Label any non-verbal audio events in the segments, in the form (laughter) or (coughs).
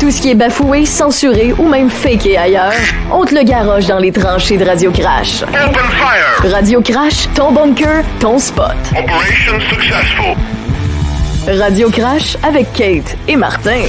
Tout ce qui est bafoué, censuré ou même faké ailleurs, on te le garoche dans les tranchées de Radio Crash. Open fire! Radio Crash, ton bunker, ton spot. Operation successful. Radio Crash avec Kate et Martin.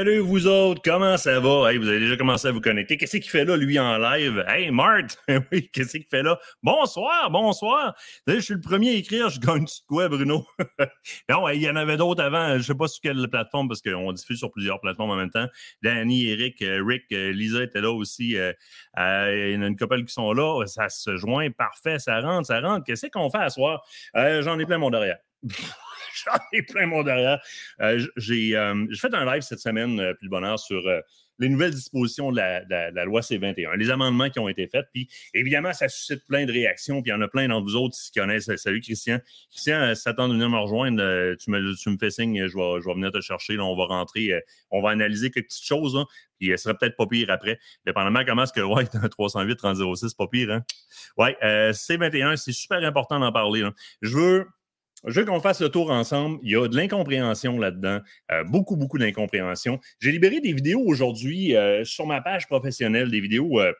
Salut vous autres, comment ça va? Hey, vous avez déjà commencé à vous connecter. Qu'est-ce qu'il fait là, lui, en live? Hey, Mart! (laughs) oui, qu'est-ce qu'il fait là? Bonsoir, bonsoir! Je suis le premier à écrire, je gagne quoi, Bruno? (laughs) non, il y en avait d'autres avant, je ne sais pas sur quelle plateforme, parce qu'on diffuse sur plusieurs plateformes en même temps. Danny, Eric, euh, Rick, euh, Lisa étaient là aussi. Euh, il y en a une couple qui sont là. Ça se joint parfait, ça rentre, ça rentre. Qu'est-ce qu'on fait à soir? J'en ai plein mon derrière. (laughs) (laughs) J'en ai plein mon derrière. Euh, j'ai fait un live cette semaine, euh, plus de bonheur, sur euh, les nouvelles dispositions de la, loi C-21, les amendements qui ont été faits. Puis évidemment, ça suscite plein de réactions. Puis il y en a plein d'entre vous autres qui connaissent. Salut Christian. Christian, ça tente de venir me rejoindre. Tu me, tu me fais signe, je vais, je vais venir te chercher. Là, on va rentrer, on va analyser quelques petites choses. Hein, puis elle serait peut-être pas pire après. Dépendamment comment est-ce que, ouais, 308, 3006, pas pire, hein? Ouais, C21, c'est super important d'en parler. Je veux je veux qu'on fasse le tour ensemble. Il y a de l'incompréhension là-dedans, euh, beaucoup, beaucoup d'incompréhension. J'ai libéré des vidéos aujourd'hui euh, sur ma page professionnelle, des vidéos euh,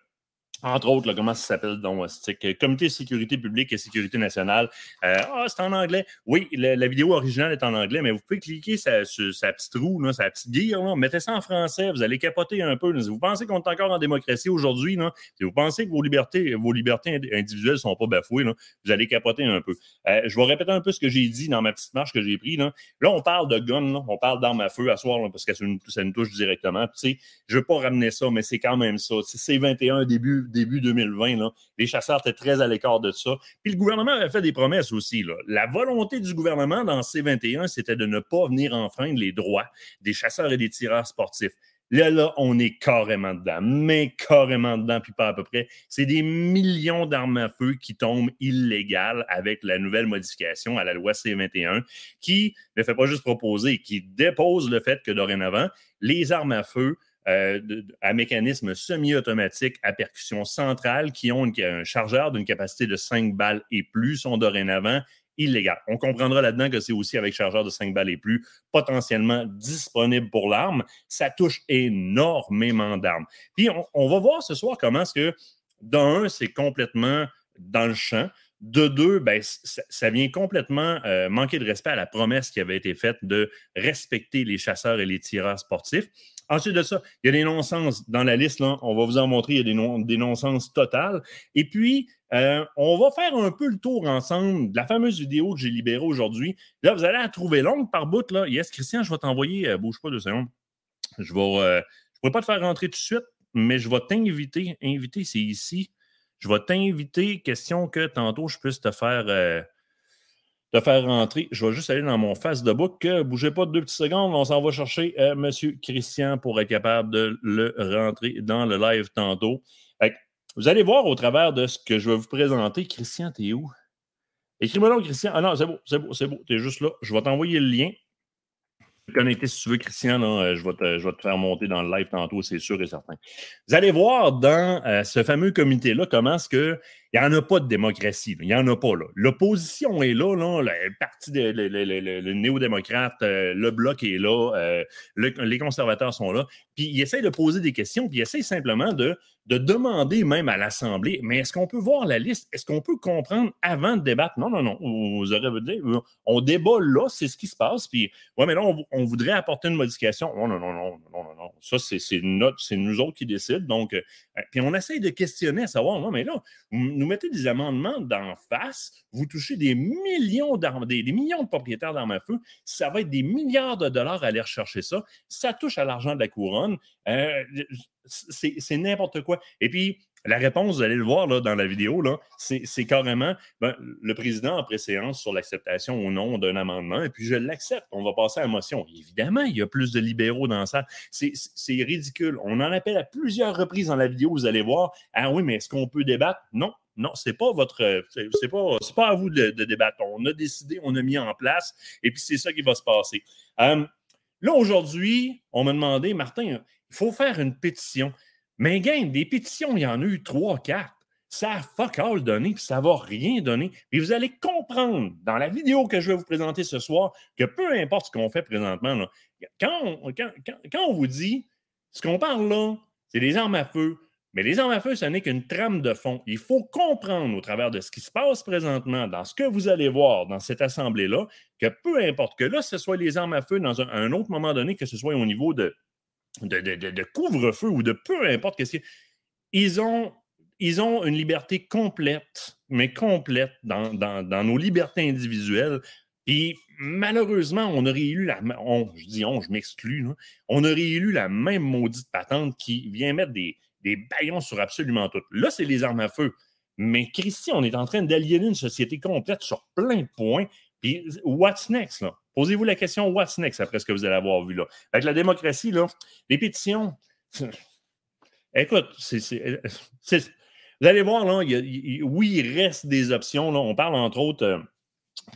entre autres, comment ça s'appelle donc, c'est Comité de sécurité publique et sécurité nationale. Euh, ah, c'est en anglais. Oui, la, vidéo originale est en anglais, mais vous pouvez cliquer sur sa petite roue, sa petite gear, mettez ça en français, vous allez capoter un peu. Si vous pensez qu'on est encore en démocratie aujourd'hui, si vous pensez que vos libertés, vos libertés individuelles ne sont pas bafouées, vous allez capoter un peu. Euh, je vais répéter un peu ce que j'ai dit dans ma petite marche que j'ai prise. Là. on parle de gun, on parle d'armes à feu à soir, parce que ça nous, touche directement. je ne veux pas ramener ça, mais c'est quand même ça. C'est 21 début début 2020, là, les chasseurs étaient très à l'écart de ça. Puis le gouvernement avait fait des promesses aussi. La volonté du gouvernement dans C21, c'était de ne pas venir enfreindre les droits des chasseurs et des tireurs sportifs. Là, là, on est carrément dedans, mais carrément dedans, puis pas à peu près. C'est des millions d'armes à feu qui tombent illégales avec la nouvelle modification à la loi C21, qui ne fait pas juste proposer, qui dépose le fait que dorénavant, les armes à feu euh, à mécanisme semi-automatique à percussion centrale qui ont un chargeur d'une capacité de 5 balles et plus sont dorénavant illégales. On comprendra là-dedans que c'est aussi avec chargeur de 5 balles et plus potentiellement disponible pour l'arme. Ça touche énormément d'armes. Puis on, va voir ce soir comment est-ce que, d'un, c'est complètement dans le champ. De deux, ben, ça, vient complètement euh, manquer de respect à la promesse qui avait été faite de respecter les chasseurs et les tireurs sportifs. Ensuite de ça, il y a des non-sens dans la liste. Là, on va vous en montrer, il y a des, non, des non-sens totales. Et puis, euh, on va faire un peu le tour ensemble de la fameuse vidéo que j'ai libérée aujourd'hui. Là, vous allez la trouver longue par bout. Là. Yes, Christian, je vais t'envoyer, euh, bouge pas deux secondes. Je vais, euh, ne pourrais pas te faire rentrer tout de suite, mais je vais t'inviter. Inviter, c'est ici. Je vais t'inviter, question que tantôt je puisse te faire de faire rentrer. Je vais juste aller dans mon face de book. bougez pas de deux petites secondes. On s'en va chercher euh, M. Christian pour être capable de le rentrer dans le live tantôt. vous allez voir au travers de ce que je vais vous présenter. Christian, t'es où? Écris-moi donc, Christian. Ah non, c'est beau, c'est beau, c'est beau. T'es juste là. Je vais t'envoyer le lien. Connecter si tu veux, Christian. Euh, je, vais te, je, vais te, faire monter dans le live tantôt, c'est sûr et certain. Vous allez voir dans euh, ce fameux comité-là comment est-ce que il n'y en a pas de démocratie. Il n'y en a pas. là. L'opposition est là, là, le parti, de, néo-démocrate, euh, le bloc est là, euh, les conservateurs sont là. Puis ils essayent de poser des questions, puis ils essayent simplement de, de demander même à l'Assemblée, mais est-ce qu'on peut voir la liste? Est-ce qu'on peut comprendre avant de débattre? Non, non, non. Vous aurez dit, on débat là, c'est ce qui se passe. Puis, ouais, mais là, on, voudrait apporter une modification. Non, non, non, non, non, non, non. Ça, c'est nous autres qui décident. Donc, euh, puis on essaye de questionner à savoir, non, mais là, nous mettez des amendements d'en face, vous touchez des millions des, millions de propriétaires d'armes à feu, ça va être des milliards de dollars à aller rechercher ça. Ça touche à l'argent de la couronne. Euh, c'est n'importe quoi. Et puis, la réponse, vous allez le voir là, dans la vidéo, c'est carrément ben, le président en préséance sur l'acceptation ou non d'un amendement, et puis je l'accepte. On va passer à la motion. Évidemment, il y a plus de libéraux dans ça. C'est ridicule. On en appelle à plusieurs reprises dans la vidéo, vous allez voir. Ah oui, mais est-ce qu'on peut débattre? Non, non, c'est pas votre. C'est pas, pas à vous de, débattre. On a décidé, on a mis en place, et puis c'est ça qui va se passer. Euh, là, aujourd'hui, on m'a demandé, Martin, il faut faire une pétition. Mais gang, des pétitions, il y en a eu trois, quatre. Ça a fuck all donné, puis ça va rien donner. Et vous allez comprendre dans la vidéo que je vais vous présenter ce soir que peu importe ce qu'on fait présentement, quand, quand on vous dit ce qu'on parle là, c'est des armes à feu, mais les armes à feu, ce n'est qu'une trame de fond. Il faut comprendre au travers de ce qui se passe présentement, dans ce que vous allez voir dans cette assemblée-là, que peu importe que là, ce soit les armes à feu dans un, autre moment donné, que ce soit au niveau de, de, couvre-feu ou de peu importe qu'est-ce ils ont, ils ont une liberté complète, mais complète dans, nos libertés individuelles. Puis malheureusement, on aurait élu la je dis on, je m'exclus, on aurait élu la même maudite patente qui vient mettre des, des baillons sur absolument tout. Là, c'est les armes à feu. Mais Christy, on est en train d'aliéner une société complète sur plein de points. Puis, what's next, là? Posez-vous la question, what's next après ce que vous allez avoir vu là? Avec la démocratie, là, les pétitions, (laughs) écoute, c'est, vous allez voir, là, oui, il reste des options. On parle entre autres. Euh,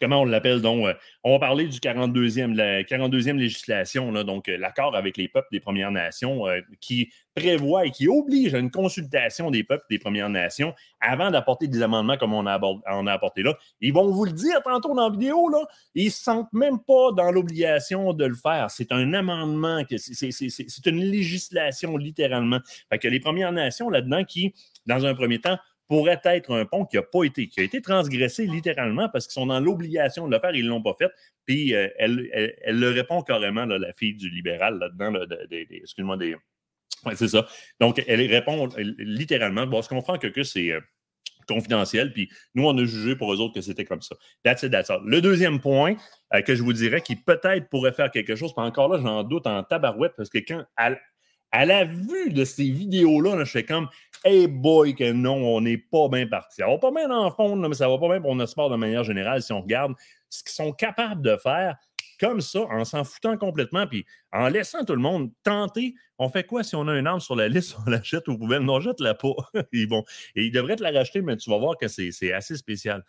comment on l'appelle donc? Euh, on va parler du 42e, la 42e législation, donc euh, l'accord avec les peuples des Premières Nations euh, qui prévoit et qui oblige à une consultation des peuples des Premières Nations avant d'apporter des amendements comme on a, on a, apporté là. Ils vont vous le dire tantôt dans la vidéo, là, ils ne se sentent même pas dans l'obligation de le faire. C'est un amendement, c'est une législation littéralement. Fait les Premières Nations là-dedans qui, dans un premier temps, pourrait être un pont qui n'a pas été, qui a été transgressé littéralement parce qu'ils sont dans l'obligation de le faire, ils ne l'ont pas fait. Puis euh, elle, elle, le répond carrément, la fille du libéral, là-dedans, excuse-moi, des. c'est ça. Donc, elle répond littéralement. Bon, qu'on comprend que, c'est euh, confidentiel, puis nous, on a jugé pour eux autres que c'était comme ça. Le deuxième point euh, que je vous dirais qui peut-être pourrait faire quelque chose, puis encore là, j'en doute en tabarouette, parce que quand, à la vue de ces vidéos-là, je fais comme Hey boy, que non, on n'est pas bien parti. Ça va pas bien dans le fond, mais ça va pas bien pour notre sport de manière générale si on regarde ce qu'ils sont capables de faire comme ça, en s'en foutant complètement, puis en laissant tout le monde tenter. On fait quoi si on a une arme sur la liste, (laughs) on l'achète aux poubelles? Non, jette-la pas. (laughs) ils vont, et ils devraient te la racheter, mais tu vas voir que c'est assez spécial.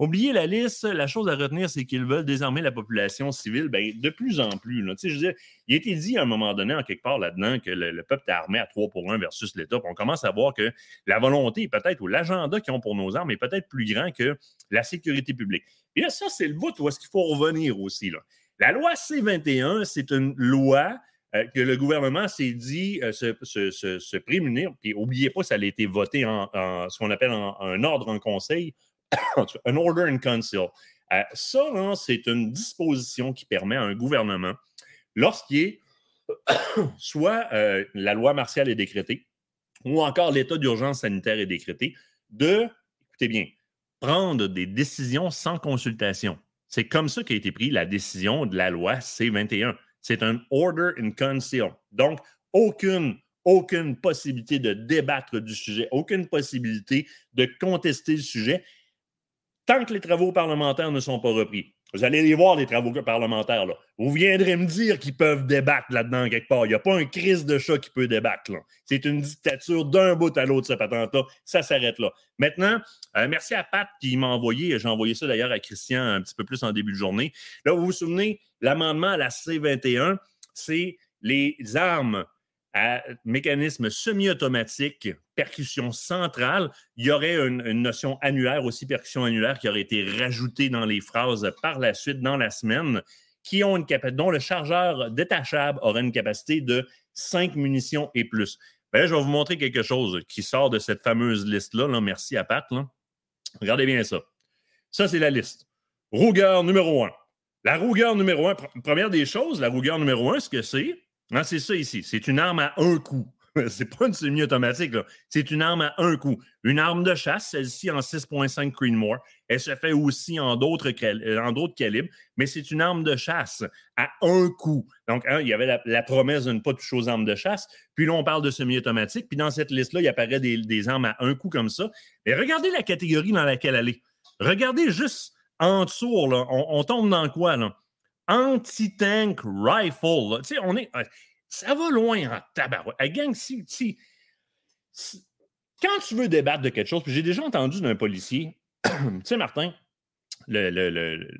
Oubliez la liste, la chose à retenir, c'est qu'ils veulent désarmer la population civile ben, de plus en plus. Je il a été dit à un moment donné, en quelque part là-dedans, que le, peuple est armé à 3 pour 1 versus l'État. On commence à voir que la volonté, peut-être, ou l'agenda qu'ils ont pour nos armes est peut-être plus grand que la sécurité publique. Et là, ça, c'est le bout où est-ce qu'il faut revenir aussi. Là. La loi C-21, c'est une loi euh, que le gouvernement s'est dit euh, se, prémunir. Puis, n'oubliez pas, ça a été voté en, ce qu'on appelle un ordre en conseil (coughs) un order in council. Euh, ça, c'est une disposition qui permet à un gouvernement, lorsqu'il est (coughs) soit euh, la loi martiale est décrétée, ou encore l'état d'urgence sanitaire est décrété, de, écoutez bien, prendre des décisions sans consultation. C'est comme ça qu'a été prise la décision de la loi C-21. C'est un order in council. Donc, aucune, aucune possibilité de débattre du sujet, aucune possibilité de contester le sujet tant que les travaux parlementaires ne sont pas repris. Vous allez les voir, les travaux parlementaires. Là. Vous viendrez me dire qu'ils peuvent débattre là-dedans quelque part. Il n'y a pas un crise de chat qui peut débattre. C'est une dictature d'un bout à l'autre, ce patente-là. Ça s'arrête là. Maintenant, euh, merci à Pat qui m'a envoyé, j'ai envoyé ça d'ailleurs à Christian un petit peu plus en début de journée. Là, vous vous souvenez, l'amendement à la C21, c'est les armes à mécanisme semi-automatique, percussion centrale, il y aurait une, notion annulaire, aussi percussion annulaire, qui aurait été rajoutée dans les phrases par la suite dans la semaine, qui ont une dont le chargeur détachable aurait une capacité de 5 munitions et plus. Ben je vais vous montrer quelque chose qui sort de cette fameuse liste-là. Merci à Pat. Regardez bien ça. Ça, c'est la liste. Rougueur numéro 1. La rougueur numéro 1, première des choses, la rougueur numéro 1, ce que c'est, non, c'est ça ici. C'est une arme à un coup. (laughs) C'est pas une semi-automatique, C'est une arme à un coup. Une arme de chasse, celle-ci en 6.5 Creedmoor. Elle se fait aussi en d'autres, euh, calibres, mais c'est une arme de chasse à un coup. Donc, hein, il y avait la, promesse de ne pas toucher aux armes de chasse. Puis là, on parle de semi-automatique. Puis dans cette liste-là, il apparaît des, armes à un coup comme ça. Et regardez la catégorie dans laquelle elle est. Regardez juste en dessous, là. On, on tombe dans quoi, là? Anti-tank rifle. Tu sais, on est. Euh, ça va loin en tabarouette. Gang, si, si, quand tu veux débattre de quelque chose, puis j'ai déjà entendu d'un policier, (clears throat) tu sais, Martin,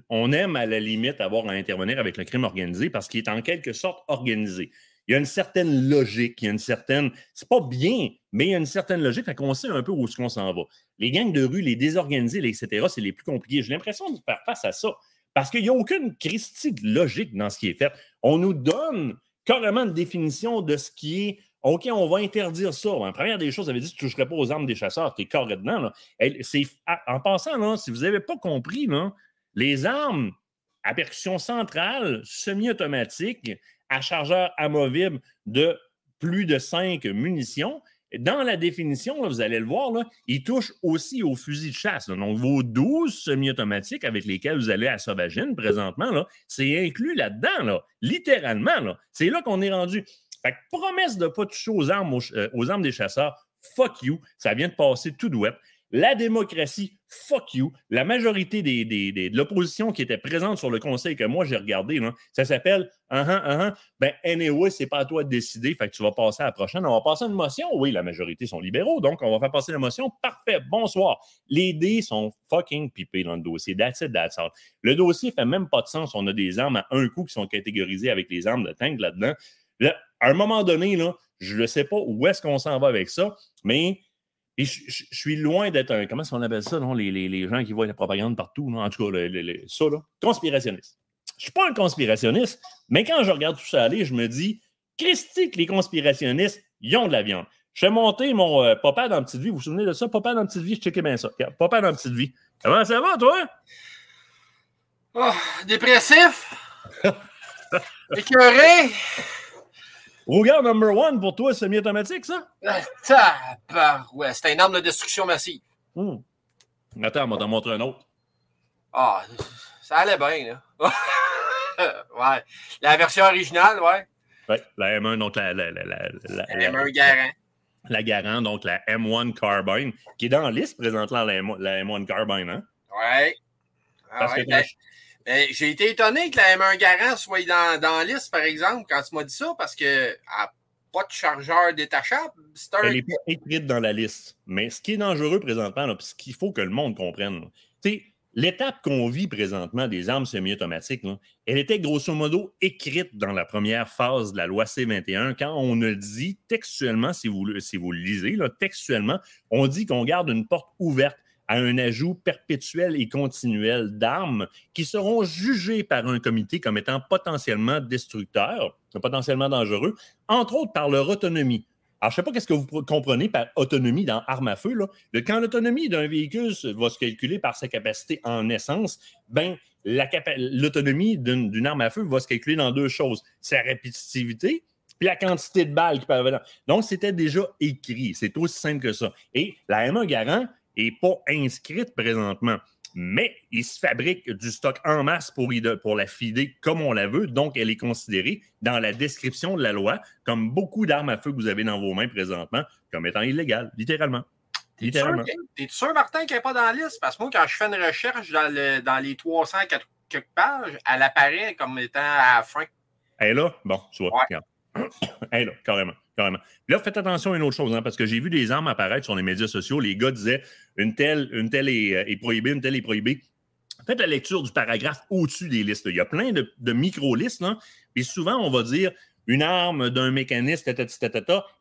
on aime à la limite avoir à intervenir avec le crime organisé parce qu'il est en quelque sorte organisé. Il y a une certaine logique, il y a une certaine. C'est pas bien, mais il y a une certaine logique, fait qu'on sait un peu où est-ce qu'on s'en va. Les gangs de rue, les désorganisés, etc., c'est les plus compliqués. J'ai l'impression de faire face à ça parce qu'il n'y a aucune christique logique dans ce qui est fait. On nous donne carrément une définition de ce qui est OK, on va interdire ça. La première des choses, avait dit tu ne toucherais pas aux armes des chasseurs, tu es carré dedans. en passant, si vous n'avez pas compris, les armes à percussion centrale, semi-automatique, à chargeur amovible de plus de 5 munitions, dans la définition, vous allez le voir, il touche aussi aux fusils de chasse. Donc, vos 12 semi-automatiques avec lesquels vous allez à Sauvagine présentement, c'est inclus là-dedans, littéralement. C'est là qu'on est rendu. Fait que promesse de ne pas toucher aux armes, euh, aux, armes des chasseurs, fuck you, ça vient de passer tout douette. La démocratie, fuck you. La majorité de l'opposition qui était présente sur le conseil que moi j'ai regardé, ça s'appelle uh -huh, uh -huh. Ben, anyway, c'est pas à toi de décider, fait que tu vas passer à la prochaine. On va passer une motion. Oui, la majorité sont libéraux, donc on va faire passer la motion. Parfait, bonsoir. Les dés sont fucking pipés dans le dossier. That's it, that's all. Le dossier fait même pas de sens. On a des armes à un coup qui sont catégorisées avec les armes de tank là-dedans. Là, à un moment donné, je ne sais pas où est-ce qu'on s'en va avec ça, mais je, suis loin d'être un. Comment est-ce qu'on appelle ça, non? Les, les, les, gens qui voient la propagande partout, non? en tout cas, ça, là, conspirationniste. Je ne suis pas un conspirationniste, mais quand je regarde tout ça aller, je me dis, Christy, que les conspirationnistes, ils ont de la viande. Je fais monter mon euh, papa dans Petite Vie. Vous vous souvenez de ça? Papa dans Petite Vie, je checkais bien ça. Papa dans Petite Vie. Comment ça va, toi? Oh, dépressif. (laughs) Écœuré. Rougar number one pour toi, semi-automatique, ça? Ah, ouais, c'est une arme de destruction massive. Hmm. Attends, on va t'en montrer un autre. Ah, ça allait bien, là. (laughs) ouais. La version originale, ouais. Ouais, la M1, donc la. La, la, la, la M1 Garand. La Garand, donc la M1 Carbine, qui est dans la liste présentement, la, M, la M1 Carbine, hein? Ouais. Ah, Parce ouais, que j'ai été étonné que la M1 Garant soit dans, dans la liste, par exemple, quand tu m'as dit ça, parce qu'elle n'a pas de chargeur détachable. Elle n'est pas écrite dans la liste. Mais ce qui est dangereux présentement, là, ce qu'il faut que le monde comprenne, l'étape qu'on vit présentement des armes semi-automatiques, elle était grosso modo écrite dans la première phase de la loi C-21 quand on a dit textuellement, si vous, si vous le lisez, textuellement, on dit qu'on garde une porte ouverte à un ajout perpétuel et continuel d'armes qui seront jugées par un comité comme étant potentiellement destructeurs, potentiellement dangereux, entre autres par leur autonomie. Alors, je ne sais pas qu'est-ce que vous comprenez par autonomie dans arme à feu. Là. Quand l'autonomie d'un véhicule va se calculer par sa capacité en essence, ben, l'autonomie d'une arme à feu va se calculer dans deux choses. Sa répétitivité, puis la quantité de balles qui peuvent avoir. Donc, c'était déjà écrit. C'est aussi simple que ça. Et la M1 Garant, n'est pas inscrite présentement. Mais il se fabrique du stock en masse pour, pour la FIDE comme on la veut. Donc, elle est considérée dans la description de la loi comme beaucoup d'armes à feu que vous avez dans vos mains présentement comme étant illégales, littéralement. T'es sûr, sûr, Martin, qu'elle n'est pas dans la liste? Parce que moi, quand je fais une recherche dans, le, dans les 300 quelques pages, elle apparaît comme étant à la fin. Elle est là? Bon, tu vois. (coughs) est là, carrément. Là, faites attention à une autre chose, hein, parce que j'ai vu des armes apparaître sur les médias sociaux. Les gars disaient une telle, une telle est, euh, prohibée, une telle est prohibée. Faites la lecture du paragraphe au-dessus des listes. Il y a plein de, micro-listes, et souvent, on va dire une arme d'un mécaniste,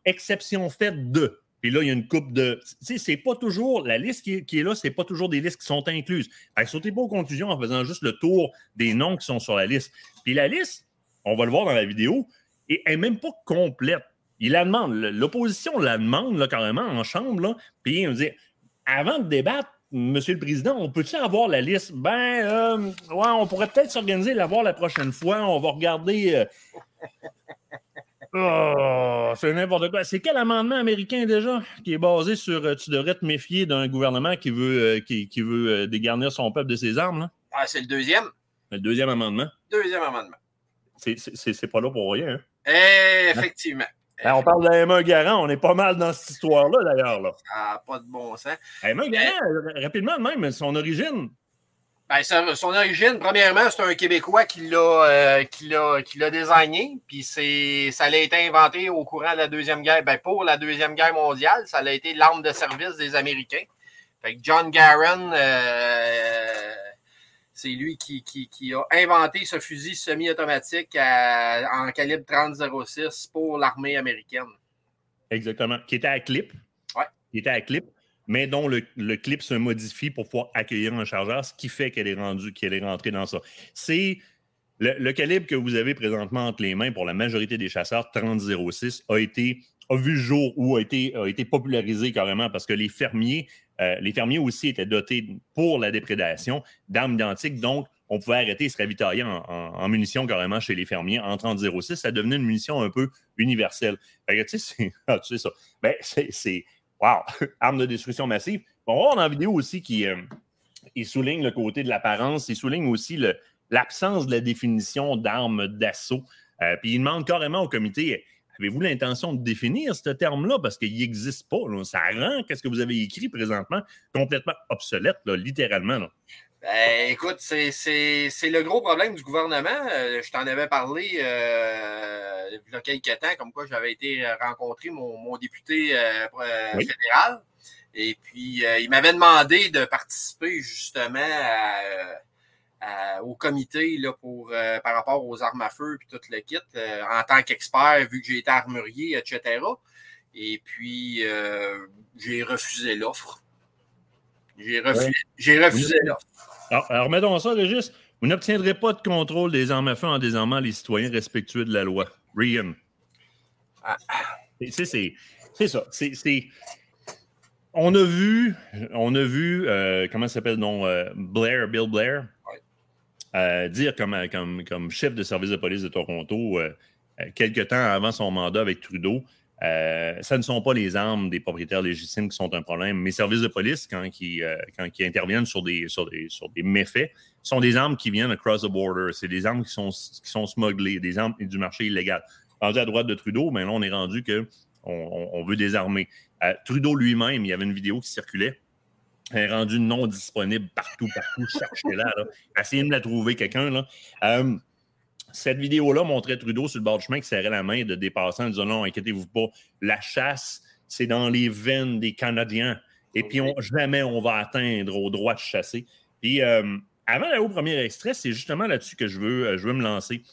exception faite de. Puis là, il y a une coupe de. Tu sais, c'est pas toujours. La liste qui est, qui là, c'est pas toujours des listes qui sont incluses. ne sautez pas aux conclusions en faisant juste le tour des noms qui sont sur la liste. Puis la liste, on va le voir dans la vidéo, et elle n'est même pas complète. Il la demande. L'opposition la demande là, carrément en chambre. Là, puis on dit avant de débattre, Monsieur le Président, on peut-tu avoir la liste? Ben, euh, ouais, on pourrait peut-être s'organiser l'avoir la prochaine fois. On va regarder. Euh, (laughs) oh, c'est n'importe quoi. C'est quel amendement américain déjà qui est basé sur euh, tu devrais te méfier d'un gouvernement qui veut, qui, veut dégarnir son peuple de ses armes? Là? Ah, c'est le deuxième. Le deuxième amendement. Deuxième amendement. C'est pas là pour rien. Hein? Eh, effectivement. Ben, on parle de M1 Garant, on est pas mal dans cette histoire-là, d'ailleurs. Là. Ah, pas de bon sens. M1 Garant, rapidement même, son origine. Ben, son origine, premièrement, c'est un Québécois qui l'a euh, qui désigné. Puis ça a été inventé au courant de la Deuxième Guerre, ben, pour la Deuxième Guerre mondiale. Ça a été l'arme de service des Américains. Fait que John Garron, euh, c'est lui qui, qui, a inventé ce fusil semi-automatique en calibre 30-06 pour l'armée américaine. Exactement. Qui était à clip. Ouais. Qui était à clip mais dont le, clip se modifie pour pouvoir accueillir un chargeur, ce qui fait qu'elle est rendue, qu'elle est rentrée dans ça. C'est le, calibre que vous avez présentement entre les mains pour la majorité des chasseurs, 30-06, a été a vu le jour ou a été, a été popularisé carrément parce que les fermiers, euh, les fermiers aussi étaient dotés pour la déprédation d'armes identiques. Donc, on pouvait arrêter et se ravitailler en, munitions carrément chez les fermiers en 30-06. Ça devenait une munition un peu universelle. tu sais, (laughs) ah, tu sais ça. Ben, c'est Wow! (laughs) Arme de destruction massive. on va voir dans la vidéo aussi qu'il euh, souligne le côté de l'apparence, il souligne aussi l'absence de la définition d'arme d'assaut. Euh, puis il demande carrément au comité avez-vous l'intention de définir ce terme-là? Parce qu'il n'existe pas? Ça rend qu'est-ce que vous avez écrit présentement complètement obsolète, littéralement. Ben, écoute, c'est le gros problème du gouvernement. Euh, je t'en avais parlé euh, il y a quelques temps, comme quoi j'avais été rencontrer mon, député euh, euh, fédéral. Et puis, il m'avait demandé de participer justement au comité là, pour, par rapport aux armes à feu et tout le kit, en tant qu'expert, vu que j'ai été armurier, etc. Et puis, j'ai refusé l'offre. J'ai refusé, refusé l'offre. Alors, mettons ça, Régis. Vous n'obtiendrez pas de contrôle des armes à feu en désarmant les citoyens respectueux de la loi. Regan. Ah. C'est ça. C'est. On a vu, on a vu, euh, comment s'appelle non, euh, Blair, Bill Blair, euh, dire comme, comme, chef de service de police de Toronto, quelques temps avant son mandat avec Trudeau, euh, ça ne sont pas les armes des propriétaires légitimes qui sont un problème. Mes services de police, quand ils, euh, interviennent sur des, sur, des, méfaits, sont des armes qui viennent across the border. C'est des armes qui sont, smugglées, des armes du marché illégal. Rendu à droite de Trudeau, mais là, on est rendu qu'on on, veut désarmer. Euh, Trudeau lui-même, il y avait une vidéo qui circulait. Elle est rendue non disponible partout, partout. Cherchez-la. Essayez de la trouver, quelqu'un. là. Cette vidéo-là montrait Trudeau sur le bord du chemin qui serrait la main de dépassant en disant non, inquiétez-vous pas, la chasse, c'est dans les veines des Canadiens. Et puis, jamais on va atteindre au droit de chasser. Puis, euh, avant d'aller au premier extrait, c'est justement là-dessus que je veux, euh, me lancer.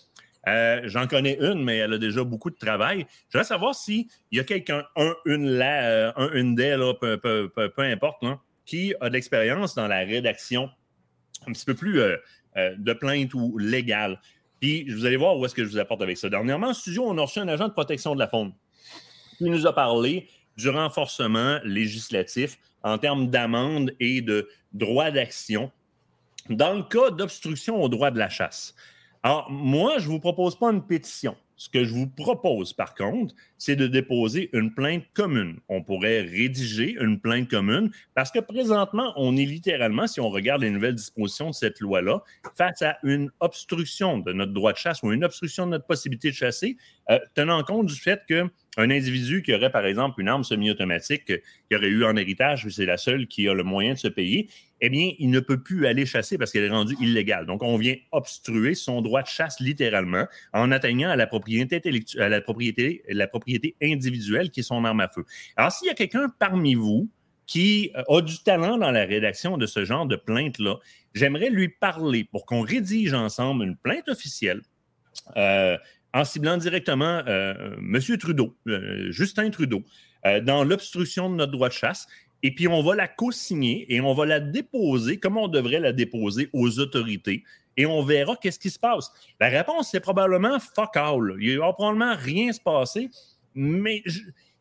Euh, j'en connais une, mais elle a déjà beaucoup de travail. Je veux savoir s'il y a quelqu'un, un, une là, un, une d'elle, peu, peu, importe, qui a de l'expérience dans la rédaction un petit peu plus de plainte ou légale. Puis, vous allez voir où est-ce que je vous apporte avec ça. Dernièrement, en studio, on a reçu un agent de protection de la faune qui nous a parlé du renforcement législatif en termes d'amende et de droit d'action dans le cas d'obstruction au droit de la chasse. Alors, moi, je ne vous propose pas une pétition. Ce que je vous propose, par contre, c'est de déposer une plainte commune. On pourrait rédiger une plainte commune parce que présentement, on est littéralement, si on regarde les nouvelles dispositions de cette loi-là, face à une obstruction de notre droit de chasse ou une obstruction de notre possibilité de chasser, euh, tenant compte du fait qu'un individu qui aurait, par exemple, une arme semi-automatique qui aurait eu en héritage, c'est la seule qui a le moyen de se payer, eh bien, il ne peut plus aller chasser parce qu'elle est rendue illégale. Donc, on vient obstruer son droit de chasse littéralement en atteignant à la propriété, à la propriété, la propriété individuelle qui est son arme à feu. Alors, s'il y a quelqu'un parmi vous qui euh, a du talent dans la rédaction de ce genre de plainte-là, j'aimerais lui parler pour qu'on rédige ensemble une plainte officielle euh, en ciblant directement euh, M. Trudeau, Justin Trudeau, dans l'obstruction de notre droit de chasse et puis on va la co-signer et on va la déposer comme on devrait la déposer aux autorités et on verra qu'est-ce qui se passe. La réponse, c'est probablement fuck all. Il va probablement rien se passer, mais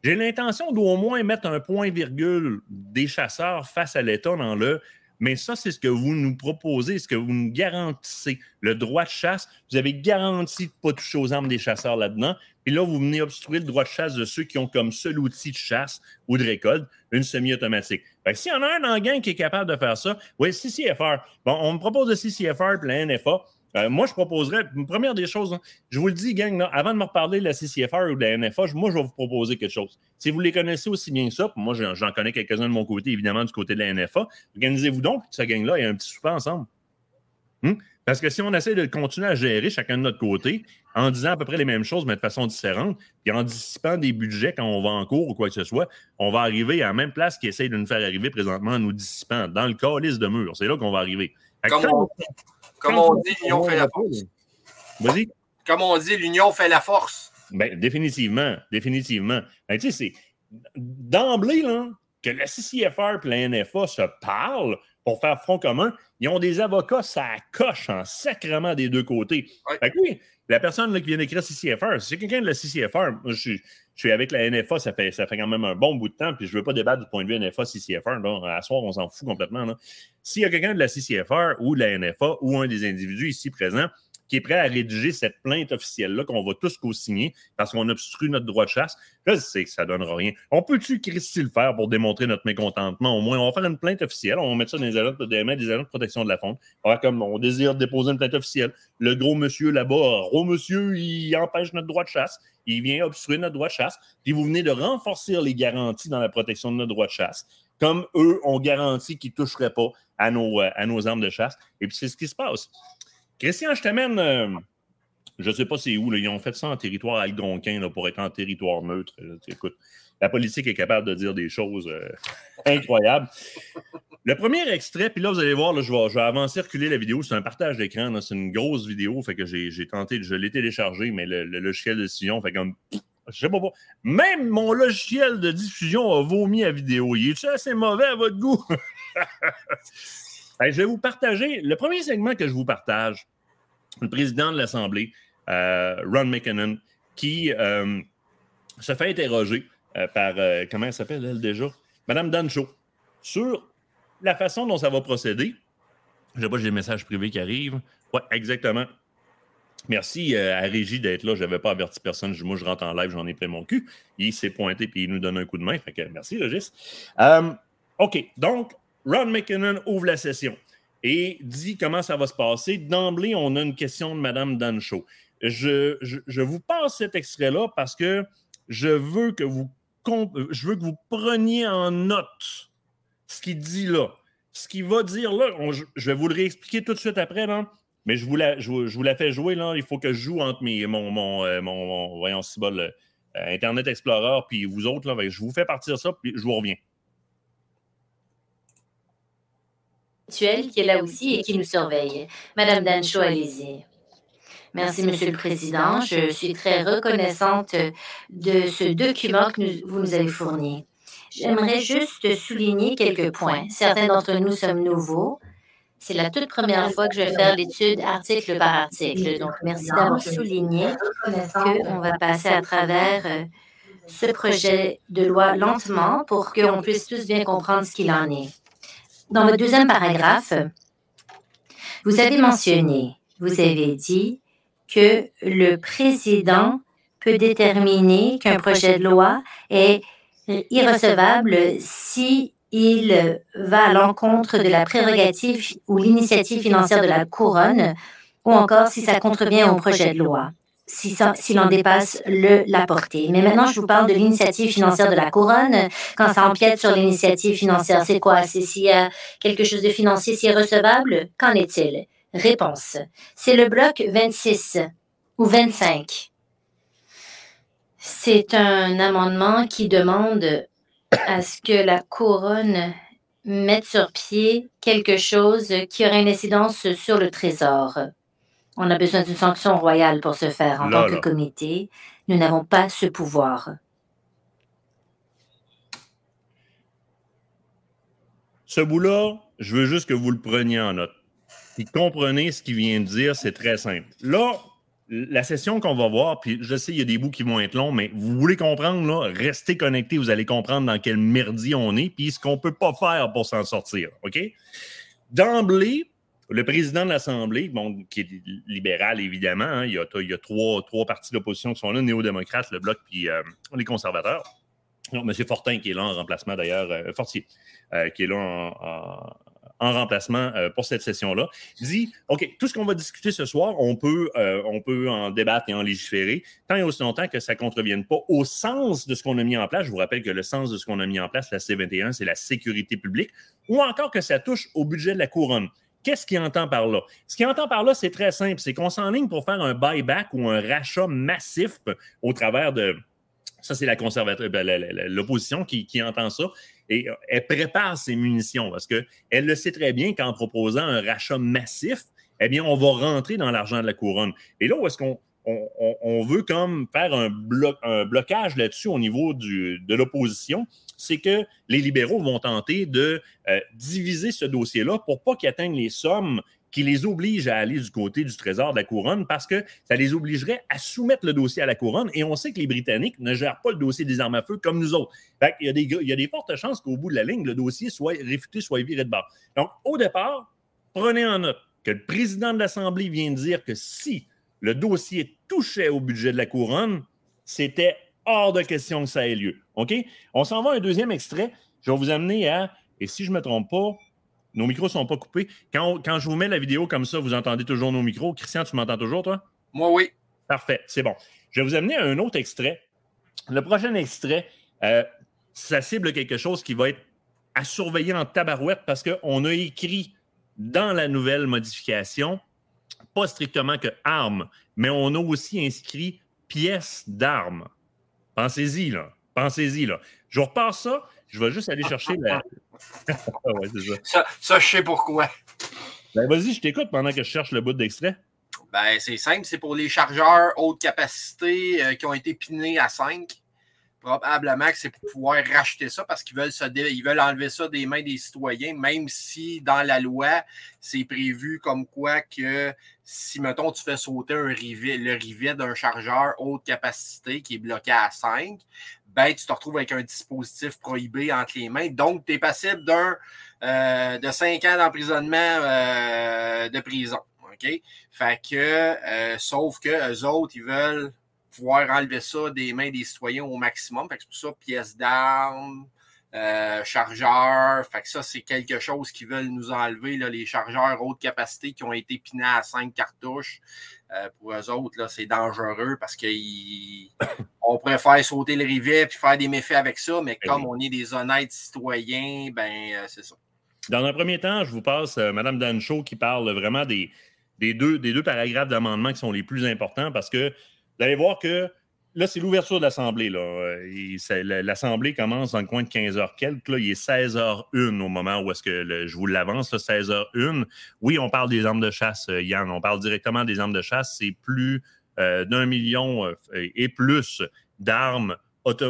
j'ai l'intention d'au moins mettre un point-virgule des chasseurs face à l'État dans le mais ça, c'est ce que vous nous proposez, ce que vous nous garantissez. Le droit de chasse, vous avez garanti de ne pas toucher aux armes des chasseurs là-dedans. Puis là, vous venez obstruer le droit de chasse de ceux qui ont comme seul outil de chasse ou de récolte une semi-automatique. S'il y en a un dans le gang qui est capable de faire ça, oui, CCFR. Bon, on me propose de CCFR et la NFA. Euh, moi, je proposerais, première des choses, hein, je vous le dis, gang, avant de me reparler de la CCFR ou de la NFA, moi, je vais vous proposer quelque chose. Si vous les connaissez aussi bien que ça, moi, j'en connais quelques-uns de mon côté, évidemment, du côté de la NFA, organisez-vous donc, ce gang-là, et un petit souper ensemble. Hmm? Parce que si on essaie de continuer à gérer chacun de notre côté, en disant à peu près les mêmes choses, mais de façon différente, puis en dissipant des budgets quand on va en cours ou quoi que ce soit, on va arriver à la même place qui essaye de nous faire arriver présentement en nous dissipant, dans le calice de mur. C'est là qu'on va arriver. Comme on, comme on dit, l'union fait la force. Vas-y. Comme on dit, l'union fait la force. Ben, définitivement, définitivement. Ben, tu sais, c'est d'emblée, là, que la CCFR et la NFA se parlent pour faire front commun, ils ont des avocats, ça coche en sacrement des deux côtés. Fait que oui, la personne là, qui vient d'écrire CCFR, c'est quelqu'un de la CCFR. Moi, je, suis avec la NFA, ça fait, ça fait quand même un bon bout de temps, puis je ne veux pas débattre du point de vue NFA, CCFR. Là. À soir, on s'en fout complètement. S'il y a quelqu'un de la CCFR ou de la NFA ou un des individus ici présents qui est prêt à rédiger cette plainte officielle-là qu'on va tous co-signer parce qu'on obstrue notre droit de chasse, je sais que ça ne donnera rien. On peut-tu, Christy, le faire pour démontrer notre mécontentement? Au moins, on va faire une plainte officielle, on va mettre ça dans les agents de, des agents de protection de la faune. On comme on désire déposer une plainte officielle. Le gros monsieur là-bas, gros monsieur, il empêche notre droit de chasse. Il vient obstruer notre droit de chasse. Puis vous venez de renforcer les garanties dans la protection de notre droit de chasse comme eux ont garanti qu'ils ne toucheraient pas à nos, euh, à nos armes de chasse. Et puis c'est ce qui se passe. Christian, je t'amène. Euh, je ne sais pas c'est où. ils ont fait ça en territoire algonquin pour être en territoire neutre. écoute, la politique est capable de dire des choses euh, incroyables. Le premier extrait, puis là, vous allez voir, je, vais, avant circuler la vidéo. C'est un partage d'écran. C'est une grosse vidéo. Fait que j'ai tenté, je l'ai téléchargé, mais le, logiciel de diffusion fait comme. Je sais pas pourquoi. Même mon logiciel de diffusion a vomi à vidéo. Il est assez mauvais à votre goût? (laughs) je vais vous partager le premier segment que je vous partage. Le président de l'Assemblée, euh, Ron McKinnon, qui euh, se fait interroger euh, par, comment elle s'appelle elle déjà? Madame Dancho, sur la façon dont ça va procéder. Je sais pas, j'ai des messages privés qui arrivent. Oui, exactement. Merci à Régie d'être là. Je n'avais pas averti personne. Moi, je rentre en live, j'en ai plein mon cul. Il s'est pointé puis il nous donne un coup de main. Fait que merci, Régis. OK. Donc, Ron McKinnon ouvre la session et dit comment ça va se passer. D'emblée, on a une question de Mme Dancho. Je, je, vous passe cet extrait-là parce que je veux que vous, je veux que vous preniez en note ce qu'il dit là. Ce qu'il va dire là, je vais vous le réexpliquer tout de suite après, mais je vous, la, je, vous la fais jouer. Là. Il faut que je joue entre mes, mon, mon, euh, mon, voyons, euh, Internet Explorer, puis vous autres. Là, je vous fais partir ça, puis je vous reviens. Qui est là aussi et qui nous surveille. Madame Dancho, allez-y. Merci, Monsieur le Président. Je suis très reconnaissante de ce document que vous nous avez fourni. J'aimerais juste souligner quelques points. Certains d'entre nous sommes nouveaux. C'est la toute première fois que je vais faire l'étude article par article. Donc, merci d'avoir souligné qu'on va passer à travers euh, ce projet de loi lentement pour qu'on puisse tous bien comprendre ce qu'il en est. Dans votre deuxième paragraphe, vous avez mentionné, vous avez dit que le président peut déterminer qu'un projet de loi est irrecevable si il va à l'encontre de la prérogative ou l'initiative financière de la couronne ou encore si ça contrevient au projet de loi s'il en dépasse le, la portée. Mais maintenant, je vous parle de l'initiative financière de la couronne. Quand ça empiète sur l'initiative financière, c'est quoi? C'est s'il y a quelque chose de financier, si recevable? Qu'en est-il? Réponse. C'est le bloc 26 ou 25. C'est un amendement qui demande à ce que la couronne mette sur pied quelque chose qui aurait une incidence sur le trésor. On a besoin d'une sanction royale pour ce faire. En tant que comité, nous n'avons pas ce pouvoir. Ce bout-là, je veux juste que vous le preniez en note. Puis comprenez ce qu'il vient de dire, c'est très simple. Là, la session qu'on va voir, puis je sais, il y a des bouts qui vont être longs, mais vous voulez comprendre, là, restez connectés, vous allez comprendre dans quel merdier on est, puis ce qu'on ne peut pas faire pour s'en sortir. OK? D'emblée, le président de l'Assemblée, bon, qui est libéral, évidemment, hein, il, y a, trois, trois partis d'opposition qui sont là, néo-démocrates, le Bloc, puis euh, les conservateurs. M. Fortin, qui est là en remplacement d'ailleurs, euh, Fortier, euh, qui est là en, remplacement pour cette session-là, dit OK, tout ce qu'on va discuter ce soir, on peut, on peut en débattre et en légiférer, tant et aussi longtemps que ça ne contrevienne pas au sens de ce qu'on a mis en place. Je vous rappelle que le sens de ce qu'on a mis en place, la C21, c'est la sécurité publique, ou encore que ça touche au budget de la couronne qu'est-ce qu'il entend par là? Ce qu'il entend par là, c'est très simple. C'est qu'on s'enligne pour faire un buyback ou un rachat massif au travers de. Ça, c'est la conservatrice, ben, l'opposition qui, entend ça. Et euh, elle prépare ses munitions parce qu'elle le sait très bien qu'en proposant un rachat massif, eh bien, on va rentrer dans l'argent de la couronne. Et là où est-ce qu'on on, veut comme faire un, un blocage là-dessus au niveau du, de l'opposition, c'est que les libéraux vont tenter de euh, diviser ce dossier-là pour pas qu'ils atteignent les sommes qui les obligent à aller du côté du Trésor de la Couronne parce que ça les obligerait à soumettre le dossier à la Couronne. Et on sait que les Britanniques ne gèrent pas le dossier des armes à feu comme nous autres. il, y a des, il y a des fortes chances qu'au bout de la ligne, le dossier soit réfuté, soit viré de bord. Donc, au départ, prenez en note que le président de l'Assemblée vient de dire que si le dossier touchait au budget de la Couronne, c'était hors de question que ça ait lieu. OK? On s'en va à un deuxième extrait. Je vais vous amener à, et si je ne me trompe pas, nos micros ne sont pas coupés. Quand, je vous mets la vidéo comme ça, vous entendez toujours nos micros. Christian, tu m'entends toujours, toi? Moi, oui. Parfait, c'est bon. Je vais vous amener à un autre extrait. Le prochain extrait, euh, ça cible quelque chose qui va être à surveiller en tabarouette parce qu'on a écrit dans la nouvelle modification, pas strictement que armes, mais on a aussi inscrit pièces d'armes. Pensez-y, là. Pensez-y, là. Je repasse ça. Je vais juste aller chercher la. (laughs) ouais, ça. ça. je sais pourquoi. Ben, vas-y, je t'écoute pendant que je cherche le bout d'extrait. Ben, c'est simple, c'est pour les chargeurs haute capacité euh, qui ont été pinés à 5 probablement que c'est pour pouvoir racheter ça parce qu'ils veulent, ils veulent enlever ça des mains des citoyens, même si dans la loi, c'est prévu comme quoi que si, mettons, tu fais sauter un rivet, le rivet d'un chargeur haute capacité qui est bloqué à 5, ben, tu te retrouves avec un dispositif prohibé entre les mains. Donc, tu es passible d'un euh, de 5 ans d'emprisonnement euh, de prison. OK? Fait que, euh, sauf que eux autres, ils veulent pouvoir enlever ça des mains des citoyens au maximum. Fait que c'est pour ça, pièces d'armes, euh, chargeurs. Fait que ça, c'est quelque chose qui veulent nous enlever, là, les chargeurs haute capacité qui ont été pinés à 5 cartouches. Euh, pour eux autres, là, c'est dangereux parce qu'on (coughs) préfère sauter le rivet et faire des méfaits avec ça, mais comme on est des honnêtes citoyens, ben euh, c'est ça. Dans un premier temps, je vous passe Mme Dancho qui parle vraiment des, des, deux, des deux paragraphes d'amendement qui sont les plus importants parce que vous allez voir que là, c'est l'ouverture de l'Assemblée. L'Assemblée commence dans le coin de 15h quelques. Là, il est 16h01 au moment où est-ce que je vous l'avance, 16h01. Oui, on parle des armes de chasse, euh, Yann. On parle directement des armes de chasse. C'est plus euh, d'un million euh, et plus d'armes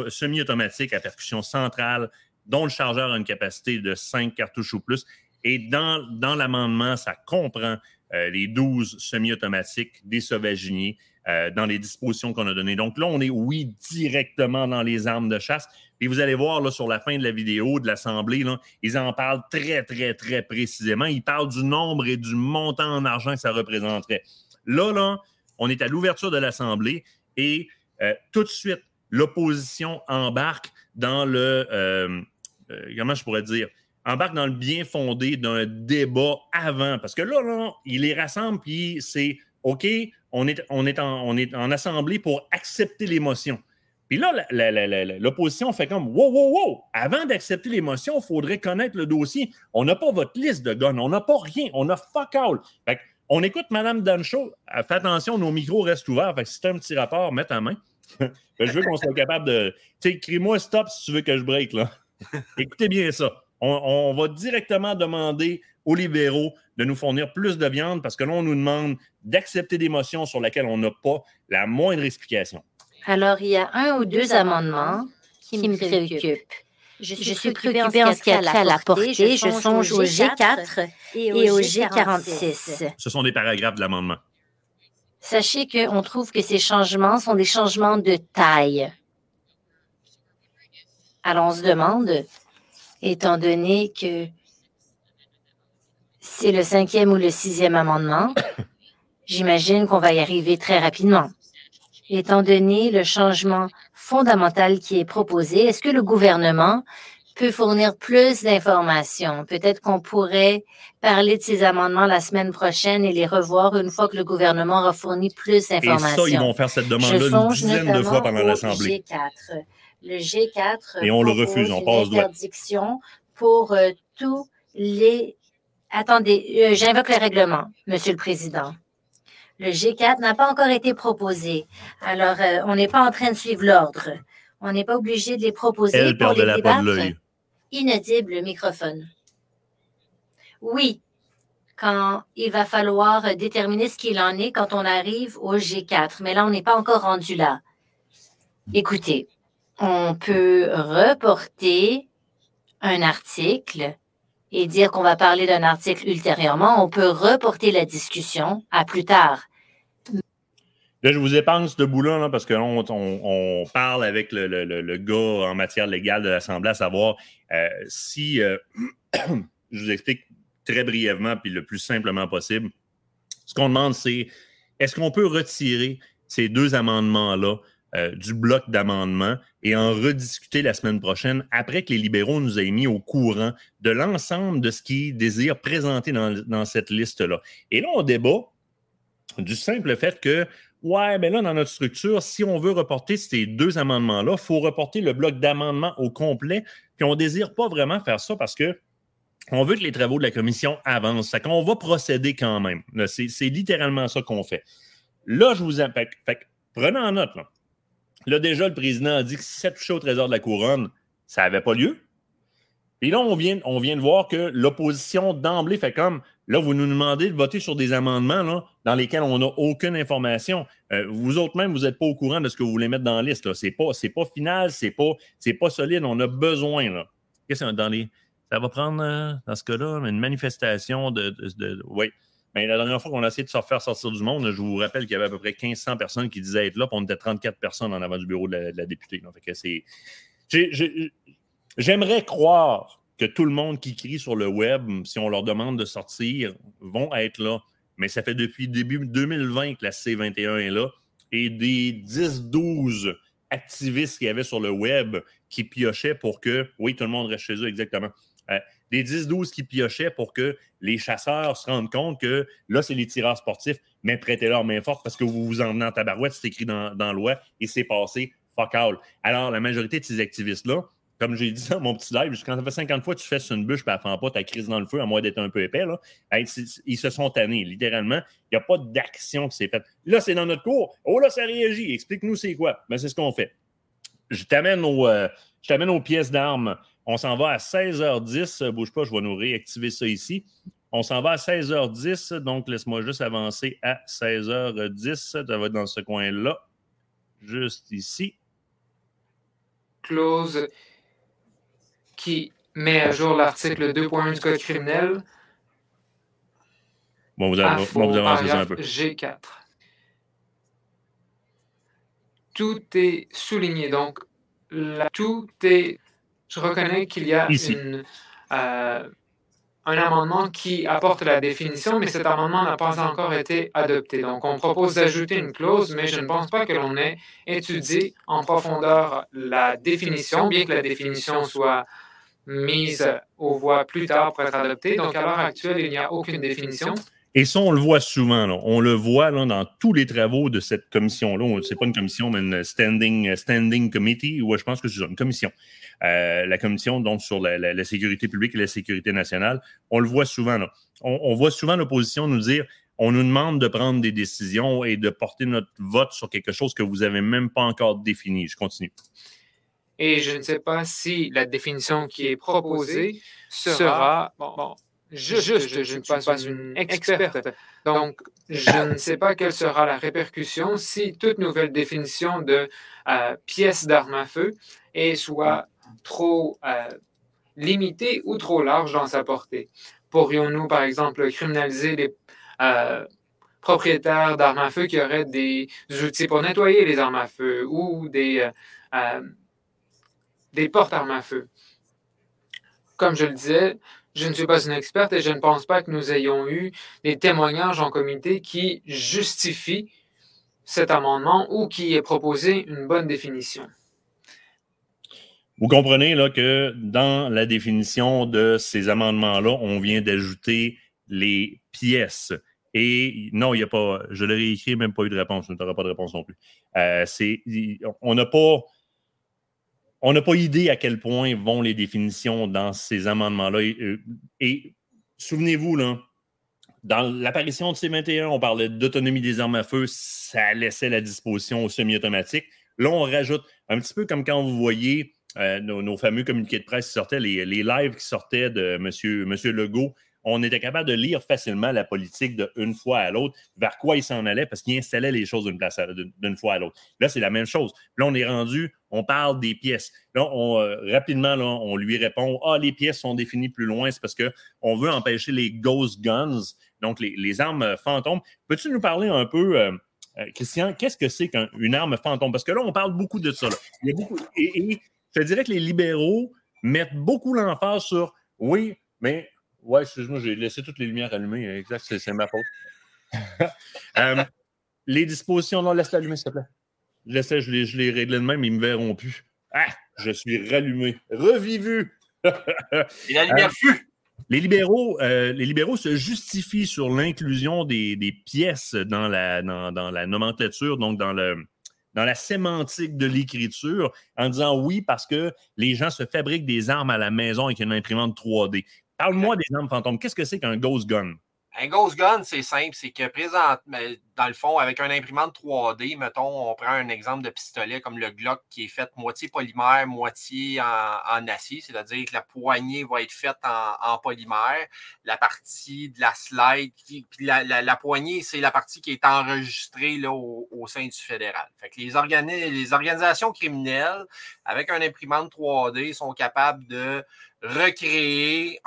semi-automatiques à percussion centrale, dont le chargeur a une capacité de 5 cartouches ou plus. Et dans, dans l'amendement, ça comprend les 12 semi-automatiques des sauvaginiers. Euh, dans les dispositions qu'on a données. Donc là, on est, oui, directement dans les armes de chasse. Et vous allez voir là, sur la fin de la vidéo de l'Assemblée, ils en parlent très, très, très précisément. Ils parlent du nombre et du montant en argent que ça représenterait. Là, là, on est à l'ouverture de l'Assemblée et euh, tout de suite, l'opposition embarque dans le, euh, comment je pourrais dire, embarque dans le bien fondé d'un débat avant. Parce que là, là, il les rassemble, puis c'est OK, on est, on est, en, on est en assemblée pour accepter l'émotion. Puis là, l'opposition fait comme Wow, wow, wow! Avant d'accepter l'émotion, il faudrait connaître le dossier. On n'a pas votre liste de guns, on n'a pas rien, on a fuck all. Fait on écoute Mme Dancho. Fais attention, nos micros restent ouverts. Fait que si tu as un petit rapport, mets ta main. (laughs) je veux qu'on soit capable de. Tu sais, crie-moi stop si tu veux que je break, là. (laughs) Écoutez bien ça. On, va directement demander aux libéraux de nous fournir plus de viande parce que là, on nous demande d'accepter des motions sur lesquelles on n'a pas la moindre explication. Alors, il y a un ou deux amendements qui, me préoccupent. Je suis, préoccupée en ce qui a à la portée. Je songe au G4 et au G46. Ce sont des paragraphes de l'amendement. Sachez qu'on trouve que ces changements sont des changements de taille. Alors, on se demande, étant donné que c'est le cinquième ou le sixième amendement. (coughs) J'imagine qu'on va y arriver très rapidement. Étant donné le changement fondamental qui est proposé, est-ce que le gouvernement peut fournir plus d'informations? Peut-être qu'on pourrait parler de ces amendements la semaine prochaine et les revoir une fois que le gouvernement aura fourni plus d'informations. Et ça, ils vont faire cette demande-là une dizaine de fois pendant l'Assemblée. G4. Le G4 et on le refuse, on passe interdiction pour euh, tous les Attendez, j'invoque le règlement, Monsieur le Président. Le G4 n'a pas encore été proposé. Alors, on n'est pas en train de suivre l'ordre. On n'est pas obligé de les proposer Elle pour les perdait la de débattre. l'œil. Inaudible, le microphone. Oui, quand il va falloir euh, déterminer ce qu'il en est quand on arrive au G4. Mais là, on n'est pas encore rendu là. Écoutez, on peut reporter un article et dire qu'on va parler d'un article ultérieurement. On peut reporter la discussion à plus tard. Là, je vous épargne ce bout-là, là, parce que on, parle avec le gars en matière légale de l'Assemblée, à savoir euh, si, euh, (clears throat) je vous explique très brièvement, puis le plus simplement possible, ce qu'on demande, c'est est-ce qu'on peut retirer ces deux amendements-là euh, du bloc d'amendements et en rediscuter la semaine prochaine après que les libéraux nous aient mis au courant de l'ensemble de ce qu'ils désirent présenter dans, cette liste-là. Et là, on débat du simple fait que Ouais, mais là, dans notre structure, si on veut reporter ces deux amendements-là, il faut reporter le bloc d'amendements au complet. Puis on ne désire pas vraiment faire ça parce que on veut que les travaux de la commission avancent. Ça qu'on va procéder quand même. C'est littéralement ça qu'on fait. Là, je vous appelle. Fait prenez en note. Là. Là, déjà, le président a dit que si ça touchait au trésor de la couronne, ça n'avait pas lieu. Puis là, on vient, on vient de voir que l'opposition d'emblée fait comme là, vous nous demandez de voter sur des amendements là, dans lesquels on n'a aucune information. Euh, vous autres même, vous n'êtes pas au courant de ce que vous voulez mettre dans la liste. Ce n'est pas, c'est pas final, c'est pas, c'est pas solide. On a besoin. Là. Qu'est-ce que c'est dans les. Ça va prendre, euh, dans ce cas-là, une manifestation de. de- de- oui. Mais la dernière fois qu'on a essayé de se faire sortir du monde, je vous rappelle qu'il y avait à peu près 1500 personnes qui disaient être là, puis on était 34 personnes en avant du bureau de la, députée. que c'est. j'ai- j'ai- J'aimerais croire que tout le monde qui crie sur le web, si on leur demande de sortir, vont être là. Mais ça fait depuis début 2020 que la C21 est là. Et des 10-12 activistes qu'il y avait sur le web qui piochaient pour que, oui, tout le monde reste chez eux, exactement. Euh, des 10-12 qui piochaient pour que les chasseurs se rendent compte que là, c'est les tireurs sportifs, mais prêtez leur main forte parce que vous vous en venez en tabarouette, c'est écrit dans, dans loi et c'est passé, fuck all. Alors, la majorité de ces activistes-là, comme j'ai dit dans mon petit live, quand ça fait 50 fois que tu fais une bûche et elle pas ta crise dans le feu, à moins d'être un peu épais, là, ils se sont tannés, littéralement. Il n'y a pas d'action qui s'est faite. Là, c'est dans notre cours. Oh là, ça réagit. Explique-nous c'est quoi. Ben, c'est ce qu'on fait. Je t'amène aux, euh, je t'amène aux pièces d'armes. On s'en va à 16h10. Euh, Bouge pas, je vais nous réactiver ça ici. On s'en va à 16h10, donc laisse-moi juste avancer à 16h10. Ça va être dans ce coin-là, juste ici. clause qui met à jour l'article 2.1 du Code criminel Bon, vous, bon, avancez un peu. G4. Tout est souligné. Donc, tout est. Je reconnais qu'il y a une, euh, un amendement qui apporte la définition, mais cet amendement n'a pas encore été adopté. Donc, on propose d'ajouter une clause, mais je ne pense pas que l'on ait étudié en profondeur la définition, bien que la définition soit mise aux voix plus tard pour être adoptée. Donc, à l'heure actuelle, il n'y a aucune définition. Et ça, on le voit souvent. là. On le voit là, dans tous les travaux de cette commission-là. Ce n'est pas une commission, mais une standing, standing committee, ou je pense que c'est une commission. Euh, la commission donc sur la, la- la sécurité publique et la sécurité nationale. On le voit souvent. Là. On, on voit souvent l'opposition nous dire on nous demande de prendre des décisions et de porter notre vote sur quelque chose que vous n'avez même pas encore défini. Je continue. Et je ne sais pas si la définition qui est proposée sera, bon, bon, juste, je, je ne suis pas une experte. Donc, je ne sais pas quelle sera la répercussion si toute nouvelle définition de euh, pièce d'arme à feu est soit trop euh, limitée ou trop large dans sa portée. Pourrions-nous, par exemple, criminaliser les euh, propriétaires d'armes à feu qui auraient des outils pour nettoyer les armes à feu ou des, des portes armes à feu? Comme je le disais, je ne suis pas une experte et je ne pense pas que nous ayons eu des témoignages en comité qui justifient cet amendement ou qui ait proposé une bonne définition. Vous comprenez là, que dans la définition de ces amendements-là, on vient d'ajouter les pièces. Et non, il n'y a pas, je l'ai réécrit, même pas eu de réponse. Tu n'auras pas de réponse non plus. Euh, on n'a pas, on n'a pas idée à quel point vont les définitions dans ces amendements-là. Et, et souvenez-vous, dans l'apparition de C-21, on parlait d'autonomie des armes à feu, ça laissait la disposition au semi-automatique. Là, on rajoute un petit peu comme quand vous voyez euh, nos, fameux communiqués de presse qui sortaient, les, lives qui sortaient de M. Monsieur, Legault. On était capable de lire facilement la politique d'une fois à l'autre, vers quoi il s'en allait, parce qu'il installait les choses d'une place fois à l'autre. Là, c'est la même chose. Là, on est rendu, on parle des pièces. Là, euh, rapidement, on lui répond Ah, les pièces sont définies plus loin, c'est parce qu'on veut empêcher les ghost guns, donc les, armes fantômes. Peux-tu nous parler un peu, euh, Christian, qu'est-ce que c'est qu'une arme fantôme? Parce que là, on parle beaucoup de ça. Beaucoup, et je dirais que les libéraux mettent beaucoup l'emphase sur oui, mais ouais, excuse-moi, j'ai laissé toutes les lumières allumées. Exact, c'est ma faute. (laughs) Euh, les dispositions, non, laisse-la allumer, s'il te plaît. Laisse je les, je les réglé de même, ils ne me verront plus. Ah, je suis rallumé, revivu. Et la lumière euh, fut. Les libéraux, euh, les libéraux se justifient sur l'inclusion des, pièces dans la, dans la nomenclature, donc dans le, dans la sémantique de l'écriture en disant oui parce que les gens se fabriquent des armes à la maison avec une imprimante 3D. Parle-moi des armes fantômes. Qu'est-ce que c'est qu'un ghost gun? Un ghost gun, c'est simple. C'est que présent, dans le fond, avec un imprimante 3D, mettons, on prend un exemple de pistolet comme le Glock qui est fait moitié polymère, moitié en, acier, c'est-à-dire que la poignée va être faite en, polymère. La partie de la slide, puis la, poignée, c'est la partie qui est enregistrée là, au, sein du fédéral. Fait que les, les organisations criminelles, avec un imprimante 3D, sont capables de recréer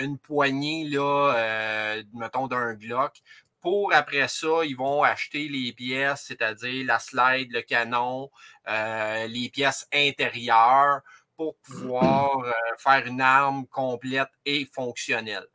une poignée, là, euh, mettons, d'un Glock. Pour après ça, ils vont acheter les pièces, c'est-à-dire la slide, le canon, euh, les pièces intérieures pour pouvoir euh, faire une arme complète et fonctionnelle.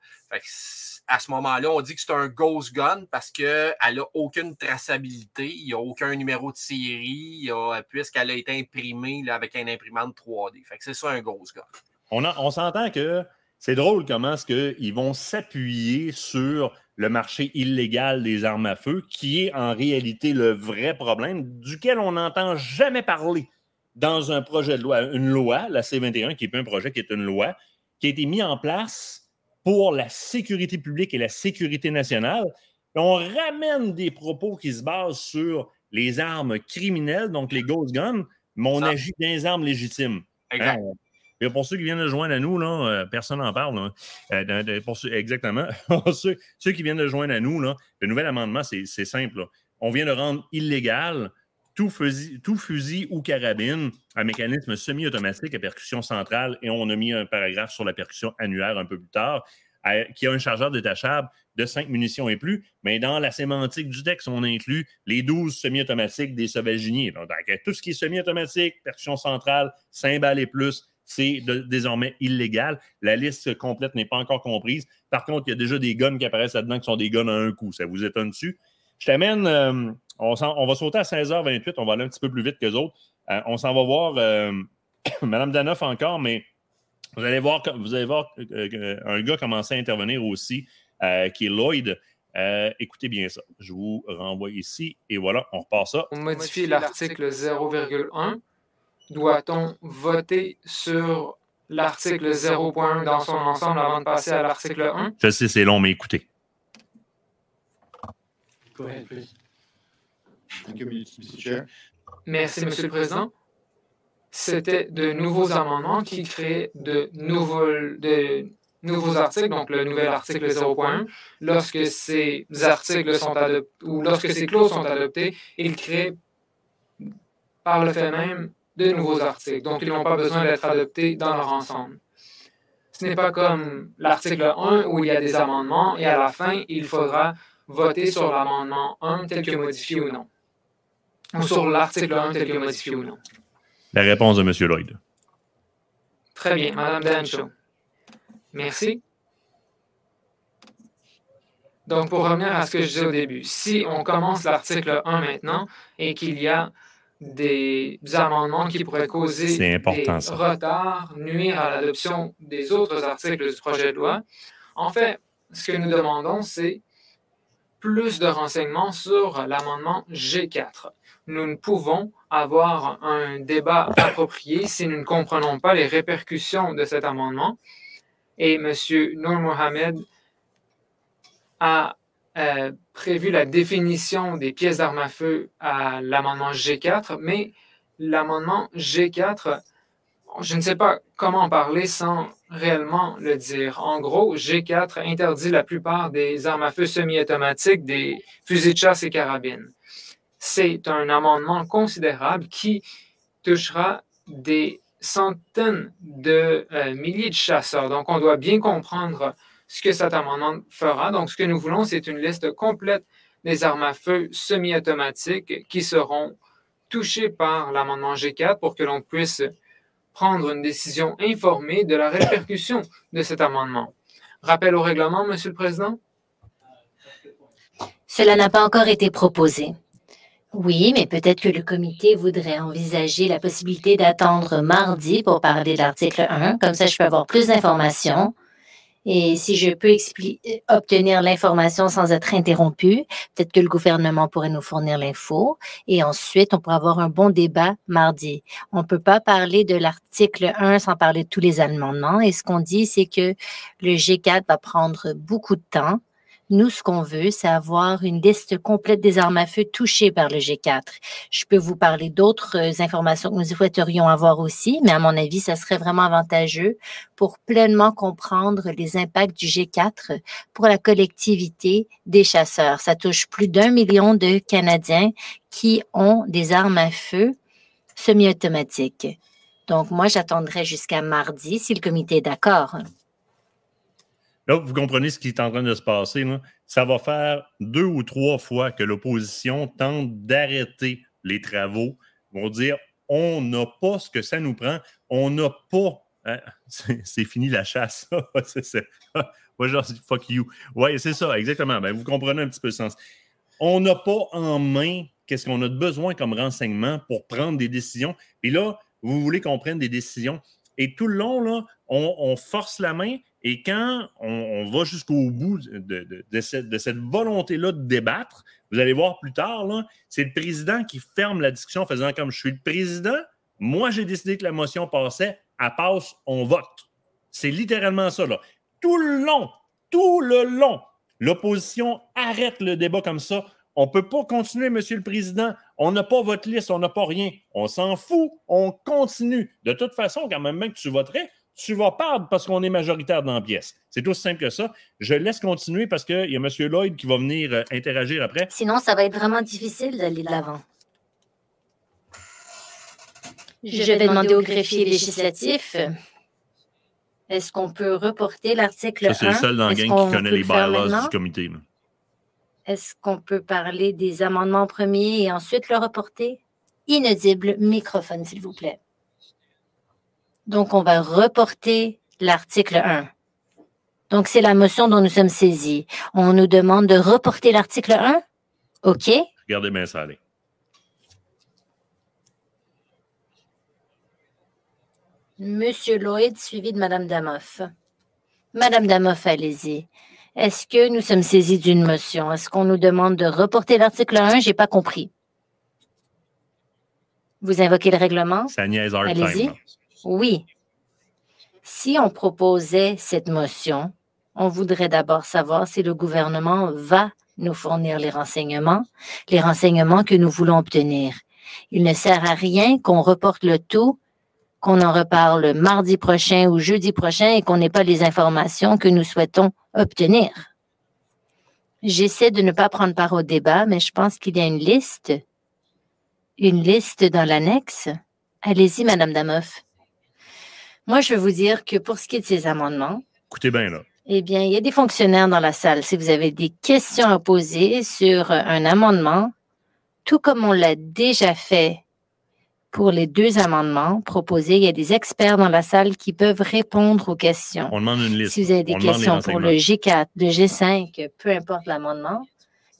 à ce moment-là, on dit que c'est un ghost gun parce qu'elle n'a aucune traçabilité, il n'y a aucun numéro de série, puisqu'elle a été imprimée avec un imprimante 3D. c'est ça un ghost gun on, s'entend que c'est drôle comment est-ce qu'ils vont s'appuyer sur le marché illégal des armes à feu, qui est en réalité le vrai problème, duquel on n'entend jamais parler dans un projet de loi, une loi, la C21, qui n'est pas un projet, qui est une loi, qui a été mise en place pour la sécurité publique et la sécurité nationale. On ramène des propos qui se basent sur les armes criminelles, donc les ghost guns, mais on agit dans les armes légitimes. Exact. Hein, et pour ceux qui viennent de joindre à nous, là, euh, personne n'en parle. Euh, pour exactement. (laughs) ceux, qui viennent de joindre à nous, là, le nouvel amendement, c'est simple. On vient de rendre illégal tout fusil, tout fusil ou carabine à mécanisme semi-automatique à percussion centrale et on a mis un paragraphe sur la percussion annuaire un peu plus tard qui a un chargeur détachable de 5 munitions et plus, mais dans la sémantique du texte, on inclut les 12 semi-automatiques des sauvaginiers. Donc, tout ce qui est semi-automatique, percussion centrale, 5 balles et plus, c'est désormais illégal. La liste complète n'est pas encore comprise. Par contre, il y a déjà des guns qui apparaissent là-dedans qui sont des guns à un coup. Ça vous étonne dessus? Je t'amène, euh, on, va sauter à 16h28, on va aller un petit peu plus vite que les autres. Euh, on s'en va voir euh, (coughs) Mme Danoff encore, mais vous allez voir, vous allez voir un gars commencer à intervenir aussi, qui est Lloyd. écoutez bien ça. Je vous renvoie ici et voilà, on repart ça. On modifie l'article 0,1 doit-on voter sur l'article 0.1 dans son ensemble avant de passer à l'article 1? Je sais, c'est long, mais écoutez. Merci, Monsieur le Président. C'était de nouveaux amendements qui créent de nouveaux, de nouveaux articles, donc le nouvel article 0.1. Lorsque ces articles sont adoptés, ou lorsque ces clauses sont adoptées, ils créent par le fait même de nouveaux articles, donc ils n'ont pas besoin d'être adoptés dans leur ensemble. Ce n'est pas comme l'article 1 où il y a des amendements et à la fin, il faudra voter sur l'amendement 1 tel que modifié ou non. Ou sur l'article 1 tel que modifié ou non. La réponse de M. Lloyd. Très bien, Mme Dancho. Merci. Donc, pour revenir à ce que je disais au début, si on commence l'article 1 maintenant et qu'il y a des amendements qui pourraient causer des retards, nuire à l'adoption des autres articles du projet de loi. En fait, ce que nous demandons, c'est plus de renseignements sur l'amendement G4. Nous ne pouvons avoir un débat approprié si nous ne comprenons pas les répercussions de cet amendement. Et M. Nour Mohamed a euh, prévu la définition des pièces d'armes à feu à l'amendement G4, mais l'amendement G4, je ne sais pas comment en parler sans réellement le dire. En gros, G4 interdit la plupart des armes à feu semi-automatiques, des fusils de chasse et carabines. C'est un amendement considérable qui touchera des centaines de euh, milliers de chasseurs. Donc, on doit bien comprendre ce que cet amendement fera. Donc, ce que nous voulons, c'est une liste complète des armes à feu semi-automatiques qui seront touchées par l'amendement G4 pour que l'on puisse prendre une décision informée de la répercussion de cet amendement. Rappel au règlement, Monsieur le Président? Cela n'a pas encore été proposé. Oui, mais peut-être que le comité voudrait envisager la possibilité d'attendre mardi pour parler de l'article 1. Comme ça, je peux avoir plus d'informations. Et si je peux obtenir l'information sans être interrompu, peut-être que le gouvernement pourrait nous fournir l'info. Et ensuite, on pourrait avoir un bon débat mardi. On ne peut pas parler de l'article 1 sans parler de tous les amendements. Et ce qu'on dit, c'est que le G4 va prendre beaucoup de temps nous, ce qu'on veut, c'est avoir une liste complète des armes à feu touchées par le G4. Je peux vous parler d'autres euh, informations que nous souhaiterions avoir aussi, mais à mon avis, ça serait vraiment avantageux pour pleinement comprendre les impacts du G4 pour la collectivité des chasseurs. Ça touche plus d'un million de Canadiens qui ont des armes à feu semi-automatiques. Donc, moi, j'attendrai jusqu'à mardi si le comité est d'accord. Là, vous comprenez ce qui est en train de se passer. Ça va faire deux ou trois fois que l'opposition tente d'arrêter les travaux. Ils vont dire on n'a pas ce que ça nous prend, on n'a pas. Hein, (laughs) c'est fini la chasse. (laughs) c'est (laughs) Moi, genre, fuck you. Oui, c'est ça, exactement. Ben, vous comprenez un petit peu le sens. On n'a pas en main qu'est-ce qu'on a besoin comme renseignement pour prendre des décisions. Et là, vous voulez qu'on prenne des décisions. Et tout le long, là, on force la main, et quand on, va jusqu'au bout de, cette, volonté-là de débattre, vous allez voir plus tard, c'est le président qui ferme la discussion en faisant comme je suis le président, moi j'ai décidé que la motion passait, à passe, on vote. C'est littéralement ça. Tout le long, tout le long, l'opposition arrête le débat comme ça. On ne peut pas continuer, Monsieur le Président. On n'a pas votre liste, on n'a pas rien. On s'en fout, on continue. De toute façon, quand même, même que tu voterais, tu vas perdre parce qu'on est majoritaire dans la pièce. C'est aussi simple que ça. Je laisse continuer parce qu'il y a M. Lloyd qui va venir euh, interagir après. Sinon, ça va être vraiment difficile d'aller de l'avant. Je vais demander au greffier législatif est-ce qu'on peut reporter l'article 1? c'est le seul dans le gang qui connaît les bylaws du comité. Est-ce qu'on peut parler des amendements premiers et ensuite le reporter? Inaudible, microphone, s'il vous plaît. Donc, on va reporter l'article 1. Donc, c'est la motion dont nous sommes saisis. On nous demande de reporter l'article 1? OK. Regardez bien ça aller. Monsieur Lloyd, suivi de Madame Damoff. Madame Damoff, allez-y. Est-ce que nous sommes saisis d'une motion? Est-ce qu'on nous demande de reporter l'article 1? Je n'ai pas compris. Vous invoquez le règlement? Allez-y. Oui. Si on proposait cette motion, on voudrait d'abord savoir si le gouvernement va nous fournir les renseignements, les renseignements que nous voulons obtenir. Il ne sert à rien qu'on reporte le tout, qu'on en reparle mardi prochain ou jeudi prochain et qu'on n'ait pas les informations que nous souhaitons obtenir. J'essaie de ne pas prendre part au débat, mais je pense qu'il y a une liste. Une liste dans l'annexe. Allez-y, Madame Damoff. Moi, je veux vous dire que pour ce qui est de ces amendements, écoutez bien là. Eh bien, il y a des fonctionnaires dans la salle. Si vous avez des questions à poser sur un amendement, tout comme on l'a déjà fait pour les deux amendements proposés, il y a des experts dans la salle qui peuvent répondre aux questions. On demande une liste. Si vous avez des questions pour le G4, le G5, peu importe l'amendement,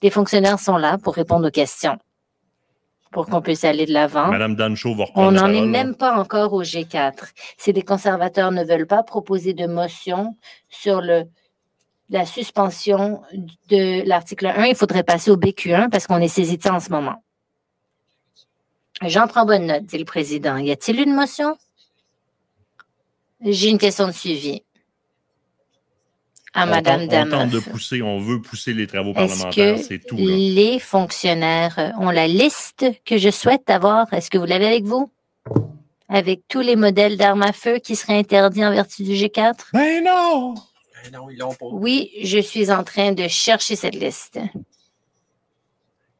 les fonctionnaires sont là pour répondre aux questions pour qu'on puisse aller de l'avant. Madame Dancho va On n'en est même pas encore au G4. Si les conservateurs ne veulent pas proposer de motion sur le, la suspension de l'article 1, il faudrait passer au BQ1 parce qu'on est saisi de ça en ce moment. J'en prends bonne note, dit le président. Y a-t-il une motion? J'ai une question de suivi. À on Madame tente, on tente de pousser, on veut pousser les travaux parlementaires, c'est tout. Là. les fonctionnaires ont la liste que je souhaite avoir? Est-ce que vous l'avez avec vous? Avec tous les modèles d'armes à feu qui seraient interdits en vertu du G4? Ben non! Ben non, ils l'ont pas. Oui, je suis en train de chercher cette liste.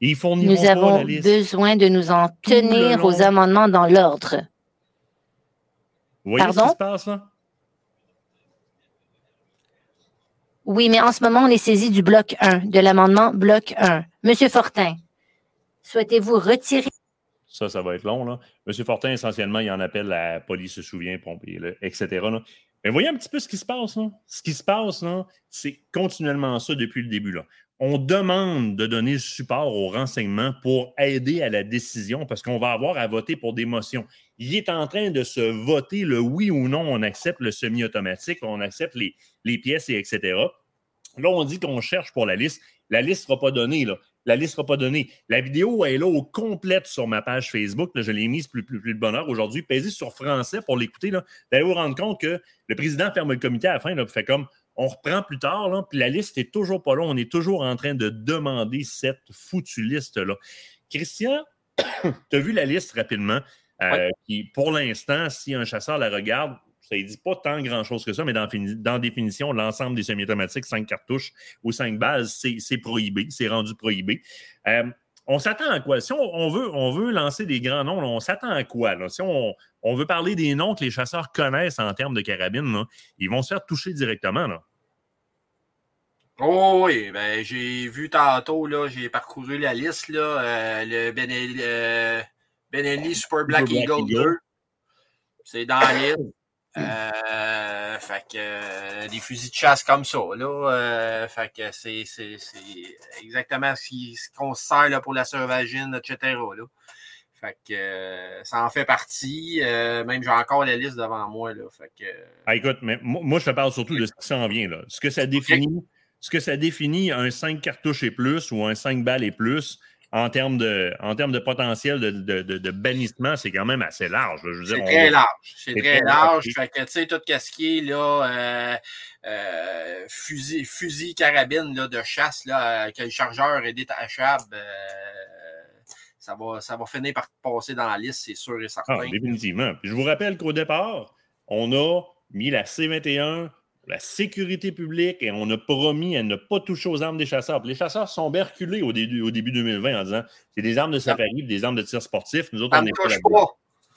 Ils fourniront Nous pas avons la liste. besoin de nous en tenir aux amendements dans l'ordre. Vous voyez ce Pardon? qui se passe là? Oui, mais en ce moment, on est saisi du bloc 1, de l'amendement bloc 1. Monsieur Fortin, souhaitez-vous retirer? Ça, ça va être long. Là. Monsieur Fortin, essentiellement, il en appelle la police se souvient, pompier, là, etc. Mais voyez un petit peu ce qui se passe. Là. Ce qui se passe, c'est continuellement ça depuis le début. Là. On demande de donner le support aux renseignements pour aider à la décision parce qu'on va avoir à voter pour des motions. Il est en train de se voter le oui ou non, on accepte le semi-automatique, on accepte les, pièces, et etc. Là, on dit qu'on cherche pour la liste. La liste ne sera pas donnée. La liste ne sera pas donnée. La vidéo est là au complète sur ma page Facebook. Je l'ai mise plus, plus, plus de bonheur aujourd'hui. Pesez sur français pour l'écouter. Vous allez vous rendre compte que le président ferme le comité à la fin. Là, fait comme on reprend plus tard. Là, puis la liste est toujours pas là. On est toujours en train de demander cette foutue liste-là. Christian, (coughs) tu as vu la liste rapidement. euh, qui, pour l'instant, si un chasseur la regarde, ça ne dit pas tant grand-chose que ça, mais dans, fini- dans définition, l'ensemble des semi-automatiques, 5 cartouches ou 5 bases, c'est c'est prohibé, c'est rendu prohibé. Euh, on s'attend à quoi? Si on, on veut, on veut lancer des grands noms, là, on s'attend à quoi? là? Si on, on veut parler des noms que les chasseurs connaissent en termes de carabine, là, ils vont se faire toucher directement. Là. Oh oui, ben, j'ai vu tantôt, là, j'ai parcouru la liste, là, euh, le Benelli, euh, Benelli Super Black Black Eagle Eagle. 2. C'est dans la liste. Euh, fait que euh, des fusils de chasse comme ça, là. euh, fait que c'est, c'est, c'est exactement ce, qu'on se sert là, pour la sauvagine, etc. Là. Fait que euh, ça en fait partie. euh, même j'ai encore la liste devant moi. Là, fait que, Ah, écoute, mais moi, moi, je te parle surtout de ce qui s'en vient. Là. Ce que ça définit, ce que ça définit un 5 cartouches et plus ou un 5 balles et plus en termes de, en termes de potentiel de, de- de- de bannissement, c'est quand même assez large. là. Je veux dire, C'est très large. C'est très très large. large. Fait que, tu sais, tout ce qui est, là, euh, euh, fusil, fusil carabine, là, de chasse, là, euh, que le chargeur est détachable, euh, ça va, ça va finir par passer dans la liste, c'est sûr et certain. Ah, définitivement. Puis je vous rappelle qu'au départ, on a mis la C-21, la sécurité publique, et on a promis à ne pas toucher aux armes des chasseurs. Puis les chasseurs sont bien reculés au début, au début 2020 en disant c'est des armes de safari, des armes de tir sportif. Nous autres, ça on ne pas touche pas.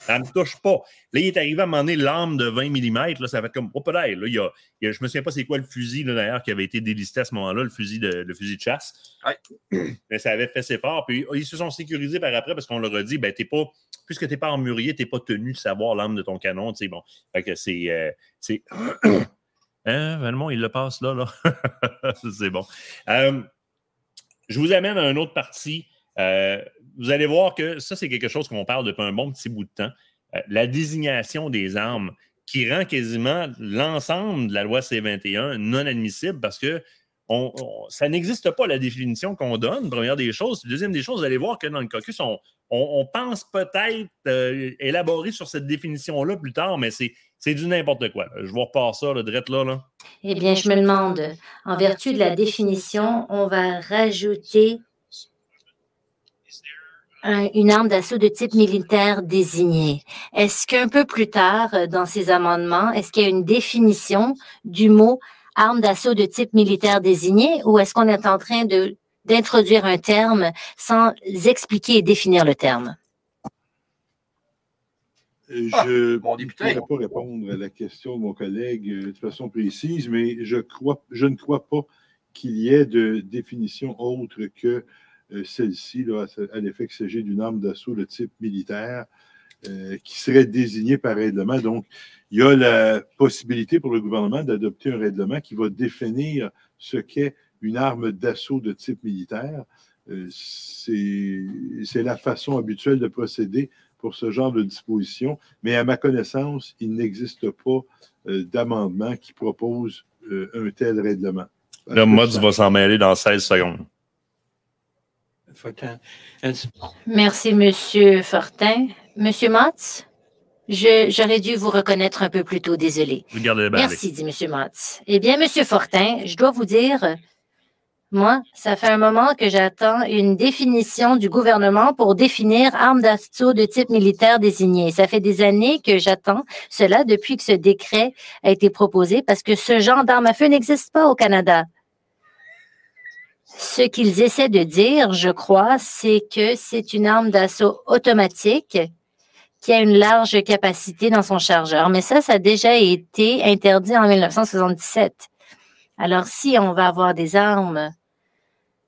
Ça ne me touche pas. Là, il est arrivé à donné, l'arme de 20 mm, là, ça fait comme, oh, peut-être, là, il y a, il y a- je ne me souviens pas c'est quoi le fusil, d'ailleurs, qui avait été délisté à ce moment-là, le fusil de, le fusil de chasse. Ouais. (clears throat) Mais ça avait fait ses forts. Puis ils se sont sécurisés par après parce qu'on leur a dit, ben, t'es pas, puisque tu n'es pas armurier, tu n'es pas tenu de savoir l'arme de ton canon. Bon. Fait que c'est. euh, c'est... (clears throat) hein, il le passe là, là. (laughs) c'est bon. Euh, je vous amène à un autre parti. Euh, vous allez voir que ça, c'est quelque chose qu'on parle depuis un bon petit bout de temps. Euh, la désignation des armes qui rend quasiment l'ensemble de la loi C-21 non admissible parce que ça n'existe pas la définition qu'on donne, première des choses. Deuxième des choses, vous allez voir que dans le caucus, on pense peut-être euh, élaborer sur cette définition-là plus tard, mais c'est, c'est du n'importe quoi. Je vous repars ça, le drette là, là. Eh bien, je me demande, en vertu de la définition, on va rajouter un- une arme d'assaut de type militaire désignée. Est-ce qu'un peu plus tard, euh, dans ces amendements, est-ce qu'il y a une définition du mot arme d'assaut de type militaire désignée ou est-ce qu'on est en train d'introduire un terme sans expliquer et définir le terme? Euh, Ah, Je ne pourrais pas répondre à la question de mon collègue euh, de façon précise, mais je, crois, je ne crois pas qu'il y ait de définition autre que euh, celle-ci, à l'effet qu'il s'agit d'une arme d'assaut de type militaire euh, qui serait désignée par règlement. Donc, il y a la possibilité pour le gouvernement d'adopter un règlement qui va définir ce qu'est une arme d'assaut de type militaire. Euh, c'est la façon habituelle de procéder pour ce genre de disposition, mais à ma connaissance, il n'existe pas euh, d'amendement qui propose euh, un tel règlement. Là, Mods va s'en mêler dans 16 secondes. Merci, Monsieur Fortin. Monsieur Motz? Je- J'aurais dû vous reconnaître un peu plus tôt, désolé. Merci, dit M. Mott. Eh bien, M. Fortin, je dois vous dire, moi, ça fait un moment que j'attends une définition du gouvernement pour définir armes d'assaut de type militaire désigné. Ça fait des années que j'attends cela depuis que ce décret a été proposé parce que ce genre d'arme à feu n'existe pas au Canada. Ce qu'ils essaient de dire, je crois, c'est que c'est une arme d'assaut automatique qui a une large capacité dans son chargeur. Mais ça, ça a déjà été interdit en 1977. Alors, si on va avoir des armes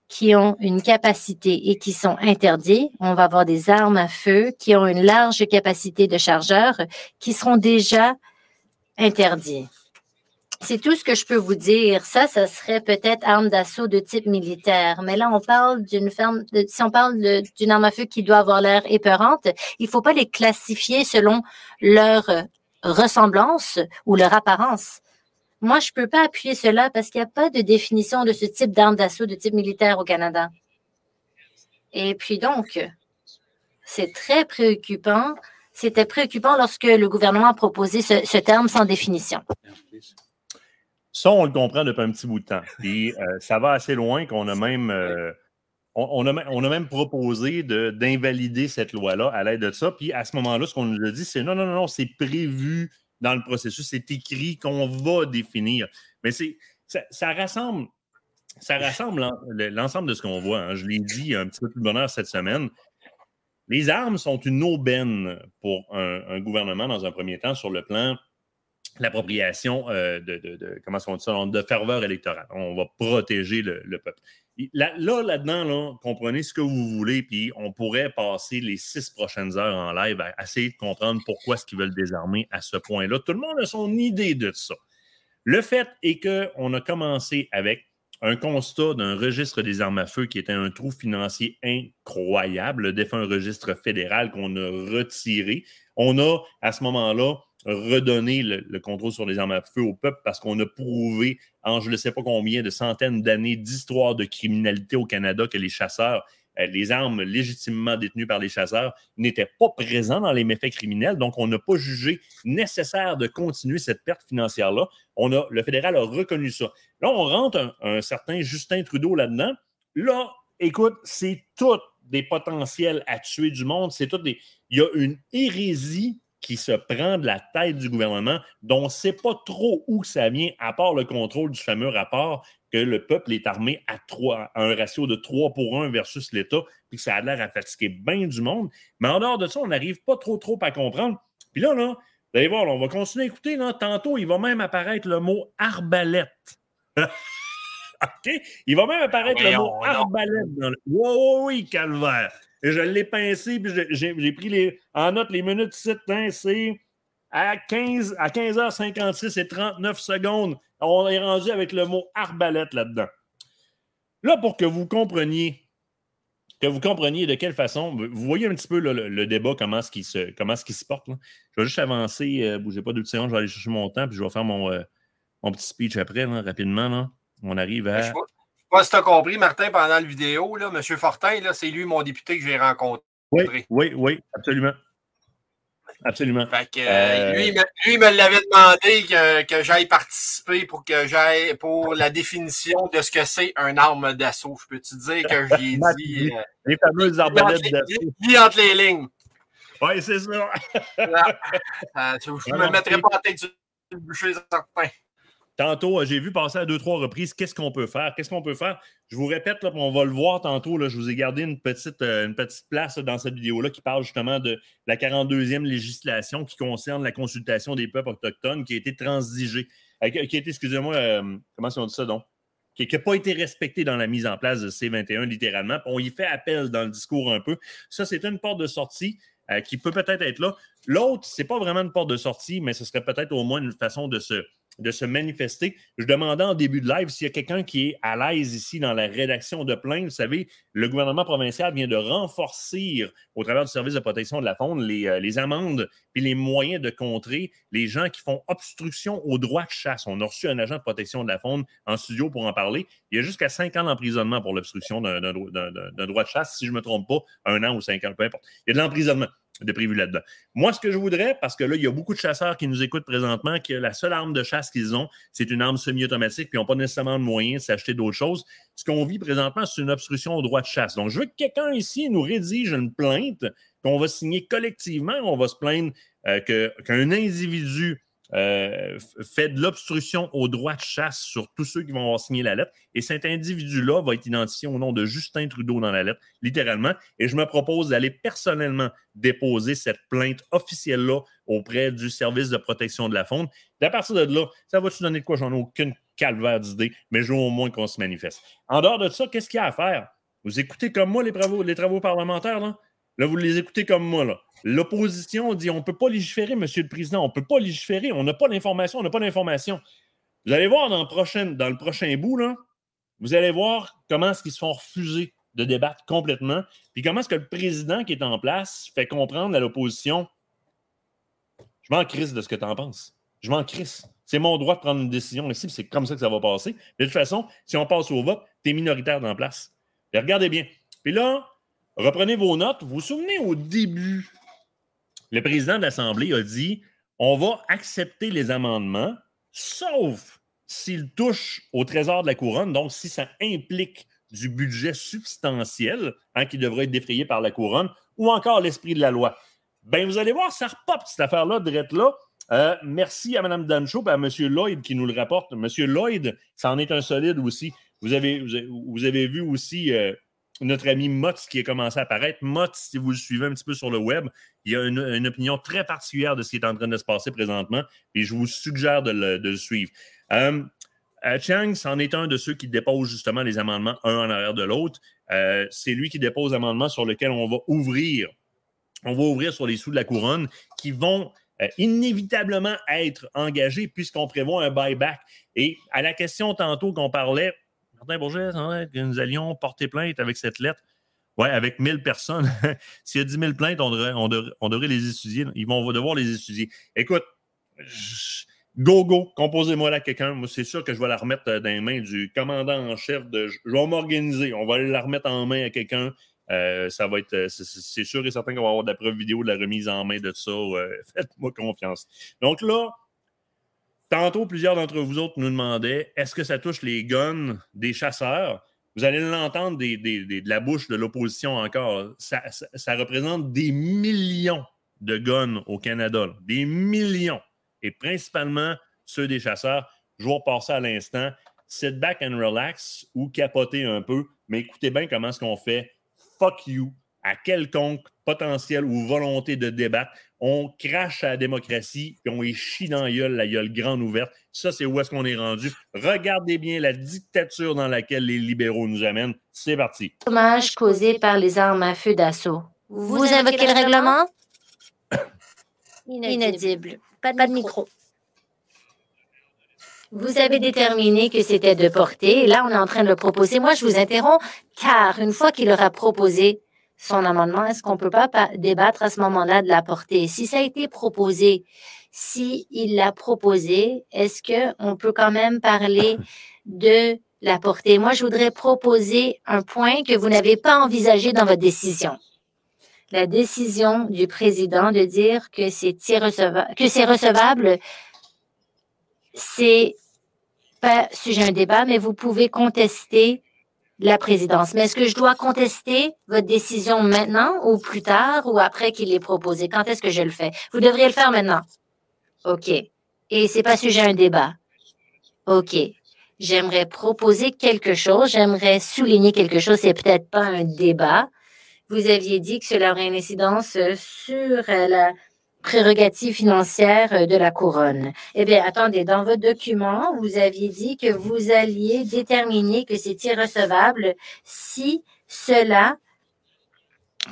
qui ont une capacité et qui sont interdites, on va avoir des armes à feu qui ont une large capacité de chargeur qui seront déjà interdites. C'est tout ce que je peux vous dire. Ça, ça serait peut-être arme d'assaut de type militaire. Mais là, on parle d'une ferme, de- si on parle d'une arme à feu qui doit avoir l'air épeurante, il faut pas les classifier selon leur ressemblance ou leur apparence. Moi, je peux pas appuyer cela parce qu'il n'y a pas de définition de ce type d'arme d'assaut de type militaire au Canada. Et puis donc, c'est très préoccupant. C'était préoccupant lorsque le gouvernement a proposé ce, terme sans définition. Ça, on le comprend depuis un petit bout de temps. Puis euh, ça va assez loin qu'on a même. euh, on, a, a même proposé de- d'invalider cette loi-là à l'aide de ça. Puis à ce moment-là, ce qu'on nous a dit, c'est non, non, non, non, c'est prévu dans le processus, c'est écrit qu'on va définir. Mais c'est ça, rassemble, ça rassemble l'en- le- l'ensemble de ce qu'on voit. hein. Je l'ai dit un petit peu plus de bonheur cette semaine. Les armes sont une aubaine pour un gouvernement dans un premier temps sur le plan l'appropriation euh, de, comment on ça, de ferveur électorale. On va protéger le, le peuple. Là, là, là-dedans, là, comprenez ce que vous voulez, puis on pourrait passer les six prochaines heures en live à essayer de comprendre pourquoi est-ce qu'ils veulent désarmer à ce point-là. Tout le monde a son idée de ça. Le fait est qu'on a commencé avec un constat d'un registre des armes à feu qui était un trou financier incroyable, le défunt registre fédéral qu'on a retiré. On a, à ce moment-là, redonné le, le contrôle sur les armes à feu au peuple parce qu'on a prouvé en je ne sais pas combien de centaines d'années d'histoire de criminalité au Canada que les chasseurs, euh, les armes légitimement détenues par les chasseurs n'étaient pas présents dans les méfaits criminels. Donc, on n'a pas jugé nécessaire de continuer cette perte financière-là. On a, le fédéral a reconnu ça. Là, on rentre un, un certain Justin Trudeau là-dedans. Là, écoute, c'est tout des potentiels à tuer du monde. C'est tout des. Il y a une hérésie qui se prend de la tête du gouvernement, dont on ne sait pas trop où ça vient, à part le contrôle du fameux rapport que le peuple est armé à, un ratio de 3 pour 1 versus l'État, puis que ça a l'air à fatiguer bien du monde. Mais en dehors de ça, on n'arrive pas trop, trop à comprendre. Puis là, là, vous allez voir, là, on va continuer à écouter. Là, tantôt, il va même apparaître le mot arbalète. (laughs) OK? Il va même apparaître le mot arbalète dans le. Oui, oui, oui, calvaire. Et je l'ai pincé, puis j'ai- pris les, en note les minutes hein, c'est à 15, à 15h56 et 39 secondes. On est rendu avec le mot arbalète là-dedans. Là, pour que vous compreniez, que vous compreniez de quelle façon, vous voyez un petit peu le, débat, comment est-ce qu'il se, comment est-ce qu'il se porte. Je vais juste avancer, euh, bougez pas deux petites secondes, je vais aller chercher mon temps, puis je vais faire mon, euh, petit speech après, rapidement. On arrive à. Pas- si tu as compris, Martin, pendant la vidéo, là, M. Fortin, là, c'est lui mon député que j'ai rencontré. Oui, oui, oui, absolument. Absolument. Fait que, euh, Euh, lui, il me, lui, il me l'avait demandé que, que j'aille participer pour que j'aille pour la définition de ce que c'est un arme d'assaut. Je peux te dire que (laughs) j'y ai dit. euh, Les fameuses arbalètes d'assaut. lis entre les lignes. Oui, c'est ça. Là, (laughs) euh, je ne me mettrai pas en tête du bûcher certain. Tantôt, euh, j'ai vu passer à deux, trois reprises qu'est-ce qu'on peut faire? Qu'est-ce qu'on peut faire? Je vous répète, là, on va le voir tantôt. Là, je vous ai gardé une petite, euh, une petite place dans cette vidéo-là qui parle justement de la 42e législation qui concerne la consultation des peuples autochtones qui a été transigée, euh, qui a été, excusez-moi, comment on dit ça donc? Qui n'a pas été respectée dans la mise en place de C21, littéralement. On y fait appel dans le discours un peu. Ça, c'est une porte de sortie qui peut peut-être être là. L'autre, c'est pas vraiment une porte de sortie, mais ce serait peut-être au moins une façon de se, de se manifester. Je demandais en début de live s'il y a quelqu'un qui est à l'aise ici dans la rédaction de plainte. Vous savez, le gouvernement provincial vient de renforcer, au travers du service de protection de la faune, les, euh, amendes et les moyens de contrer les gens qui font obstruction au droit de chasse. On a reçu un agent de protection de la faune en studio pour en parler. Il y a jusqu'à cinq ans d'emprisonnement pour l'obstruction d'un droit de chasse, si je ne me trompe pas, un an ou cinq ans, peu importe. Il y a de l'emprisonnement. De prévu là-dedans. Moi, ce que je voudrais, parce que là, il y a beaucoup de chasseurs qui nous écoutent présentement, que la seule arme de chasse qu'ils ont, c'est une arme semi-automatique, puis ils n'ont pas nécessairement de moyens de s'acheter d'autres choses. Ce qu'on vit présentement, c'est une obstruction au droit de chasse. Donc, je veux que quelqu'un ici nous rédige une plainte qu'on va signer collectivement. On va se plaindre euh, qu'un individu euh, fait de l'obstruction au droit de chasse sur tous ceux qui vont avoir signé la lettre. Et cet individu-là va être identifié au nom de Justin Trudeau dans la lettre, littéralement. Et je me propose d'aller personnellement déposer cette plainte officielle-là auprès du service de protection de la faune. à partir de là, ça va-tu donner de quoi? J'en ai aucune calvaire d'idée, mais je veux au moins qu'on se manifeste. En dehors de ça, qu'est-ce qu'il y a à faire? Vous écoutez comme moi les travaux, les travaux parlementaires, là? Là, vous les écoutez comme moi. L'opposition dit on ne peut pas légiférer, Monsieur le Président, on ne peut pas légiférer, on n'a pas l'information, on n'a pas l'information. Vous allez voir dans le prochain, dans bout, vous allez voir comment est-ce qu'ils se font refuser de débattre complètement, puis comment est-ce que le président qui est en place fait comprendre à l'opposition Je m'en crisse de ce que tu en penses. Je m'en crisse. C'est mon droit de prendre une décision ici, c'est comme ça que ça va passer. de toute façon, si on passe au vote, tu es minoritaire dans la place. regardez bien. Puis là, reprenez vos notes. Vous vous souvenez au début, le président de l'Assemblée a dit on va accepter les amendements, sauf s'ils touchent au trésor de la couronne, donc si ça implique du budget substantiel hein, qui devrait être défrayé par la couronne, ou encore l'esprit de la loi. Ben, vous allez voir, ça repop cette affaire-là, direct là. Euh, merci à Mme Dancho et à M. Lloyd qui nous le rapporte. M. Lloyd, ça en est un solide aussi. Vous avez, vous avez vu aussi euh, notre ami Mott qui a commencé à apparaître. Mott, si vous le suivez un petit peu sur le web, il a une, opinion très particulière de ce qui est en train de se passer présentement et je vous suggère de le, suivre. Euh, euh, Chang, c'en est un de ceux qui déposent justement les amendements un en arrière de l'autre. Euh, c'est lui qui dépose l'amendement sur lequel on va ouvrir. On va ouvrir sur les sous de la couronne qui vont inévitablement être engagés puisqu'on prévoit un buyback. Et à la question tantôt qu'on parlait, Bourget, que nous allions porter plainte avec cette lettre. Oui, avec 1000 personnes. (laughs) S'il y a 10 000 plaintes, on devrait, les étudier. Ils vont devoir les étudier. Écoute, go, go, composez-moi là quelqu'un. Moi, c'est sûr que je vais la remettre euh, dans les mains du commandant en chef. De, je vais m'organiser. On va la remettre en main à quelqu'un. Euh, ça va être, euh, c'est sûr et certain qu'on va avoir de la preuve vidéo de la remise en main de ça. (laughs) Faites-moi confiance. Donc là, Tantôt, plusieurs d'entre vous autres nous demandaient est-ce que ça touche les guns des chasseurs? Vous allez l'entendre de la bouche de l'opposition encore. Ça, représente des millions de guns au Canada. Des millions. Et principalement ceux des chasseurs. Je vais passer à l'instant. Sit back and relax ou capoter un peu. Mais écoutez bien comment est-ce qu'on fait fuck you à quelconque potentiel ou volonté de débattre. On crache à la démocratie et on y chie dans la gueule, la gueule grande ouverte. Ça, c'est où est-ce qu'on est rendu. Regardez bien la dictature dans laquelle les libéraux nous amènent. C'est parti. Dommage causé par les armes à feu d'assaut. Vous, invoquez le règlement? (coughs) Inaudible. Pas de, micro. Vous avez déterminé que c'était de porter. Et là, on est en train de le proposer. Moi, je vous interromps, car une fois qu'il aura proposé son amendement, est-ce qu'on ne peut pas débattre à ce moment-là de la portée? Si ça a été proposé, si il l'a proposé, est-ce qu'on peut quand même parler (laughs) de la portée? Moi, je voudrais proposer un point que vous n'avez pas envisagé dans votre décision. La décision du président de dire que c'est recevable, que c'est recevable, c'est pas sujet à un débat, mais vous pouvez contester la présidence. Mais est-ce que je dois contester votre décision maintenant ou plus tard ou après qu'il l'ait proposé? Quand est-ce que je le fais? Vous devriez le faire maintenant. OK. Et c'est pas sujet à un débat. OK. J'aimerais proposer quelque chose. J'aimerais souligner quelque chose. C'est peut-être pas un débat. Vous aviez dit que cela aurait une incidence sur la prérogatives financières euh, de la couronne. Eh bien, attendez, dans votre document, vous aviez dit que vous alliez déterminer que c'est irrecevable si cela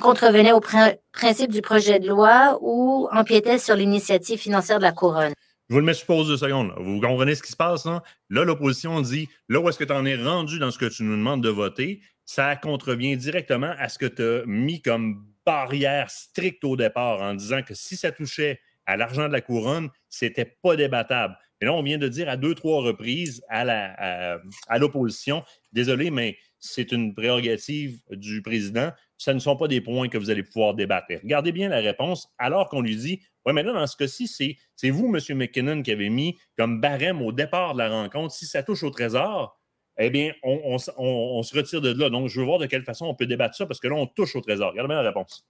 contrevenait au principe du projet de loi ou empiétait sur l'initiative financière de la couronne. Je vous le mets sur pause deux secondes. Vous comprenez ce qui se passe? Là, là l'opposition dit là où est-ce que tu en es rendu dans ce que tu nous demandes de voter, ça contrevient directement à ce que tu as mis comme barrière stricte au départ en disant que si ça touchait à l'argent de la couronne, c'était pas débattable. Et là, on vient de dire à deux, trois reprises à l'opposition, désolé, mais c'est une prérogative du président. Ce ne sont pas des points que vous allez pouvoir débattre. regardez bien la réponse, alors qu'on lui dit Oui, mais là, dans ce cas-ci, c'est vous, M. McKinnon, qui avez mis comme barème au départ de la rencontre. Si ça touche au trésor, eh bien, on, se retire de là. Donc, je veux voir de quelle façon on peut débattre ça, parce que là, on touche au trésor. Regardez bien la réponse.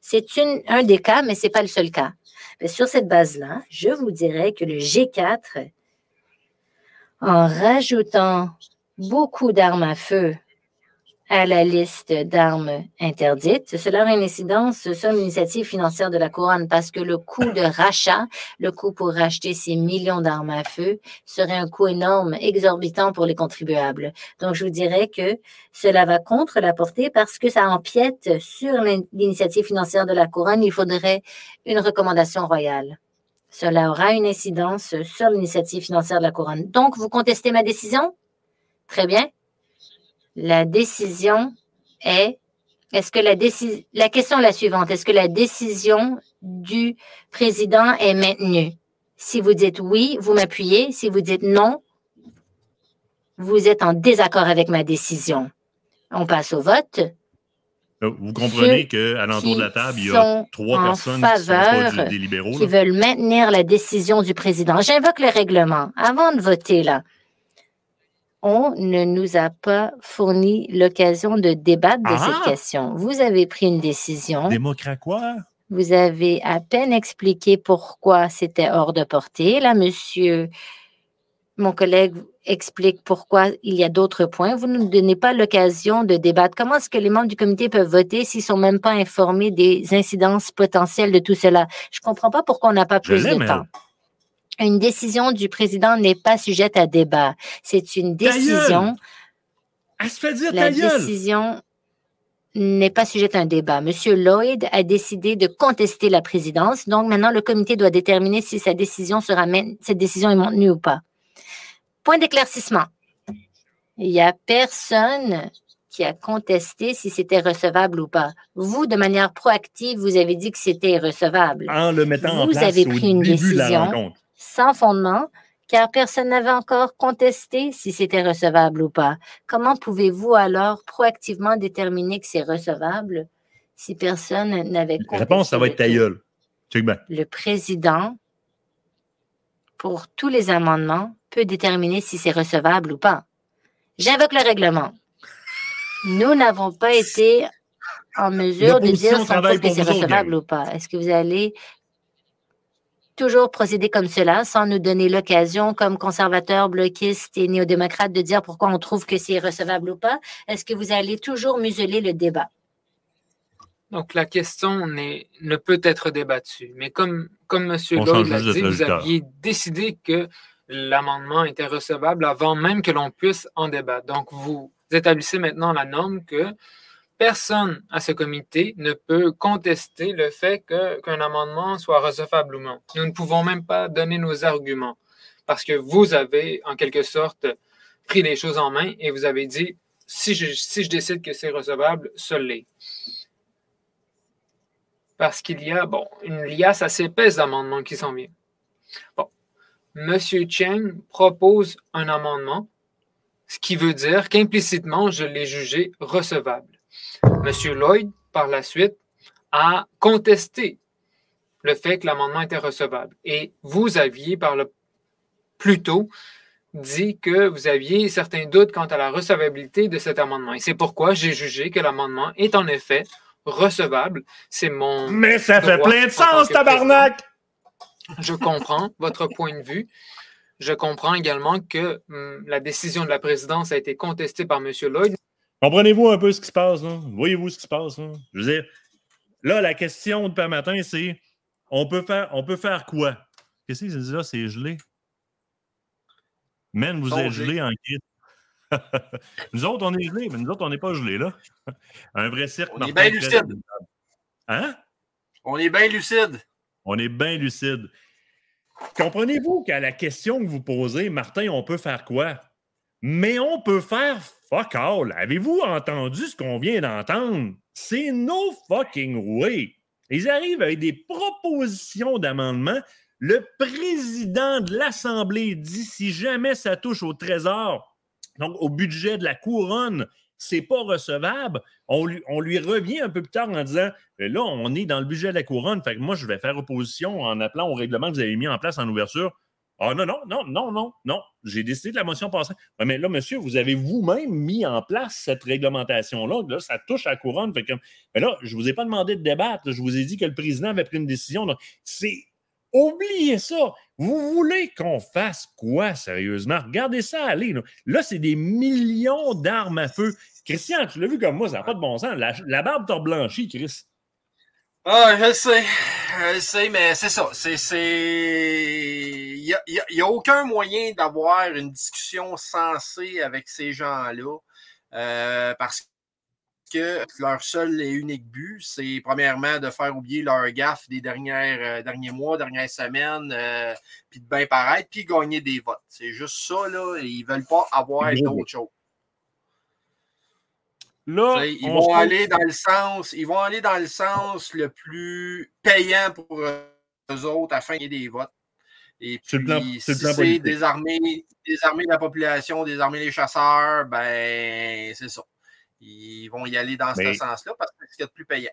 C'est un des cas, mais ce n'est pas le seul cas. Sur cette base-là, je vous dirais que le G4, en rajoutant beaucoup d'armes à feu à la liste d'armes interdites. Cela aura une incidence sur l'initiative financière de la couronne parce que le coût de (laughs) rachat, le coût pour racheter ces millions d'armes à feu serait un coût énorme, exorbitant pour les contribuables. Donc, je vous dirais que cela va contre la portée parce que ça empiète sur l'initiative financière de la couronne. Il faudrait une recommandation royale. Cela aura une incidence sur l'initiative financière de la couronne. Donc, vous contestez ma décision? Très bien. La décision est, est-ce que la décision, la question est la suivante, est-ce que la décision du président est maintenue? Si vous dites oui, vous m'appuyez. Si vous dites non, vous êtes en désaccord avec ma décision. On passe au vote. Euh, vous comprenez qu'à l'entour de la table, il y a trois personnes qui sont des libéraux. Qui veulent maintenir la décision du président. J'invoque le règlement. Avant de voter, là, on ne nous a pas fourni l'occasion de débattre de cette ah! question. Vous avez pris une décision. Démocrat quoi? Vous avez à peine expliqué pourquoi c'était hors de portée. Là, monsieur, mon collègue explique pourquoi il y a d'autres points. Vous ne nous donnez pas l'occasion de débattre. Comment est-ce que les membres du comité peuvent voter s'ils ne sont même pas informés des incidences potentielles de tout cela? Je ne comprends pas pourquoi on n'a pas plus de temps. Une décision du président n'est pas sujette à débat. C'est une décision. Elle se fait dire La décision n'est pas sujette à un débat. Monsieur Lloyd a décidé de contester la présidence. Donc maintenant, le comité doit déterminer si sa décision sera cette décision est maintenue ou pas. Point d'éclaircissement. Il n'y a personne qui a contesté si c'était recevable ou pas. Vous, de manière proactive, vous avez dit que c'était recevable. En le mettant vous en place avez pris une décision sans fondement, car personne n'avait encore contesté si c'était recevable ou pas. Comment pouvez-vous alors proactivement déterminer que c'est recevable si personne n'avait contesté? La réponse, ça va être ta gueule. Le président, pour tous les amendements, peut déterminer si c'est recevable ou pas. J'invoque le règlement. Nous n'avons pas été en mesure de dire que c'est recevable ou pas. Est-ce que vous allez toujours procéder comme cela sans nous donner l'occasion, comme conservateurs, bloquistes et néo-démocrates, de dire pourquoi on trouve que c'est recevable ou pas? Est-ce que vous allez toujours museler le débat? Donc, la question ne peut être débattue. Mais comme, comme M. Lloyd l'a dit, vous aviez décidé que l'amendement était recevable avant même que l'on puisse en débattre. Donc, vous établissez maintenant la norme que personne à ce comité ne peut contester le fait qu'un amendement soit recevable ou non. Nous ne pouvons même pas donner nos arguments parce que vous avez, en quelque sorte, pris les choses en main et vous avez dit si je, décide que c'est recevable, ce l'est. Parce qu'il y a, bon, une liasse assez épaisse d'amendements qui s'en vient. Bon. M. Cheng propose un amendement, ce qui veut dire qu'implicitement, je l'ai jugé recevable. M. Lloyd, par la suite, a contesté le fait que l'amendement était recevable. Et vous aviez, par le plus tôt, dit que vous aviez certains doutes quant à la recevabilité de cet amendement. Et c'est pourquoi j'ai jugé que l'amendement est en effet recevable. C'est mon. Mais ça fait plein de sens, tabarnak! Je comprends votre point de vue. Je comprends également que hum, la décision de la présidence a été contestée par M. Lloyd. Comprenez-vous un peu ce qui se passe? Voyez-vous ce qui se passe? Je veux dire, là, la question de pas matin, c'est on peut faire, on peut faire quoi? Qu'est-ce que c'est là? C'est gelé? Man, vous êtes gelé en kit. (laughs) nous autres, on est gelés, mais nous autres, on n'est pas gelés, là. Un vrai cirque. On est bien lucide. Hein? On est bien lucide. On est bien lucide. Comprenez-vous qu'à la question que vous posez, Martin, on peut faire quoi? Mais on peut faire fuck all. Avez-vous entendu ce qu'on vient d'entendre? C'est no fucking way. Ils arrivent avec des propositions d'amendement Le président de l'Assemblée dit si jamais ça touche au trésor, donc au budget de la couronne, c'est pas recevable. On lui, on lui, revient un peu plus tard en disant là, on est dans le budget de la couronne, fait que moi, je vais faire opposition en appelant au règlement que vous avez mis en place en ouverture. Ah non, non, non, non, non, non. J'ai décidé de la motion passée. mais là, monsieur, vous avez vous-même mis en place cette réglementation-là. Là, ça touche à la couronne. Fait que, mais là, je ne vous ai pas demandé de débattre. Je vous ai dit que le président avait pris une décision. C'est. Oubliez ça. Vous voulez qu'on fasse quoi, sérieusement? Regardez ça aller. Là, c'est des millions d'armes à feu. Christian, tu l'as vu comme moi, ça n'a pas de bon sens. La, barbe t'a blanchi, Chris. Ah, je sais. Je sais, mais c'est ça. C'est. Il n'y a, y a, aucun moyen d'avoir une discussion sensée avec ces gens-là. Euh, parce que leur seul et unique but, c'est premièrement de faire oublier leur gaffe des dernières, euh, derniers mois, dernières semaines, euh, puis de bien paraître, puis gagner des votes. C'est juste ça, là. Ils ne veulent pas avoir d'autres choses ils vont aller dans le sens, ils vont aller dans le sens le plus payant pour eux autres afin qu'il y ait des votes. Et puis, si c'est désarmer, désarmer la population, désarmer les chasseurs, ben c'est ça. Ils vont y aller dans ce sens-là parce que c'est ce qu'il y a de plus payant.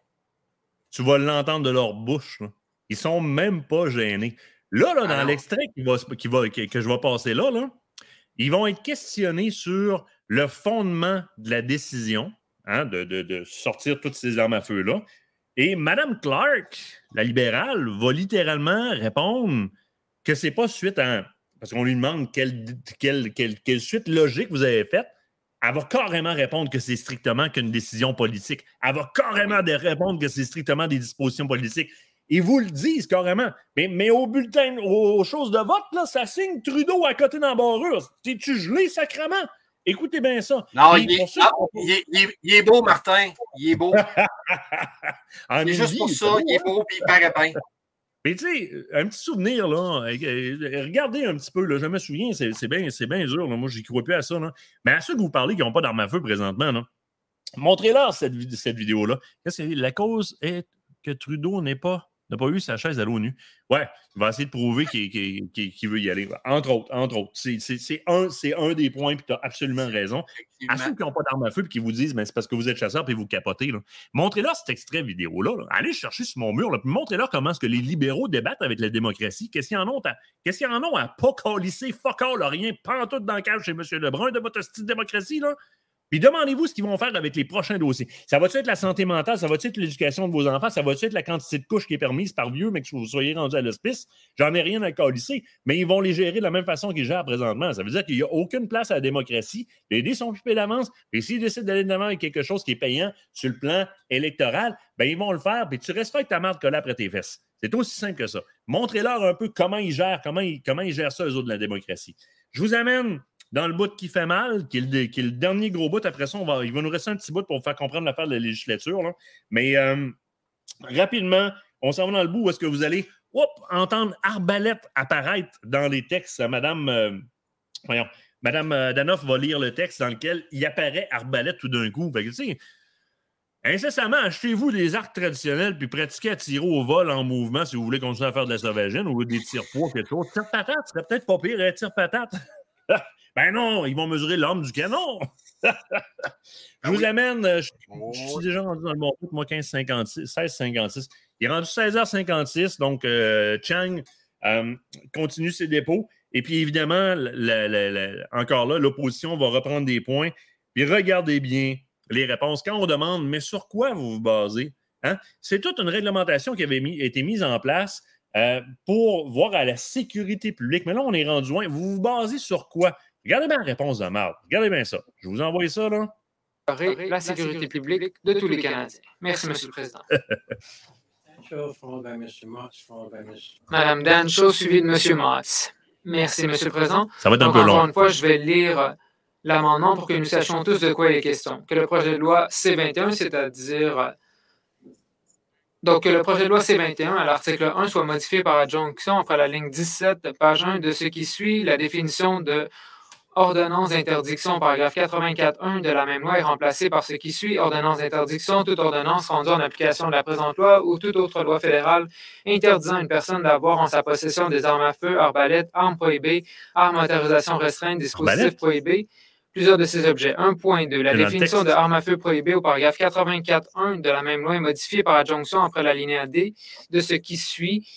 Tu vas l'entendre de leur bouche. Là. Ils sont même pas gênés. Là, là dans l'extrait qui va, qui va, que je vais passer là, là, ils vont être questionnés sur le fondement de la décision Hein, de, sortir toutes ces armes à feu-là. Et Mme Clark, la libérale, va littéralement répondre que c'est pas suite à. Parce qu'on lui demande quelle, quelle, quelle, suite logique vous avez faite. Elle va carrément répondre que c'est strictement qu'une décision politique. Elle va carrément répondre que c'est strictement des dispositions politiques. Ils vous le disent carrément. Mais, mais au bulletin, aux, choses de vote, là, ça signe Trudeau à côté d'embarrure. T'es-tu gelé sacrement? Écoutez bien ça. Non, ah, il est, beau, Martin. Il est beau. (laughs) C'est juste pour ça, il est beau et il paraît bien. Mais tu sais, un petit souvenir, là, regardez un petit peu, là, je me souviens, c'est bien, dur, là, moi je n'y crois plus à ça. Mais à ceux que vous parlez qui n'ont pas d'armes à feu présentement, montrez-leur cette, cette vidéo-là. La cause est que Trudeau n'est pas n'a pas eu sa chaise à l'ONU. Ouais, il va essayer de prouver qu'il veut y aller. Entre autres, entre autres. C'est un, un, des points, puis tu as absolument raison. À ceux qui n'ont pas d'armes à feu et qui vous disent, mais c'est parce que vous êtes chasseur et vous capotez, montrez-leur cet extrait vidéo-là. Allez chercher sur mon mur, puis montrez-leur comment est-ce que les libéraux débattent avec la démocratie. Qu'est-ce qu'ils en ont à, qu'est-ce qu'ils en ont à pas calisser, fuck all, rien, tout dans le cage chez M. Lebrun de votre style démocratie, là? Puis demandez-vous ce qu'ils vont faire avec les prochains dossiers. Ça va-tu être la santé mentale? Ça va-tu être l'éducation de vos enfants? Ça va-tu être la quantité de couches qui est permise par vieux, mais que vous soyez rendu à l'hospice? J'en ai rien à calisser, mais ils vont les gérer de la même façon qu'ils gèrent présentement. Ça veut dire qu'il n'y a aucune place à la démocratie. Les dés sont occupés d'avance. Et s'ils décident d'aller de l'avant avec quelque chose qui est payant sur le plan électoral, ben ils vont le faire. Puis tu avec ta marque collée après tes fesses. C'est aussi simple que ça. Montrez-leur un peu comment ils gèrent, comment ils, comment ils gèrent ça, eux autres, de la démocratie. Je vous amène dans le bout qui fait mal, qui est le, dernier gros bout. Après ça, il va nous rester un petit bout pour faire comprendre l'affaire de la législature. Mais euh, rapidement, on s'en va dans le bout où est-ce que vous allez entendre arbalète apparaître dans les textes. Madame, euh, voyons, Madame euh, Danoff va lire le texte dans lequel il apparaît arbalète tout d'un coup. Fait incessamment, achetez-vous des arcs traditionnels puis pratiquez à tirer au vol en mouvement si vous voulez continuer à faire de la sauvagine ou des tirs-poids, quelque chose. Tire-patate, serait peut-être pas pire, hein, tire-patate. (laughs) Ben non, ils vont mesurer l'arme du canon. (laughs) je ah vous amène, euh, je, suis déjà rendu dans le bon moi, 16h56. Il est rendu 16h56, donc euh, Chang euh, continue ses dépôts. Et puis, évidemment, encore là, l'opposition va reprendre des points. Puis regardez bien les réponses. Quand on demande, mais sur quoi vous vous basez? Hein? C'est toute une réglementation qui avait été mise en place pour voir à la sécurité publique. Mais là, on est rendu loin. Vous vous basez sur quoi? Regardez bien la réponse de Marc. Regardez bien ça. Je vous envoie ça, là. La sécurité publique de tous les Canadiens. Merci, M. le Président. Madame Dan Shaw, suivie de M. Motz. Merci, M. le Président. Ça va être un peu long. Encore une fois, je vais lire l'amendement pour que nous sachions tous de quoi il est question. Que le projet de loi C-21, c'est-à-dire donc, que le projet de loi C-21 à l'article 1 soit modifié par adjonction après la ligne 17, page 1 de ce qui suit la définition de ordonnance d'interdiction, paragraphe 84.1 de la même loi est remplacé par ce qui suit, ordonnance d'interdiction, toute ordonnance rendue en application de la présente loi ou toute autre loi fédérale interdisant à une personne d'avoir en sa possession des armes à feu, arbalètes, armes prohibées, armes à autorisation restreinte, dispositifs prohibés, plusieurs de ces objets. 1.2. La C'est dans le définition de arme à feu prohibée au paragraphe 84.1 de la même loi est modifiée par adjonction après la linéa D de ce qui suit.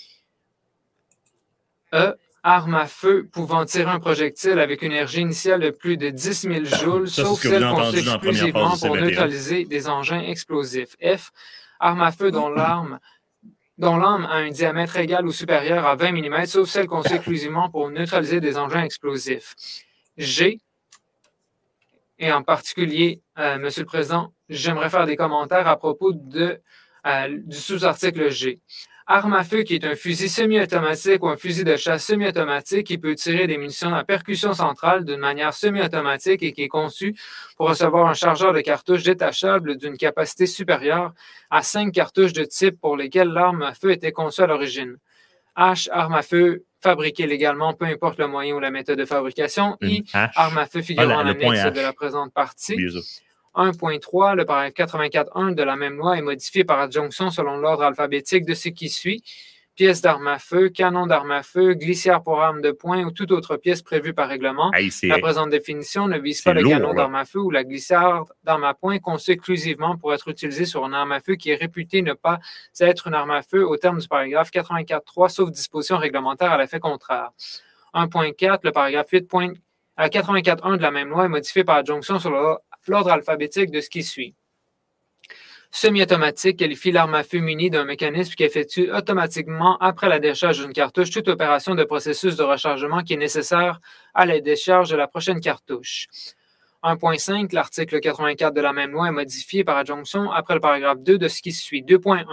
E. Arme à feu pouvant tirer un projectile avec une énergie initiale de plus de 10 000 (coughs) joules, Ça, sauf celle conçue la exclusivement pour C21. neutraliser des engins explosifs. F. Arme à feu dont l'arme dont l'arme a un diamètre égal ou supérieur à 20 mm, sauf celle conçue exclusivement pour neutraliser des engins explosifs. G. Et en particulier, euh, Monsieur le Président, j'aimerais faire des commentaires à propos euh, du sous-article G. Arme à feu qui est un fusil semi-automatique ou un fusil de chasse semi-automatique qui peut tirer des munitions à percussion centrale d'une manière semi-automatique et qui est conçu pour recevoir un chargeur de cartouches détachable d'une capacité supérieure à cinq cartouches de type pour lesquelles l'arme à feu était conçue à l'origine. H, arme à feu fabriquée légalement, peu importe le moyen ou la méthode de fabrication. Hache. arme à feu figurant Ah, en le point annexe H. de la présente partie. Oubliez ça. 1.3, le paragraphe 84.1 de la même loi est modifié par adjonction selon l'ordre alphabétique de ce qui suit. Pièce d'arme à feu, canon d'arme à feu, glissière pour arme de poing ou toute autre pièce prévue par règlement. Hey, La présente définition ne vise pas le lourd, canon là. d'arme à feu ou la glissière d'arme à poing conçue exclusivement pour être utilisée sur une arme à feu qui est réputée ne pas être une arme à feu au terme du paragraphe 84.3, sauf disposition réglementaire à l'effet contraire. 1.4, le paragraphe 8. point- à 84.1 de la même loi est modifié par adjonction sur l'ordre alphabétique de ce qui suit. Semi-automatique qualifie l'arme à feu munie d'un mécanisme qui effectue automatiquement, après la décharge d'une cartouche, toute opération de processus de rechargement qui est nécessaire à la décharge de la prochaine cartouche. 1.5, l'article 84 de la même loi est modifié par adjonction après le paragraphe 2 de ce qui suit. 2.1.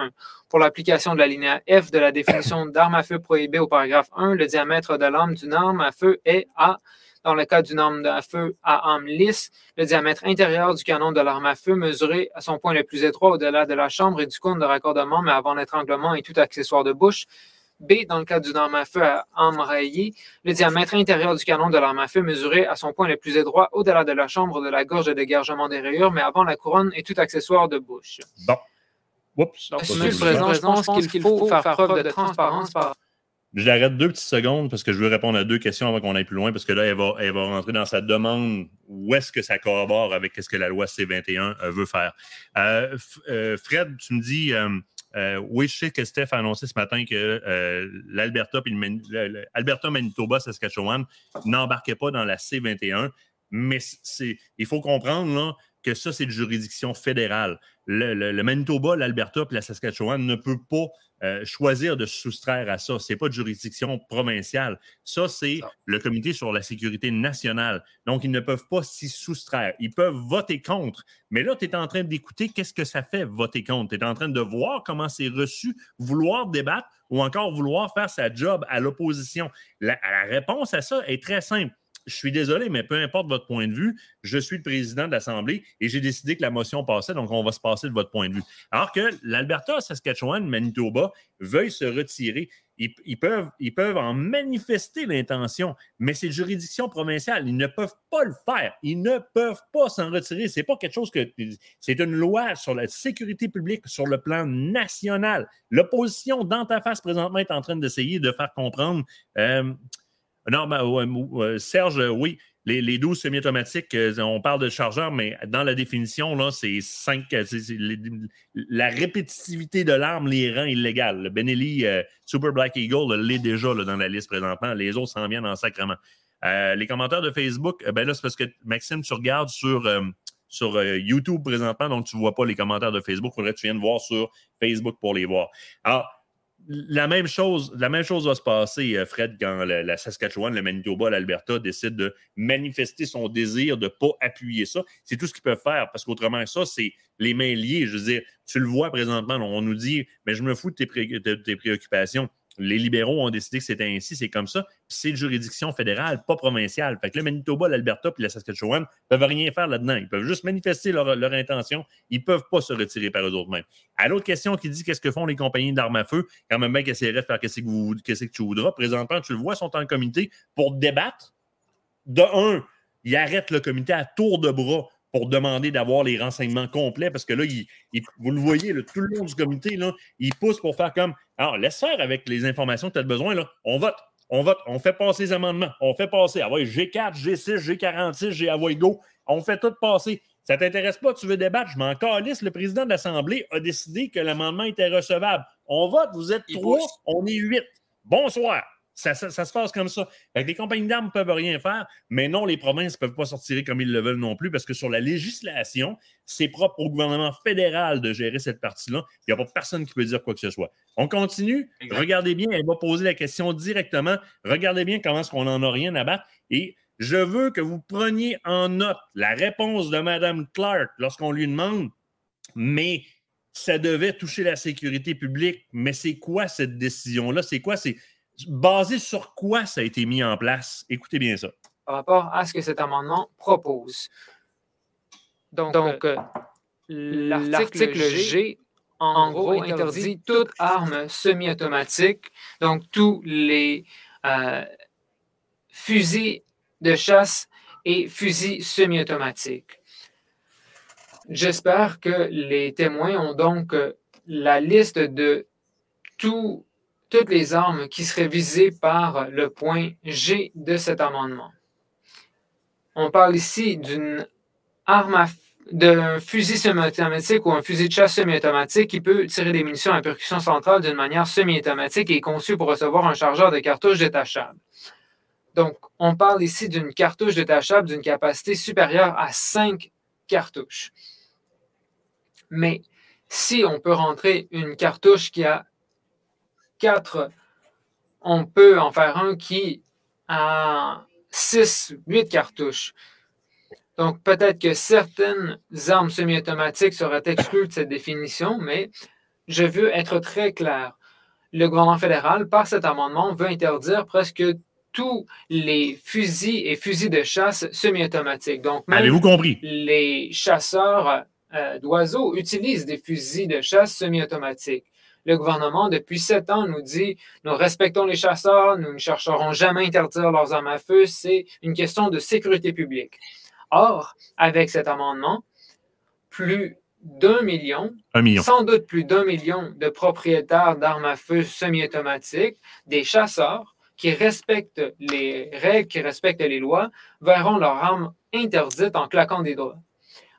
Pour l'application de la linéa F de la définition d'arme à feu prohibée au paragraphe 1, le diamètre de l'arme d'une arme à feu est A. Dans le cas d'une arme à feu à arme lisse, le diamètre intérieur du canon de l'arme à feu mesuré à son point le plus étroit au-delà de la chambre et du cône de raccordement, mais avant l'étranglement et tout accessoire de bouche. B, dans le cas d'une arme à feu à arme raillée, le diamètre intérieur du canon de l'arme à feu mesuré à son point le plus étroit au-delà de la chambre de la gorge de dégagement des rayures, mais avant la couronne et tout accessoire de bouche. Bon. Oups. Monsieur le Président, je pense qu'il faut faire preuve de transparence par Je l'arrête deux petites secondes parce que je veux répondre à deux questions avant qu'on aille plus loin, parce que là, elle va, elle va rentrer dans sa demande où est-ce que ça corrobore avec ce que la loi C21 euh, veut faire. Euh, euh, Fred, tu me dis, oui, je sais que Steph a annoncé ce matin que l'Alberta Manitoba, Saskatchewan n'embarquaient pas dans la C21, mais il faut comprendre là, que ça, c'est de juridiction fédérale. Le, le- Manitoba, l'Alberta puis la Saskatchewan ne peut pas euh, choisir de se soustraire à ça. Ce n'est pas de juridiction provinciale. Ça, c'est le Comité sur la sécurité nationale. Donc, ils ne peuvent pas s'y soustraire. Ils peuvent voter contre. Mais là, tu es en train d'écouter qu'est-ce que ça fait voter contre. Tu es en train de voir comment c'est reçu, vouloir débattre ou encore vouloir faire sa job à l'opposition. La, la réponse à ça est très simple. Je suis désolé, mais peu importe votre point de vue, je suis le président de l'Assemblée et j'ai décidé que la motion passait, donc on va se passer de votre point de vue. Alors que l'Alberta, Saskatchewan, Manitoba veuillent se retirer. Ils, peuvent, ils peuvent en manifester l'intention, mais c'est juridiction provinciale. Ils ne peuvent pas le faire. Ils ne peuvent pas s'en retirer. C'est pas quelque chose que. C'est une loi sur la sécurité publique sur le plan national. L'opposition, dans ta face, présentement, est en train d'essayer de faire comprendre. euh, non, ben, ouais, Serge, euh, oui, les, les 12 semi-automatiques, euh, on parle de chargeur, mais dans la définition, là, c'est 5. la répétitivité de l'arme les rend illégales. Le Benelli euh, Super Black Eagle l'est déjà dans la liste présentement. Les autres s'en viennent en sacrement. Euh, les commentaires de Facebook, euh, ben là, c'est parce que Maxime, tu regardes sur, euh, sur euh, YouTube présentement, donc tu ne vois pas les commentaires de Facebook. Il faudrait que tu viennes voir sur Facebook pour les voir. Alors, la même chose, la même chose va se passer, euh, Fred, quand la, Saskatchewan, le Manitoba, l'Alberta décident de manifester son désir de ne pas appuyer ça. C'est tout ce qu'ils peuvent faire, parce qu'autrement ça, c'est les mains liées. Je veux dire, tu le vois présentement, on nous dit, mais je me fous de de tes préoccupations. Les libéraux ont décidé que c'était ainsi, c'est comme ça. C'est de juridiction fédérale, pas provinciale. Fait que le Manitoba, l'Alberta puis la Saskatchewan ne peuvent rien faire là-dedans. Ils peuvent juste manifester leur, intention. Ils ne peuvent pas se retirer par eux autres mêmes. À l'autre question qui dit qu'est-ce que font les compagnies d'armes à feu, quand même bien de faire qu'est-ce que, vous, qu'est-ce que tu voudras. Présentement, tu le vois, sont en comité pour débattre. De un, il arrête le comité à tour de bras pour demander d'avoir les renseignements complets parce que là, vous le voyez, tout le long du comité, là, il pousse pour faire comme alors, laisse faire avec les informations que tu as besoin. Là. On vote, on vote, on fait passer les amendements, on fait passer. Ah ouais, G4, G6, G46, G Go. On fait tout passer. Ça ne t'intéresse pas, tu veux débattre, je m'en calisse. Le président de l'Assemblée a décidé que l'amendement était recevable. On vote, vous êtes trois, on est huit. Bonsoir. Ça, se passe comme ça. les compagnies d'armes ne peuvent rien faire, mais non, les provinces ne peuvent pas sortir comme ils le veulent non plus, parce que sur la législation, c'est propre au gouvernement fédéral de gérer cette partie-là. Il n'y a pas personne qui peut dire quoi que ce soit. On continue. Regardez bien, elle va poser la question directement. Regardez bien comment est-ce qu'on n'en a rien à battre. Et je veux que vous preniez en note la réponse de Mme Clark lorsqu'on lui demande, mais ça devait toucher la sécurité publique, mais c'est quoi cette décision-là? C'est quoi? C'est basé sur quoi ça a été mis en place? Écoutez bien ça. Par rapport à ce que cet amendement propose. Donc, euh, l'article G, en, gros, interdit toute arme semi-automatique, donc tous les euh, fusils de chasse et fusils semi-automatiques. J'espère que les témoins ont donc euh, la liste de tous toutes les armes qui seraient visées par le point G de cet amendement. On parle ici d'une arme d'un fusil semi-automatique ou un fusil de chasse semi-automatique qui peut tirer des munitions à percussion centrale d'une manière semi-automatique et conçu pour recevoir un chargeur de cartouches détachable. Donc, on parle ici d'une cartouche détachable d'une capacité supérieure à 5 cartouches. Mais si on peut rentrer une cartouche qui a 4, on peut en faire un qui a 6, 8 cartouches. Donc, peut-être que certaines armes semi-automatiques seraient exclues de cette définition, mais je veux être très clair. Le gouvernement fédéral, par cet amendement, veut interdire presque tous les fusils et fusils de chasse semi-automatiques. Donc, Avez-vous compris? Les chasseurs euh, d'oiseaux utilisent des fusils de chasse semi-automatiques le gouvernement, depuis sept ans, nous dit nous respectons les chasseurs, nous ne chercherons jamais à interdire leurs armes à feu, c'est une question de sécurité publique. Or, avec cet amendement, plus d'un million, million, sans doute plus d'un million de propriétaires d'armes à feu semi-automatiques, des chasseurs qui respectent les règles, qui respectent les lois, verront leurs armes interdites en claquant des doigts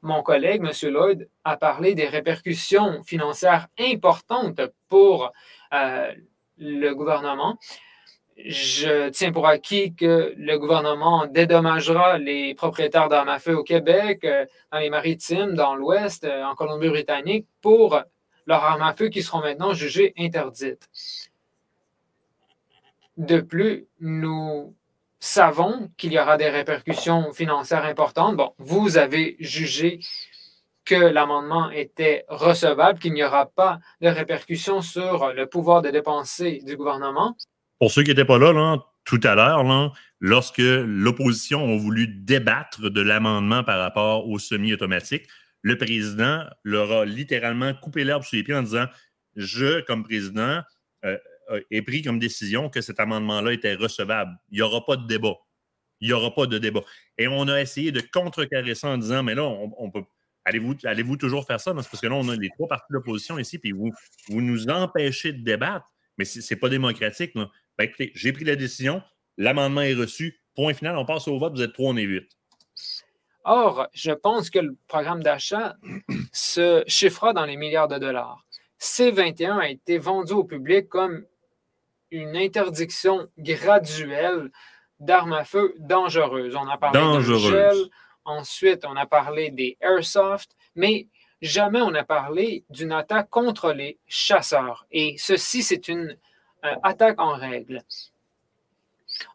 mon collègue, M. Lloyd, a parlé des répercussions financières importantes pour euh, le gouvernement. Je tiens pour acquis que le gouvernement dédommagera les propriétaires d'armes à feu au Québec, euh, dans les maritimes, dans l'Ouest, euh, en Colombie-Britannique, pour leurs armes à feu qui seront maintenant jugées interdites. De plus, nous savons qu'il y aura des répercussions financières importantes. Bon, vous avez jugé que l'amendement était recevable, qu'il n'y aura pas de répercussions sur le pouvoir de dépenser du gouvernement. Pour ceux qui n'étaient pas là, tout à l'heure, lorsque l'opposition a voulu débattre de l'amendement par rapport au semi-automatique, le président leur a littéralement coupé l'herbe sous les pieds en disant Je, comme président, euh, est pris comme décision que cet amendement-là était recevable. Il n'y aura pas de débat. Il n'y aura pas de débat. Et on a essayé de contrecarrer ça en disant, mais là, on, peut. Allez-vous allez toujours faire ça? Parce que là, on a les trois partis de l'opposition ici, puis vous, vous nous empêchez de débattre, mais ce n'est pas démocratique. Ben, écoutez, j'ai pris la décision, l'amendement est reçu, point final, on passe au vote, vous êtes trois, on est huit. Or, je pense que le programme d'achat se chiffrera dans les milliards de dollars. C21 a été vendu au public comme une interdiction graduelle d'armes à feu dangereuses. On a parlé de gel, ensuite on a parlé des airsoft, mais jamais on a parlé d'une attaque contre les chasseurs. Et ceci, c'est une euh, attaque en règle.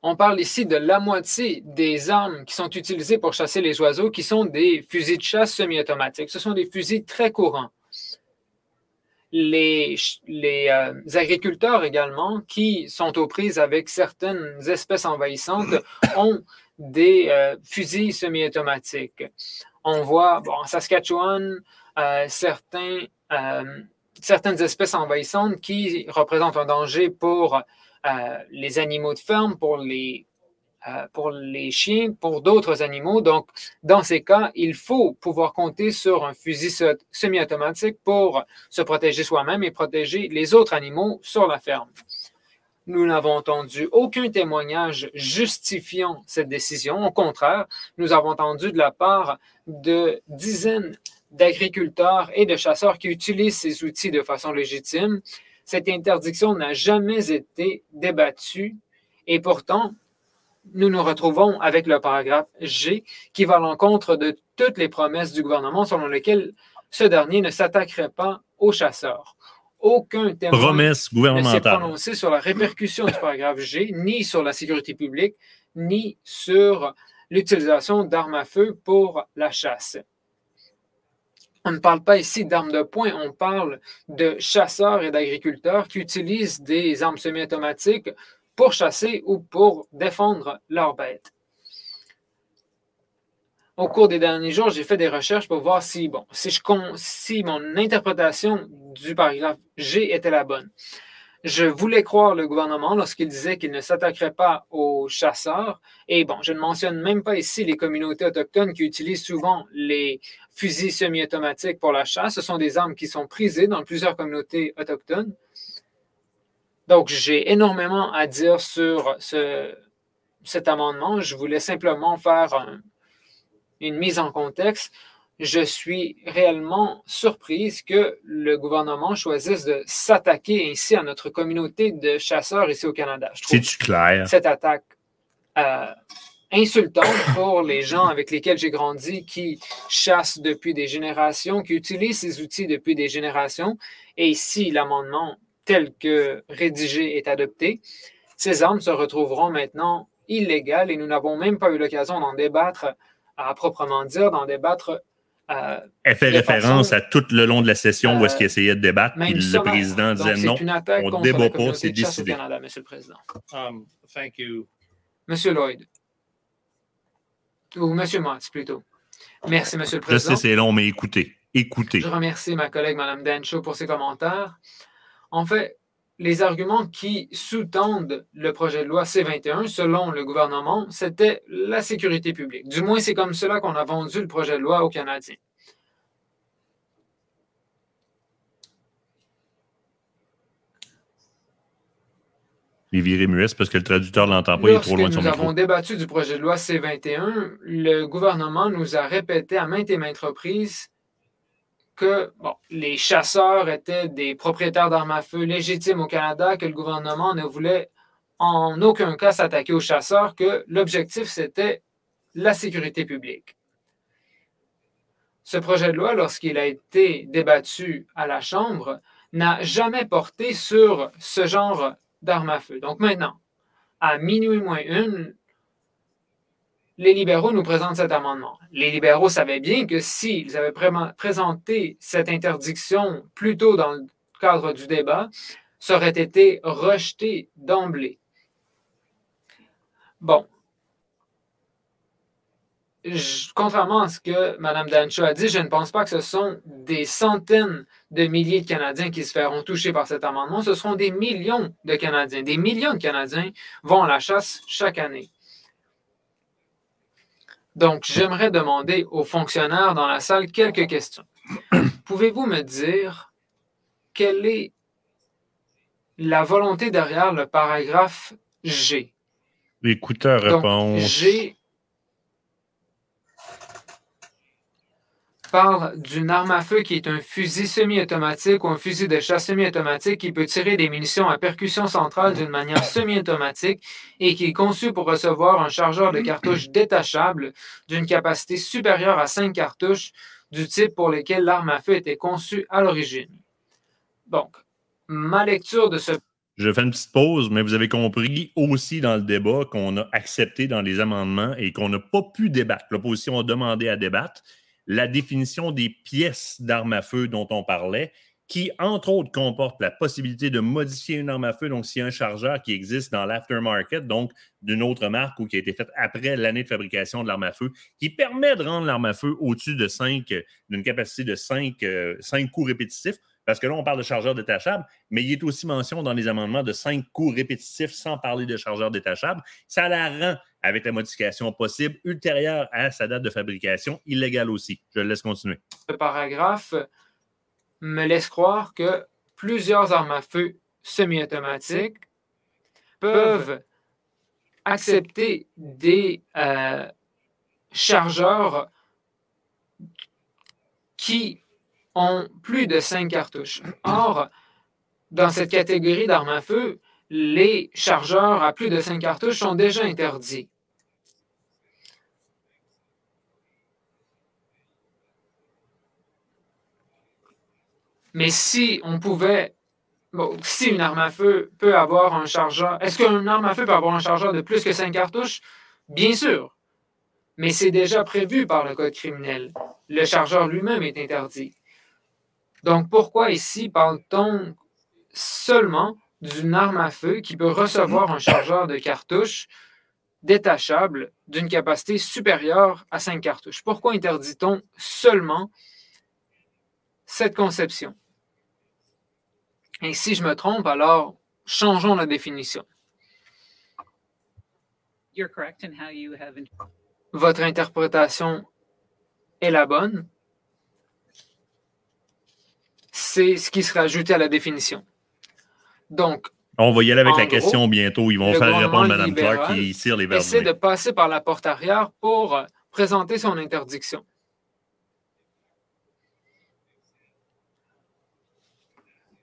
On parle ici de la moitié des armes qui sont utilisées pour chasser les oiseaux, qui sont des fusils de chasse semi-automatiques. Ce sont des fusils très courants les, euh, agriculteurs également, qui sont aux prises avec certaines espèces envahissantes, (coughs) ont des euh, fusils semi-automatiques. On voit en Saskatchewan euh, certains, certaines espèces envahissantes qui représentent un danger pour les animaux de ferme, pour les pour les chiens, pour d'autres animaux. Donc, dans ces cas, il faut pouvoir compter sur un fusil semi-automatique pour se protéger soi-même et protéger les autres animaux sur la ferme. Nous n'avons entendu aucun témoignage justifiant cette décision. Au contraire, nous avons entendu de la part de dizaines d'agriculteurs et de chasseurs qui utilisent ces outils de façon légitime. Cette interdiction n'a jamais été débattue et pourtant, nous nous retrouvons avec le paragraphe G qui va à l'encontre de toutes les promesses du gouvernement selon lesquelles ce dernier ne s'attaquerait pas aux chasseurs. Aucun témoin ne s'est prononcé sur la répercussion du paragraphe G, ni sur la sécurité publique, ni sur l'utilisation d'armes à feu pour la chasse. On ne parle pas ici d'armes de poing, on parle de chasseurs et d'agriculteurs qui utilisent des armes semi-automatiques pour chasser ou pour défendre leurs bêtes. Au cours des derniers jours, j'ai fait des recherches pour voir si, bon, si, si mon interprétation du paragraphe G était la bonne. Je voulais croire le gouvernement lorsqu'il disait qu'il ne s'attaquerait pas aux chasseurs. Et bon, je ne mentionne même pas ici les communautés autochtones qui utilisent souvent les fusils semi-automatiques pour la chasse. Ce sont des armes qui sont prisées dans plusieurs communautés autochtones. Donc, j'ai énormément à dire sur ce, cet amendement. Je voulais simplement faire une mise en contexte. Je suis réellement surprise que le gouvernement choisisse de s'attaquer ainsi à notre communauté de chasseurs ici au Canada. C'est clair? Cette attaque euh, insultante pour les gens avec lesquels j'ai grandi, qui chassent depuis des générations, qui utilisent ces outils depuis des générations. Et ici, l'amendement tel que rédigé est adopté, ces armes se retrouveront maintenant illégales et nous n'avons même pas eu l'occasion d'en débattre à proprement dire, d'en débattre. Euh, Elle fait référence à tout le long de la session où est-ce qu'il essayait de débattre, puis le président disait non, on ne débat pas, c'est décidé. Canada, Monsieur le Président. Um, thank you. Monsieur Lloyd. Ou Monsieur Mott, plutôt. Merci, Monsieur le Président. Je sais, c'est long, mais écoutez, écoutez. Je remercie ma collègue Mme Dancho pour ses commentaires. En fait, les arguments qui sous-tendent le projet de loi C-21, selon le gouvernement, c'était la sécurité publique. Du moins, c'est comme cela qu'on a vendu le projet de loi aux Canadiens. Les viré muet, parce que le traducteur ne l'entend pas, il est trop loin de son nous avons débattu du projet de loi C-21, le gouvernement nous a répété à maintes et maintes reprises que les chasseurs étaient des propriétaires d'armes à feu légitimes au Canada, que le gouvernement ne voulait en aucun cas s'attaquer aux chasseurs, que l'objectif, c'était la sécurité publique. Ce projet de loi, lorsqu'il a été débattu à la Chambre, n'a jamais porté sur ce genre d'armes à feu. Donc maintenant, à minuit moins une, les libéraux nous présentent cet amendement. Les libéraux savaient bien que s'ils avaient présenté cette interdiction plus tôt dans le cadre du débat, ça aurait été rejeté d'emblée. Bon. contrairement à ce que Mme Dancho a dit, je ne pense pas que ce sont des centaines de milliers de Canadiens qui se feront toucher par cet amendement. Ce seront des millions de Canadiens. Des millions de Canadiens vont à la chasse chaque année. Donc, j'aimerais demander aux fonctionnaires dans la salle quelques questions. (clears throat) Pouvez-vous me dire quelle est la volonté derrière le paragraphe G? L'écouteur répond. G parle d'une arme à feu qui est un fusil semi-automatique ou un fusil de chasse semi-automatique qui peut tirer des munitions à percussion centrale d'une manière semi-automatique et qui est conçu pour recevoir un chargeur de cartouches détachable d'une capacité supérieure à 5 cartouches du type pour lequel l'arme à feu était conçue à l'origine. Donc, ma lecture de ce je fais une petite pause, mais vous avez compris aussi dans le débat qu'on a accepté dans les amendements et qu'on n'a pas pu débattre. L'opposition a demandé à débattre la définition des pièces d'armes à feu dont on parlait, qui, entre autres, comporte la possibilité de modifier une arme à feu. Donc, s'il y a un chargeur qui existe dans l'aftermarket, donc d'une autre marque ou qui a été fait après l'année de fabrication de l'arme à feu, qui permet de rendre l'arme à feu au-dessus de 5, d'une capacité de 5, 5 coups répétitifs, Parce que là, on parle de chargeur détachable, mais il est aussi mention dans les amendements de cinq coups répétitifs sans parler de chargeur détachable. Ça la rend, avec la modification possible, ultérieure à sa date de fabrication, illégale aussi. Je le laisse continuer. Ce paragraphe me laisse croire que plusieurs armes à feu semi-automatiques peuvent accepter des euh, chargeurs qui ont plus de 5 cartouches. Or, dans cette catégorie d'armes à feu, les chargeurs à plus de 5 cartouches sont déjà interdits. Mais si on pouvait, si une arme à feu peut avoir un chargeur, est-ce qu'une arme à feu peut avoir un chargeur de plus que 5 cartouches? Bien sûr. Mais c'est déjà prévu par le Code criminel. Le chargeur lui-même est interdit. Donc, pourquoi ici parle-t-on seulement d'une arme à feu qui peut recevoir un chargeur de cartouches détachable d'une capacité supérieure à 5 cartouches? Pourquoi interdit-on seulement cette conception? Et si je me trompe, alors changeons la définition. Votre interprétation est la bonne c'est ce qui sera ajouté à la définition. Donc, on va y aller avec la question bientôt. Ils vont faire répondre Mme Clark qui tire les verres. essaie de passer par la porte arrière pour présenter son interdiction.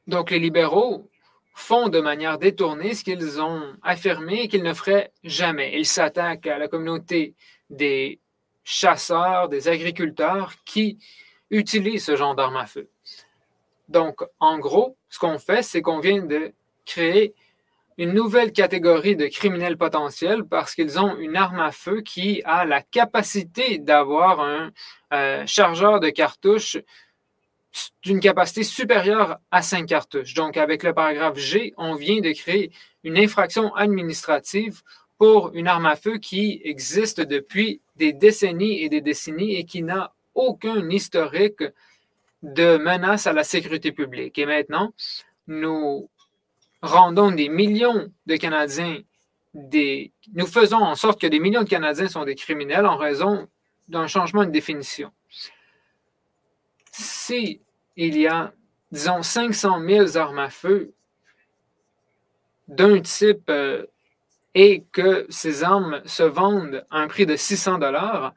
Donc, les libéraux font de manière détournée ce qu'ils ont affirmé qu'ils ne feraient jamais. Ils s'attaquent à la communauté des chasseurs, des agriculteurs qui utilisent ce genre d'armes à feu. Donc, en gros, ce qu'on fait, c'est qu'on vient de créer une nouvelle catégorie de criminels potentiels parce qu'ils ont une arme à feu qui a la capacité d'avoir un euh, chargeur de cartouches d'une capacité supérieure à 5 cartouches. Donc, avec le paragraphe G, on vient de créer une infraction administrative pour une arme à feu qui existe depuis des décennies et des décennies et qui n'a aucun historique de menaces à la sécurité publique. Et maintenant, nous rendons des millions de Canadiens des. Nous faisons en sorte que des millions de Canadiens sont des criminels en raison d'un changement de définition. Si il y a, disons, 500 000 armes à feu d'un type euh, et que ces armes se vendent à un prix de 600 dollars,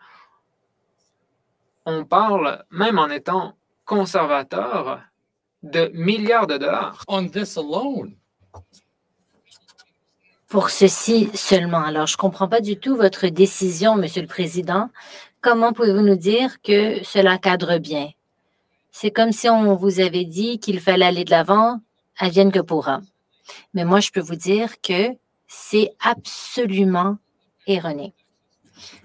on parle, même en étant conservateur de milliards de dollars. On this alone. Pour ceci seulement. Alors, je ne comprends pas du tout votre décision, Monsieur le Président. Comment pouvez-vous nous dire que cela cadre bien? C'est comme si on vous avait dit qu'il fallait aller de l'avant, vienne que pourra. Mais moi, je peux vous dire que c'est absolument erroné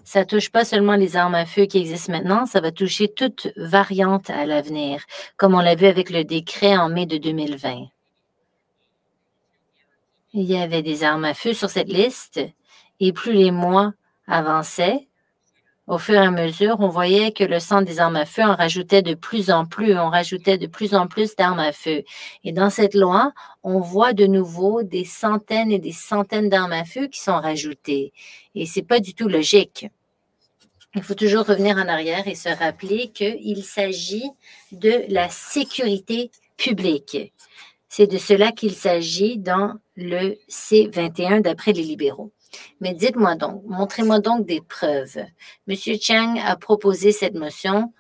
ça touche pas seulement les armes à feu qui existent maintenant, ça va toucher toute variante à l'avenir, comme on l'a vu avec le décret en mai de 2020. Il y avait des armes à feu sur cette liste et plus les mois avançaient, au fur et à mesure, on voyait que le centre des armes à feu en rajoutait de plus en plus, on rajoutait de plus en plus d'armes à feu. Et dans cette loi, on voit de nouveau des centaines et des centaines d'armes à feu qui sont rajoutées. Et c'est pas du tout logique. Il faut toujours revenir en arrière et se rappeler qu'il s'agit de la sécurité publique. C'est de cela qu'il s'agit dans le C21 d'après les libéraux. Mais dites-moi donc, montrez-moi donc des preuves. Monsieur Chang a proposé cette motion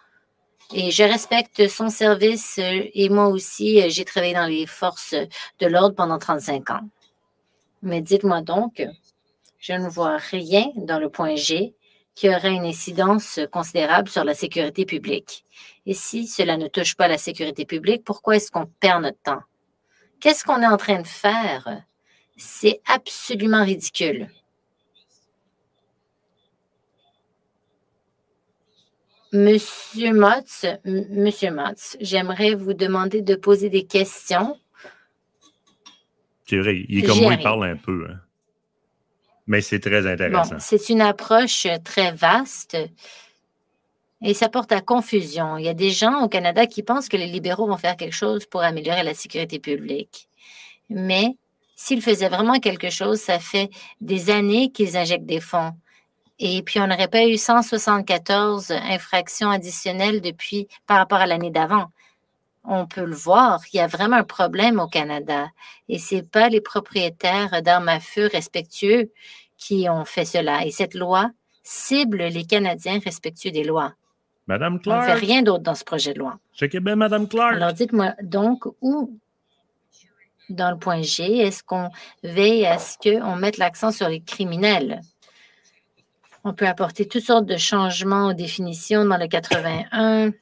et je respecte son service et moi aussi, j'ai travaillé dans les forces de l'ordre pendant 35 ans. Mais dites-moi donc, je ne vois rien dans le point G qui aurait une incidence considérable sur la sécurité publique. Et si cela ne touche pas la sécurité publique, pourquoi est-ce qu'on perd notre temps? Qu'est-ce qu'on est en train de faire? C'est absolument ridicule. Monsieur Motz, Monsieur Motz, j'aimerais vous demander de poser des questions. C'est vrai, il est comme moi, il parle un peu. Hein. Mais c'est très intéressant. c'est une approche très vaste. Et ça porte à confusion. Il y a des gens au Canada qui pensent que les libéraux vont faire quelque chose pour améliorer la sécurité publique. Mais s'ils faisaient vraiment quelque chose, ça fait des années qu'ils injectent des fonds. Et puis, on n'aurait pas eu 174 infractions additionnelles depuis par rapport à l'année d'avant. On peut le voir, il y a vraiment un problème au Canada. Et ce n'est pas les propriétaires d'armes à feu respectueux qui ont fait cela. Et cette loi cible les Canadiens respectueux des lois. Madame On ne fait Clark? rien d'autre dans ce projet de loi. Checkez bien, Madame Clark? Alors, dites-moi donc où, dans le point G, est-ce qu'on veille à ce qu'on mette l'accent sur les criminels? On peut apporter toutes sortes de changements aux définitions dans le 81,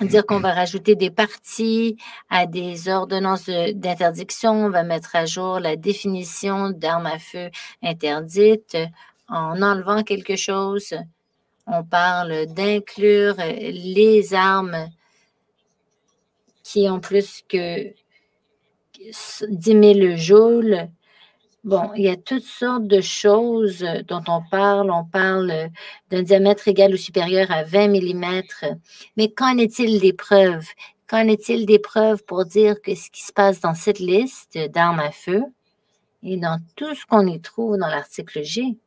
dire qu'on va rajouter des parties à des ordonnances d'interdiction, on va mettre à jour la définition d'armes à feu interdites en enlevant quelque chose. On parle d'inclure les armes qui ont plus que 10 000 joules. Bon, il y a toutes sortes de choses dont on parle. On parle d'un diamètre égal ou supérieur à 20 mm. Mais qu'en est-il des preuves? Qu'en est-il des preuves pour dire que ce qui se passe dans cette liste d'armes à feu et dans tout ce qu'on y trouve dans l'article G?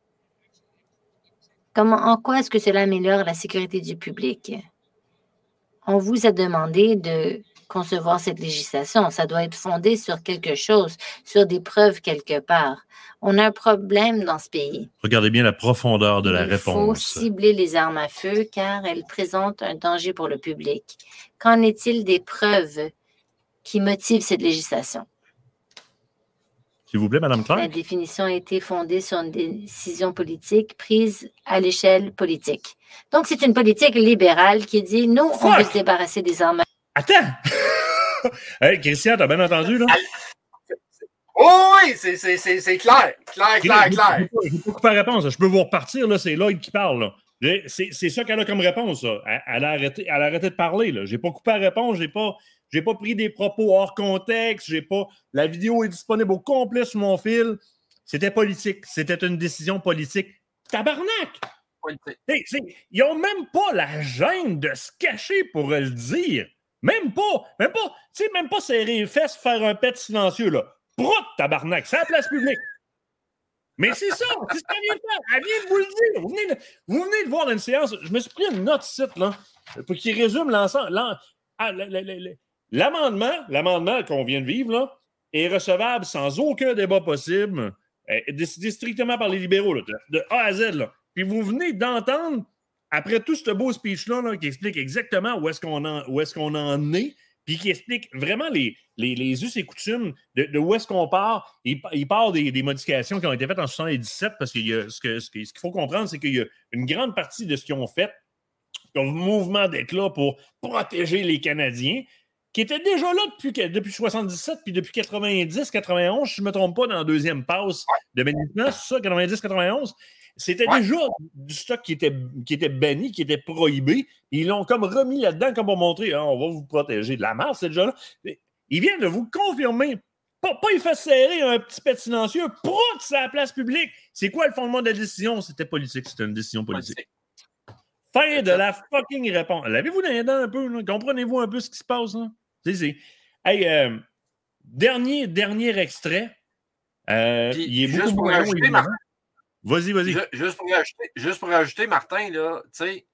Comment, en quoi est-ce que cela améliore la sécurité du public? On vous a demandé de concevoir cette législation. Ça doit être fondé sur quelque chose, sur des preuves quelque part. On a un problème dans ce pays. Regardez bien la profondeur de la Il faut réponse. cibler les armes à feu car elles présentent un danger pour le public. Qu'en est-il des preuves qui motivent cette législation? S'il vous plaît, Madame La Clark. définition a été fondée sur une décision politique prise à l'échelle politique. Donc, c'est une politique libérale qui dit, nous, on veut se débarrasser des armes à Attends! (laughs) hey, Christian, t'as bien entendu, là? Oh oui, c'est clair. Clair, clair, clair. Je peux pas réponse. Je peux vous repartir, là. C'est Lloyd qui parle, là. J'ai- C'est ça qu'elle a comme réponse, là. Elle, elle a arrêté, elle a arrêté de parler, là. J'ai pas coupé la réponse, j'ai pas, j'ai pas pris des propos hors contexte, j'ai pas. La vidéo est disponible au complet sur mon fil. C'était politique. C'était une décision politique. Tabarnak! Politique. Hey, ils n'ont même pas la gêne de se cacher pour le dire. Même pas. Même pas. Tu sais, même pas serrer les fesses, faire un pet silencieux, là. Prout, tabarnak, c'est la place publique. Mais c'est ça, c'est ce qu'elle vient de faire. Elle vient de vous le dire. Vous venez de, voir dans une séance. Je me suis pris une note site, là, pour qu'il résume l'ensemble. l'en- ah, L'amendement, l'amendement qu'on vient de vivre, là, est recevable sans aucun débat possible, est décidé strictement par les libéraux, là, de A à Z. Là. Puis vous venez d'entendre, après tout ce beau speech-là, là, qui explique exactement où est-ce qu'on en, est, puis qui explique vraiment les, us et coutumes de, où est-ce qu'on part. Il, pa- il part des, modifications qui ont été faites en 77, parce que ce que- ce qu'il faut comprendre, c'est qu'il y a une grande partie de ce qu'ils ont fait, le mouvement d'être là pour protéger les Canadiens, qui était déjà là depuis, depuis 77, puis depuis 90, 91, si je ne me trompe pas, dans la deuxième passe de c'est ça, 90, 91. C'était Ouais. déjà du stock qui était, qui était banni, qui était prohibé. Ils l'ont comme remis là-dedans, comme pour montrer, Ah, on va vous protéger de la masse, c'est déjà là. Ils viennent de vous confirmer. Pas, pas il fait serrer un petit pet silencieux, prout, c'est la place publique. C'est quoi le fondement de la décision? C'était politique, c'était une décision politique. Politique. Fin de la fucking réponse. L'avez-vous dans les dents un peu? Comprenez-vous un peu ce qui se passe? Là? Hey, euh, dernier, dernier extrait. Euh, Puis, il est juste beaucoup pour moins long, Vas-y, vas-y. Ju- Juste pour ajouter, juste pour ajouter, Martin, là, tu sais,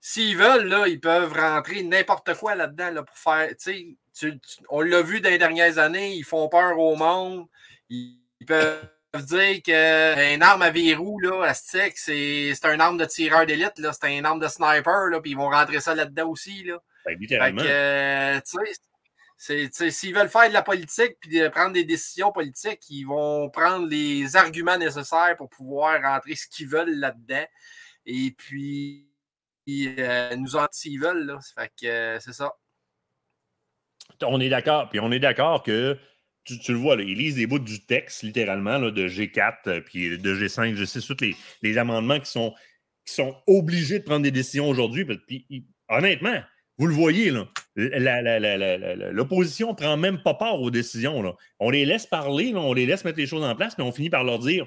s'ils veulent, là, ils peuvent rentrer n'importe quoi là-dedans là, pour faire. tu sais, tu- on l'a vu dans les dernières années, ils font peur au monde. Ils, ils peuvent dire qu'une arme à verrou, là, à stick, c'est c'est une arme de tireur d'élite, là, c'est une arme de sniper, là, puis ils vont rentrer ça là-dedans aussi. Là. Ben, Fait littéralement. que, euh, s'ils veulent faire de la politique puis de prendre des décisions politiques, ils vont prendre les arguments nécessaires pour pouvoir rentrer ce qu'ils veulent là-dedans. Et puis, euh, nous en s'ils veulent. Là. Fait que euh, c'est ça. On est d'accord. Puis on est d'accord que tu, le vois, là, ils lisent des bouts du texte, littéralement, là, de G4, euh, puis de G5, je sais, tous les, les amendements qui sont, qui sont obligés de prendre des décisions aujourd'hui. Puis, ils- honnêtement, vous le voyez, là, l'opposition ne prend même pas part aux décisions. On les laisse parler, on les laisse mettre les choses en place, mais on finit par leur dire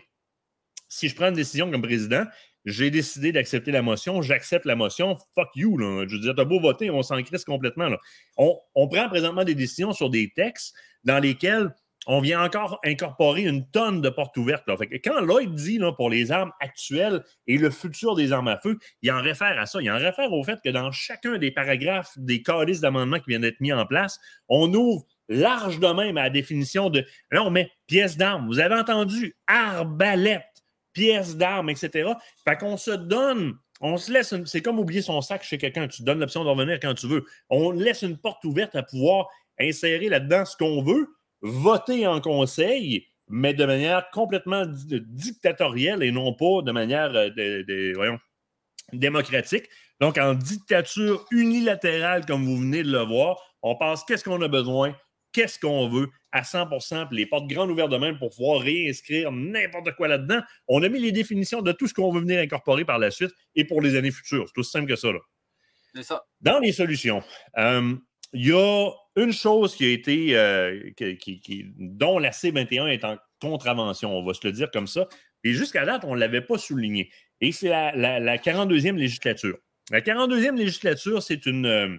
si je prends une décision comme président, j'ai décidé d'accepter la motion, j'accepte la motion, fuck you. Je veux dire, t'as beau voter, on s'en crisse complètement. On, prend présentement des décisions sur des textes dans lesquels on vient encore incorporer une tonne de portes ouvertes. Là. Quand Lloyd dit pour les armes actuelles et le futur des armes à feu, il en réfère à ça. Il en réfère au fait que dans chacun des paragraphes des calices d'amendements qui viennent d'être mis en place, on ouvre large de même à la définition de. Là, on met pièce d'armes. Vous avez entendu arbalète, pièce d'armes, etc. Fait qu'on se donne. On se laisse, c'est comme oublier son sac chez quelqu'un. Tu te donnes l'option de revenir quand tu veux. On laisse une porte ouverte à pouvoir insérer là-dedans ce qu'on veut, voter en conseil, mais de manière complètement dictatorielle et non pas de manière euh, de, voyons, démocratique. Donc, en dictature unilatérale, comme vous venez de le voir, on passe qu'est-ce qu'on a besoin, qu'est-ce qu'on veut à 100% puis les portes grandes ouvertes de même pour pouvoir réinscrire n'importe quoi là-dedans. On a mis les définitions de tout ce qu'on veut venir incorporer par la suite et pour les années futures. C'est aussi simple que ça. C'est ça. Dans les solutions, euh, il y a une chose qui a été, euh, dont la C21 est en contravention, on va se le dire comme ça. Et jusqu'à date, on ne l'avait pas souligné. Et c'est la, 42e législature. La 42e législature, c'est une, euh,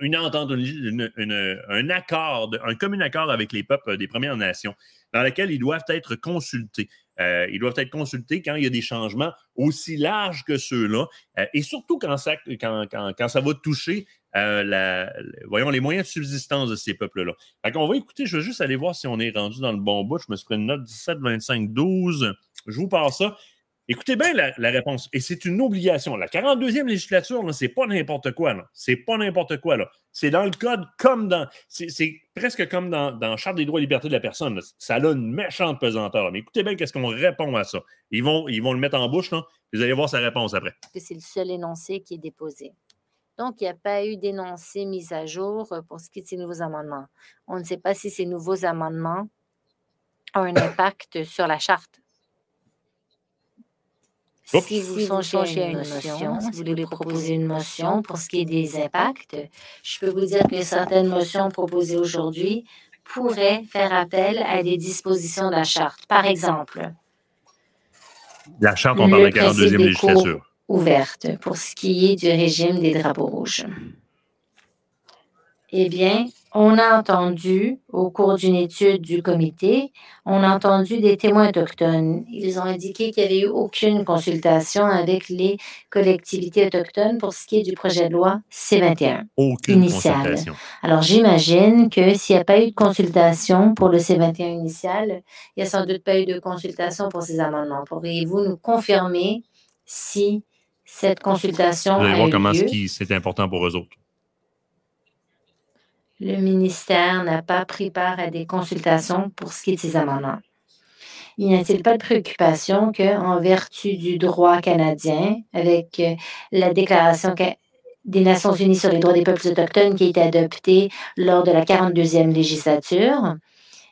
une entente, un accord, un commun accord avec les peuples des Premières Nations, dans lequel ils doivent être consultés. Euh, ils doivent être consultés quand il y a des changements aussi larges que ceux-là, euh, et surtout quand ça, quand, quand, ça va toucher euh, voyons, les moyens de subsistance de ces peuples-là. On va écouter, je vais juste aller voir si on est rendu dans le bon bout. Je me suis pris une note 17, 25, 12. Je vous passe ça. Écoutez bien la, réponse. Et c'est une obligation. La 42e législature, ce n'est pas n'importe quoi. C'est pas n'importe quoi. C'est dans le code comme dans. C'est presque comme dans, dans Charte des droits et libertés de la personne. Ça a une méchante pesanteur. Mais écoutez bien qu'est-ce qu'on répond à ça. Ils vont, ils vont le mettre en bouche. Là, vous allez voir sa réponse après. C'est le seul énoncé qui est déposé. Donc, il n'y a pas eu d'énoncé mis à jour pour ce qui est de ces nouveaux amendements. On ne sait pas si ces nouveaux amendements ont un impact sur la charte. Si vous songez à une motion, si vous voulez proposer une motion pour ce qui est des impacts, je peux vous dire que certaines motions proposées aujourd'hui pourraient faire appel à des dispositions de la charte. Par exemple, la charte, on parle de la 42e législature. Ouverte pour ce qui est du régime des drapeaux rouges. Eh bien, on a entendu, au cours d'une étude du comité, on a entendu des témoins autochtones. Ils ont indiqué qu'il n'y avait eu aucune consultation avec les collectivités autochtones pour ce qui est du projet de loi C21 aucune Consultation. Alors, j'imagine que s'il n'y a pas eu de consultation pour le C21 initial, il n'y a sans doute pas eu de consultation pour ces amendements. Pourriez-vous nous confirmer si cette consultation Vous allez voir comment c'est important pour eux autres le ministère n'a pas pris part à des consultations pour ce qui est de ces amendements. Il n'y a-t-il pas de préoccupation qu'en vertu du droit canadien, avec euh, la Déclaration des Nations unies sur les droits des peuples autochtones qui a été adoptée lors de la 42e législature,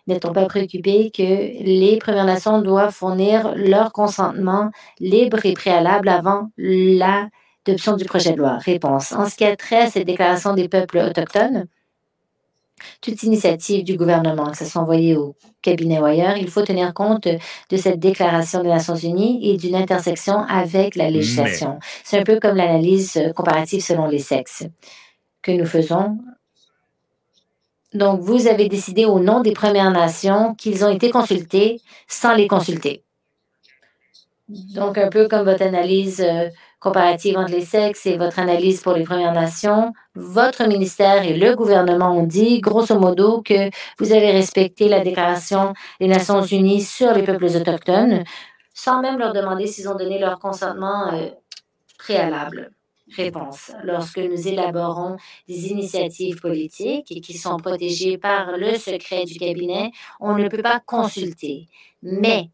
n'est-on pas préoccupé que les Premières Nations doivent fournir leur consentement libre et préalable avant l'adoption du projet de loi? Réponse. En ce qui a trait à cette déclaration des peuples autochtones, toute initiative du gouvernement, que ce soit envoyée au cabinet ou ailleurs, il faut tenir compte de cette déclaration des Nations Unies et d'une intersection avec la législation. C'est un peu comme l'analyse comparative selon les sexes que nous faisons. Donc, vous avez décidé au nom des Premières Nations qu'ils ont été consultés sans les consulter. Donc, un peu comme votre analyse euh, comparative entre les sexes et votre analyse pour les Premières Nations, votre ministère et le gouvernement ont dit, grosso modo, que vous avez respecté la Déclaration des Nations Unies sur les peuples autochtones, sans même leur demander s'ils ont donné leur consentement euh, préalable. Réponse. Lorsque nous élaborons des initiatives politiques qui sont protégées par le secret du cabinet, on ne peut pas consulter. Mais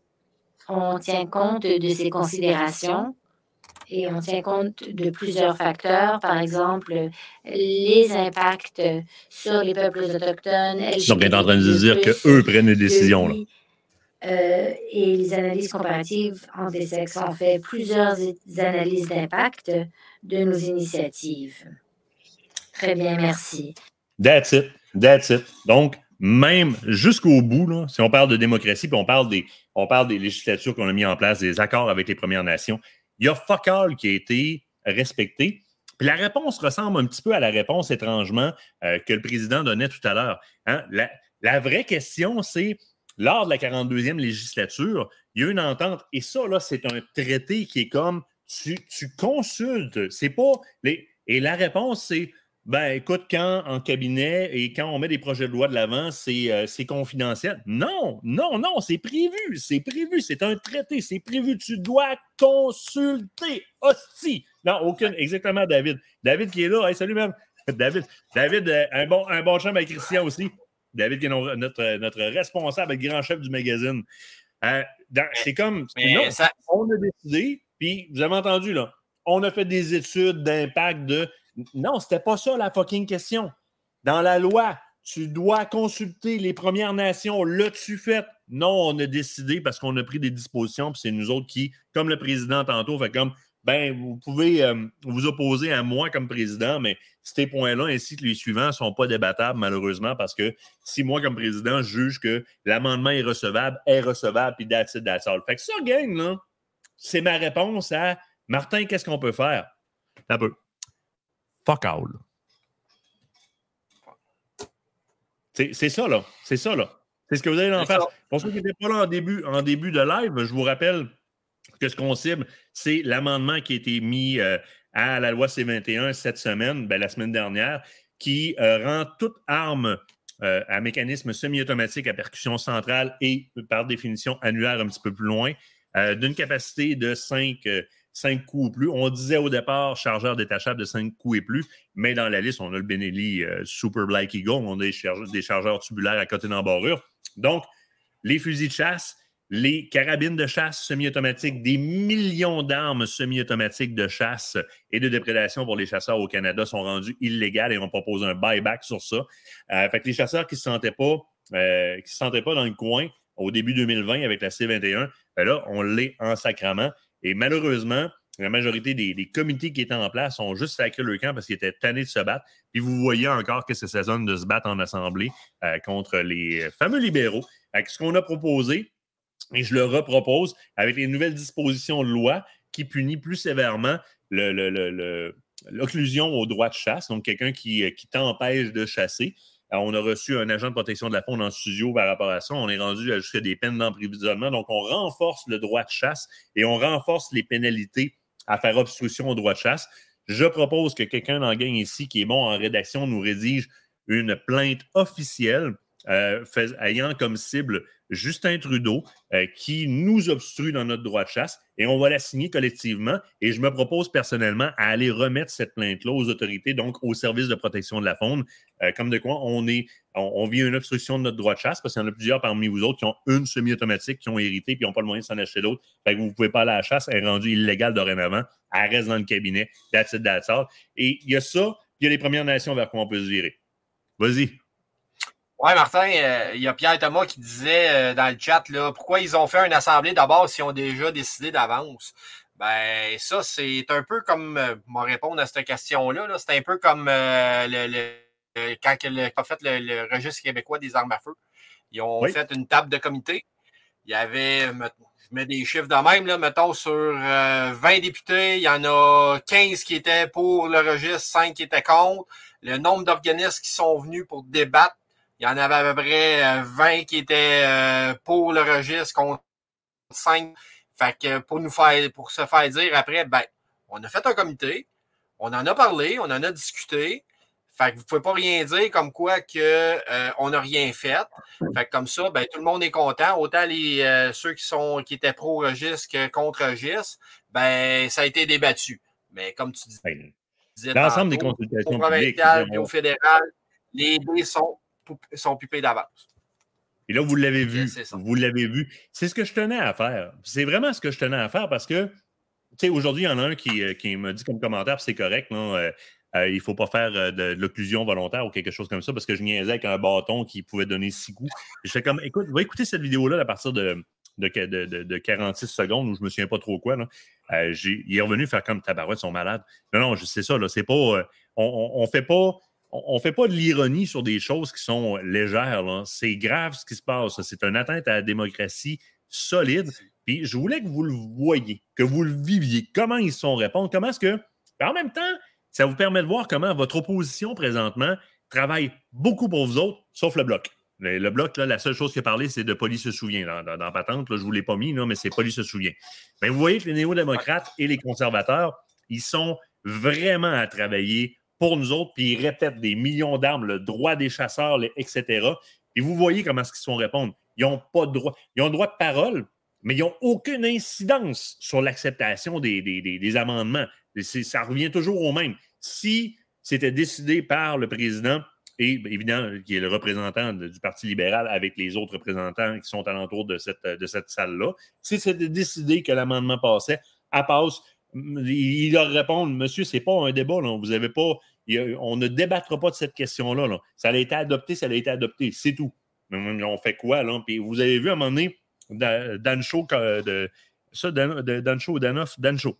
on tient compte de ces considérations et on tient compte de plusieurs facteurs, par exemple les impacts sur les peuples autochtones. Donc, elle est en train de dire qu'eux prennent les décisions. Là. Euh, et les analyses comparatives entre les sexes ont fait plusieurs analyses d'impact de nos initiatives. Très bien, merci. That's it. That's it. Donc, même jusqu'au bout, là, si on parle de démocratie, puis on parle des, on parle des législatures qu'on a mis en place, des accords avec les Premières Nations, il y a fuck all qui a été respecté. Puis la réponse ressemble un petit peu à la réponse, étrangement, euh, que le président donnait tout à l'heure. Hein. La, vraie question, c'est, lors de la 42e législature, il y a une entente, et ça, là, c'est un traité qui est comme, tu, tu consultes, c'est pas... Les, et la réponse, c'est, ben écoute, quand en cabinet et quand on met des projets de loi de l'avant, c'est euh, confidentiel. Non, non, non, c'est prévu, c'est prévu, c'est un traité, c'est prévu. Tu dois consulter. Hostie. Non, aucune, exactement, David. David qui est là. Hey, salut, même. (laughs) David, David euh, un, bon, un bon chum avec Christian aussi. David qui est notre, notre responsable, le grand chef du magazine. Euh, c'est comme, non, ça... on a décidé, puis vous avez entendu, là, on a fait des études d'impact de non, c'était pas ça la fucking question. Dans la loi, tu dois consulter les Premières Nations. L'as-tu fait? Non, on a décidé parce qu'on a pris des dispositions, puis c'est nous autres qui, comme le président tantôt, fait comme ben, vous pouvez euh, vous opposer à moi comme président, mais ces points-là, ainsi que les suivants, ne sont pas débattables, malheureusement, parce que si moi, comme président, je juge que l'amendement est recevable, est recevable, puis that's it, that's. Fait ça, gang, là, c'est ma réponse à Martin, qu'est-ce qu'on peut faire? Un peu. Fuck all. C'est ça, là. C'est ça, là. C'est ce que vous allez en faire. Pour ceux qui n'étaient pas là en début, en début de live, je vous rappelle que ce qu'on cible, c'est l'amendement qui a été mis euh, à la loi C21 cette semaine, ben, la semaine dernière, qui euh, rend toute arme euh, à mécanisme semi-automatique à percussion centrale et, par définition, annulaire un petit peu plus loin, d'une capacité de 5 5 coups ou plus. On disait au départ chargeur détachable de 5 coups et plus, mais dans la liste, on a le Benelli euh, Super Black Eagle, on a des, chargeurs tubulaires à côté d'embarrure. Donc, les fusils de chasse, les carabines de chasse semi-automatiques, des millions d'armes semi-automatiques de chasse et de déprédation pour les chasseurs au Canada sont rendus illégales et on propose un buyback sur ça. Euh, fait que les chasseurs qui ne se sentaient pas, euh, qui se pas dans le coin au début 2020 avec la C21, ben là, on l'est en sacrament. Et malheureusement, la majorité des, comités qui étaient en place ont juste sacré le camp parce qu'ils étaient tannés de se battre. Puis vous voyez encore que c'est saison de se battre en assemblée euh, contre les fameux libéraux. Avec ce qu'on a proposé, et je le repropose, avec les nouvelles dispositions de loi qui punit plus sévèrement l'occlusion au droit de chasse, donc quelqu'un qui, qui t'empêche de chasser. On a reçu un agent de protection de la faune en studio par rapport à ça. On est rendu jusqu'à des peines d'emprisonnement. Donc, on renforce le droit de chasse et on renforce les pénalités à faire obstruction au droit de chasse. Je propose que quelqu'un en gagne ici qui est bon en rédaction nous rédige une plainte officielle euh, ayant comme cible Justin Trudeau, euh, qui nous obstrue dans notre droit de chasse, et on va la signer collectivement. Et je me propose personnellement à aller remettre cette plainte-là aux autorités, donc au service de protection de la faune, euh, comme de quoi on est, on, vit une obstruction de notre droit de chasse, parce qu'il y en a plusieurs parmi vous autres qui ont une semi-automatique, qui ont hérité, puis n'ont pas le moyen de s'en acheter d'autres. Vous ne pouvez pas aller à la chasse, elle est rendue illégale dorénavant, elle reste dans le cabinet, that's it, that's. Et il y a ça, puis il y a les Premières Nations vers quoi on peut se virer. Vas-y. Oui, Martin, euh, il y a Pierre Thomas qui disait euh, dans le chat là, pourquoi ils ont fait une assemblée d'abord s'ils ont déjà décidé d'avance? Ben, ça, c'est un peu comme euh, répondre à cette question-là. -là, c'est un peu comme euh, le, quand il a fait le, registre québécois des armes à feu. Ils ont fait une table de comité. Il y avait, je mets des chiffres de même, là, mettons, sur 20 députés, il y en a 15 qui étaient pour le registre, 5 qui étaient contre. Le nombre d'organismes qui sont venus pour débattre il y en avait à peu près 20 euh, qui étaient euh, pour le registre contre 5. Fait que pour nous faire, pour se faire dire après, ben, on a fait un comité, on en a parlé, on en a discuté. Fait que vous pouvez pas rien dire comme quoi que euh, on n'a rien fait. Fait que comme ça, ben, tout le monde est content. Autant les ceux qui sont qui étaient pro registre que contre registre, ben ça a été débattu. Mais comme tu disais, l'ensemble des consultations au provincial et au fédéral, les dés sont sont pupés d'avance. Et là, vous l'avez vu. Vous l'avez vu. C'est ce que je tenais à faire. C'est vraiment ce que je tenais à faire parce que, tu sais, aujourd'hui, il y en a un qui, euh, qui me dit comme commentaire, c'est correct, non? Euh, euh, il ne faut pas faire de, l'occlusion volontaire ou quelque chose comme ça parce que je niaisais avec un bâton qui pouvait donner six coups. Je fais comme, écoute, va écouter cette vidéo-là à partir de, de, de, 46 secondes où je ne me souviens pas trop quoi. Là. il est revenu faire comme tabarouette, sont malades. Non, non, c'est ça, là. C'est pas. on ne fait pas on ne fait pas de l'ironie sur des choses qui sont légères. C'est grave ce qui se passe. C'est une atteinte à la démocratie solide. Puis je voulais que vous le voyiez, que vous le viviez, comment ils sont répondre, comment est-ce que. en même temps, ça vous permet de voir comment votre opposition présentement travaille beaucoup pour vous autres, sauf le bloc. Le, bloc, là, la seule chose qui a parlé, c'est de Police se souvient. Dans, dans, Patente, là, je ne vous l'ai pas mis, là, mais c'est Police se souvient. Mais vous voyez que les néo-démocrates et les conservateurs, ils sont vraiment à travailler pour nous autres, puis ils répètent des millions d'armes, le droit des chasseurs, etc. Et vous voyez comment est-ce qu'ils sont répondre. Ils n'ont pas de droit. Ils ont droit de parole, mais ils n'ont aucune incidence sur l'acceptation des, des, amendements. Ça revient toujours au même. Si c'était décidé par le président et évidemment, qui est le représentant du Parti libéral avec les autres représentants qui sont alentour de cette, de cette salle-là, si c'était décidé que l'amendement passait, à passe, il leur répond Monsieur, ce n'est pas un débat, vous avez pas. on ne débattra pas de cette question-là. Là. Ça a été adopté, ça a été adopté, c'est tout. On fait quoi, là? Puis vous avez vu à un moment donné, Dancho, de, ça, Dancho, Danoff, Dancho.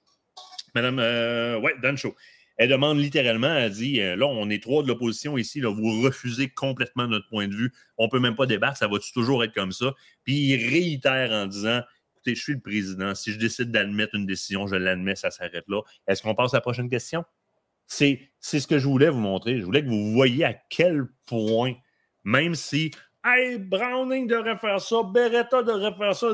Madame, euh, ouais, Dancho. Elle demande littéralement, elle dit euh, là, on est trois de l'opposition ici, vous refusez complètement notre point de vue. On ne peut même pas débattre, ça va toujours être comme ça? Puis il réitère en disant je suis le président. Si je décide d'admettre une décision, je l'admets, ça s'arrête là. Est-ce qu'on passe à la prochaine question? C'est ce que je voulais vous montrer. Je voulais que vous voyiez à quel point, même si Hey, Browning devrait faire ça, Beretta devrait faire ça.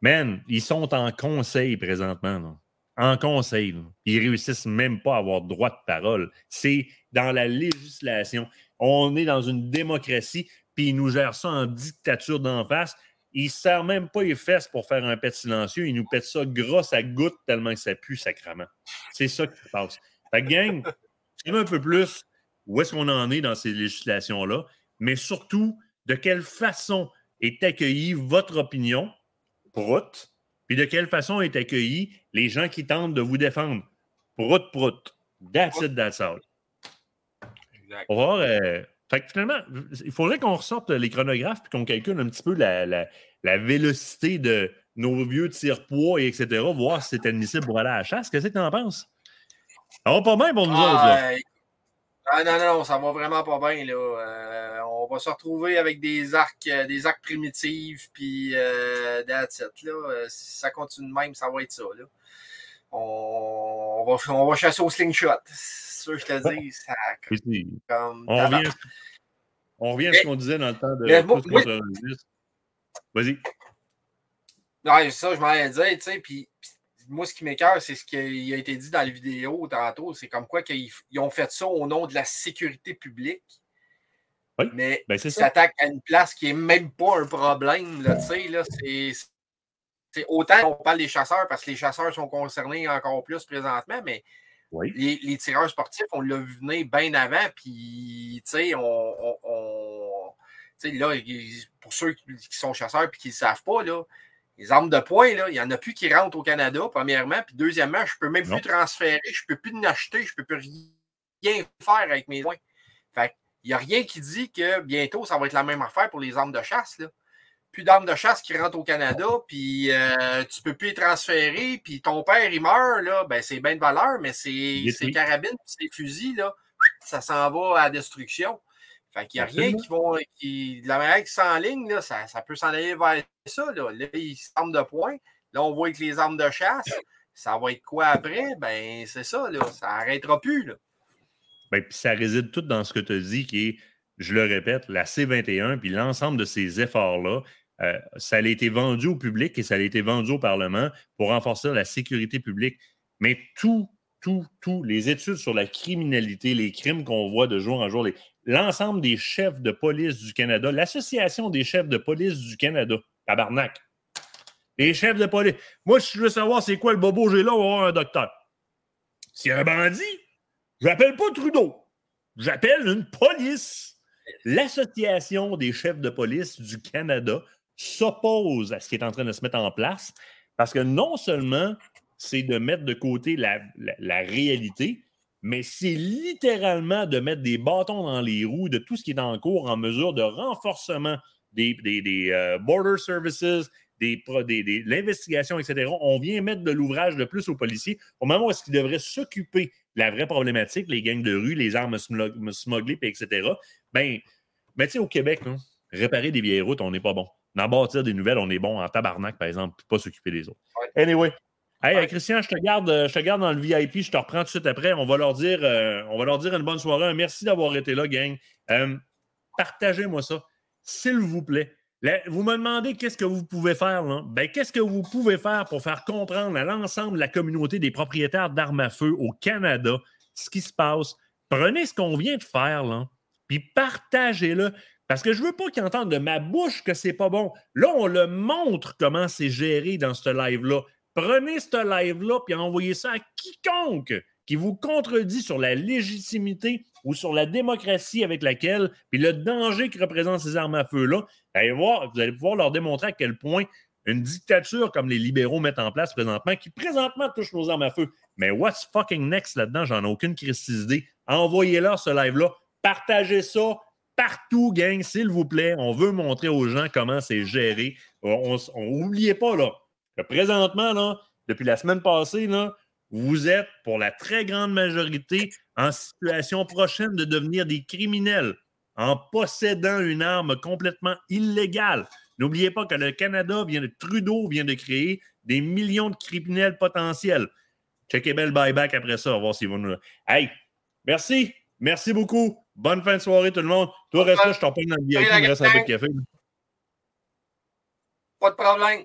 Man, ils sont en conseil présentement. En conseil. Ils réussissent même pas à avoir droit de parole. C'est dans la législation. On est dans une démocratie, puis ils nous gèrent ça en dictature d'en face. Ils ne serrent même pas les fesses pour faire un pet silencieux. Ils nous pètent ça gros à goutte tellement que ça pue sacrement. C'est ça qui se passe. Fait que, gang, un peu plus où est-ce qu'on en est dans ces législations-là, mais surtout de quelle façon est accueillie votre opinion, prout, puis de quelle façon est accueillie les gens qui tentent de vous défendre? Prout, prout. That's it, that's all. On va voir. Euh, fait que finalement, il faudrait qu'on ressorte les chronographes et qu'on calcule un petit peu la, la, vélocité de nos vieux tire-poids, etc., voir si c'est admissible pour aller à la chasse. Qu'est-ce que tu en penses? Ça va pas bien pour nous autres. Là. Ah non, non, ça va vraiment pas bien. Là. Euh, on va se retrouver avec des arcs, euh, des arcs primitifs, puis euh, Là. Euh, si ça continue de même, ça va être ça. Là. On, va, on va chasser au slingshot. C'est sûr, je te dis. (laughs) Ça, comme, on, revient, on revient à ce qu'on disait dans le temps de. Vas-y. Non, ça, je m'en ai dit, tu sais, puis moi, ce qui m'écœure, c'est ce qui a été dit dans la vidéo tantôt. C'est comme quoi qu'ils ont fait ça au nom de la sécurité publique. Oui, mais ben ils s'attaquent à une place qui n'est même pas un problème. Là, là, c'est, autant qu'on parle des chasseurs parce que les chasseurs sont concernés encore plus présentement, mais les, tireurs sportifs, on l'a vu venir bien avant. Puis, on, on, là, pour ceux qui sont chasseurs et qui ne le savent pas, là, les armes de poing, il n'y en a plus qui rentrent au Canada, premièrement. Puis deuxièmement, je ne peux même plus transférer, je ne peux plus acheter, je ne peux plus rien faire avec mes points. Fait il n'y a rien qui dit que bientôt, ça va être la même affaire pour les armes de chasse. Là. Plus d'armes de chasse qui rentrent au Canada, puis euh, tu ne peux plus les transférer, puis ton père, il meurt, là, ben, c'est bien de valeur, mais c'est carabines, ces fusils, là, ça s'en va à la destruction. Fait qu'il n'y a rien qui vont. Qui, de la manière qu'ils s'enlignent, là, ça, ça peut s'en aller vers ça. Là, là ils s'arment de poing. Là, on voit que les armes de chasse, ça va être quoi après? Ben, c'est ça, là. Ça n'arrêtera plus. Là. Ben, puis ça réside tout dans ce que tu as dit, qui est, je le répète, la C21, puis l'ensemble de ces efforts-là, euh, ça a été vendu au public et ça a été vendu au Parlement pour renforcer la sécurité publique. Mais tout, tout, tout, les études sur la criminalité, les crimes qu'on voit de jour en jour, l'ensemble des chefs de police du Canada, l'Association des chefs de police du Canada, tabarnak. Les chefs de police. Moi, si je veux savoir c'est quoi le bobo j'ai là, on va un docteur. C'est un bandit, j'appelle pas Trudeau. J'appelle une police. L'Association des chefs de police du Canada s'oppose à ce qui est en train de se mettre en place parce que non seulement c'est de mettre de côté la réalité, mais c'est littéralement de mettre des bâtons dans les roues de tout ce qui est en cours en mesure de renforcement des, euh, border services, des, des, l'investigation, etc. On vient mettre de l'ouvrage de plus aux policiers au moment où est-ce qu'ils devraient s'occuper de la vraie problématique, les gangs de rue, les armes smugglées, etc. Ben, mais tu sais, au Québec, réparer des vieilles routes, on n'est pas bon. D'en bâtir des nouvelles, on est bon en tabarnak, par exemple, puis pas s'occuper des autres. Anyway. Hey, Christian, je te, garde, je te garde dans le VIP, je te reprends tout de suite après. On va leur dire, euh, on va leur dire une bonne soirée. Merci d'avoir été là, gang. Euh, partagez-moi ça, s'il vous plaît. vous me demandez qu'est-ce que vous pouvez faire. Là? Ben, qu'est-ce que vous pouvez faire pour faire comprendre à l'ensemble de la communauté des propriétaires d'armes à feu au Canada ce qui se passe? Prenez ce qu'on vient de faire, là, puis partagez-le. Parce que je veux pas qu'ils entendent de ma bouche que c'est pas bon. Là, on le montre comment c'est géré dans ce live-là. Prenez ce live-là puis envoyez ça à quiconque qui vous contredit sur la légitimité ou sur la démocratie avec laquelle, puis le danger que représentent ces armes à feu-là. Allez voir, vous allez pouvoir leur démontrer à quel point une dictature comme les libéraux mettent en place présentement, qui présentement touche nos armes à feu. Mais what's fucking next là-dedans? J'en ai aucune crise d'idée. Envoyez-leur ce live-là. Partagez ça partout, gang, s'il vous plaît. On veut montrer aux gens comment c'est géré. On n'oubliez pas, là, que présentement, là, depuis la semaine passée, là, vous êtes, pour la très grande majorité, en situation prochaine de devenir des criminels en possédant une arme complètement illégale. N'oubliez pas que le Canada vient de Trudeau vient de créer des millions de criminels potentiels. Checkez belle buyback après ça, on va voir s'ils vont nous. Hey, merci. Merci beaucoup. Bonne fin de soirée, tout le monde. Toi, reste là, je t'en parle dans le VIP, il me reste un peu de café. Pas de problème.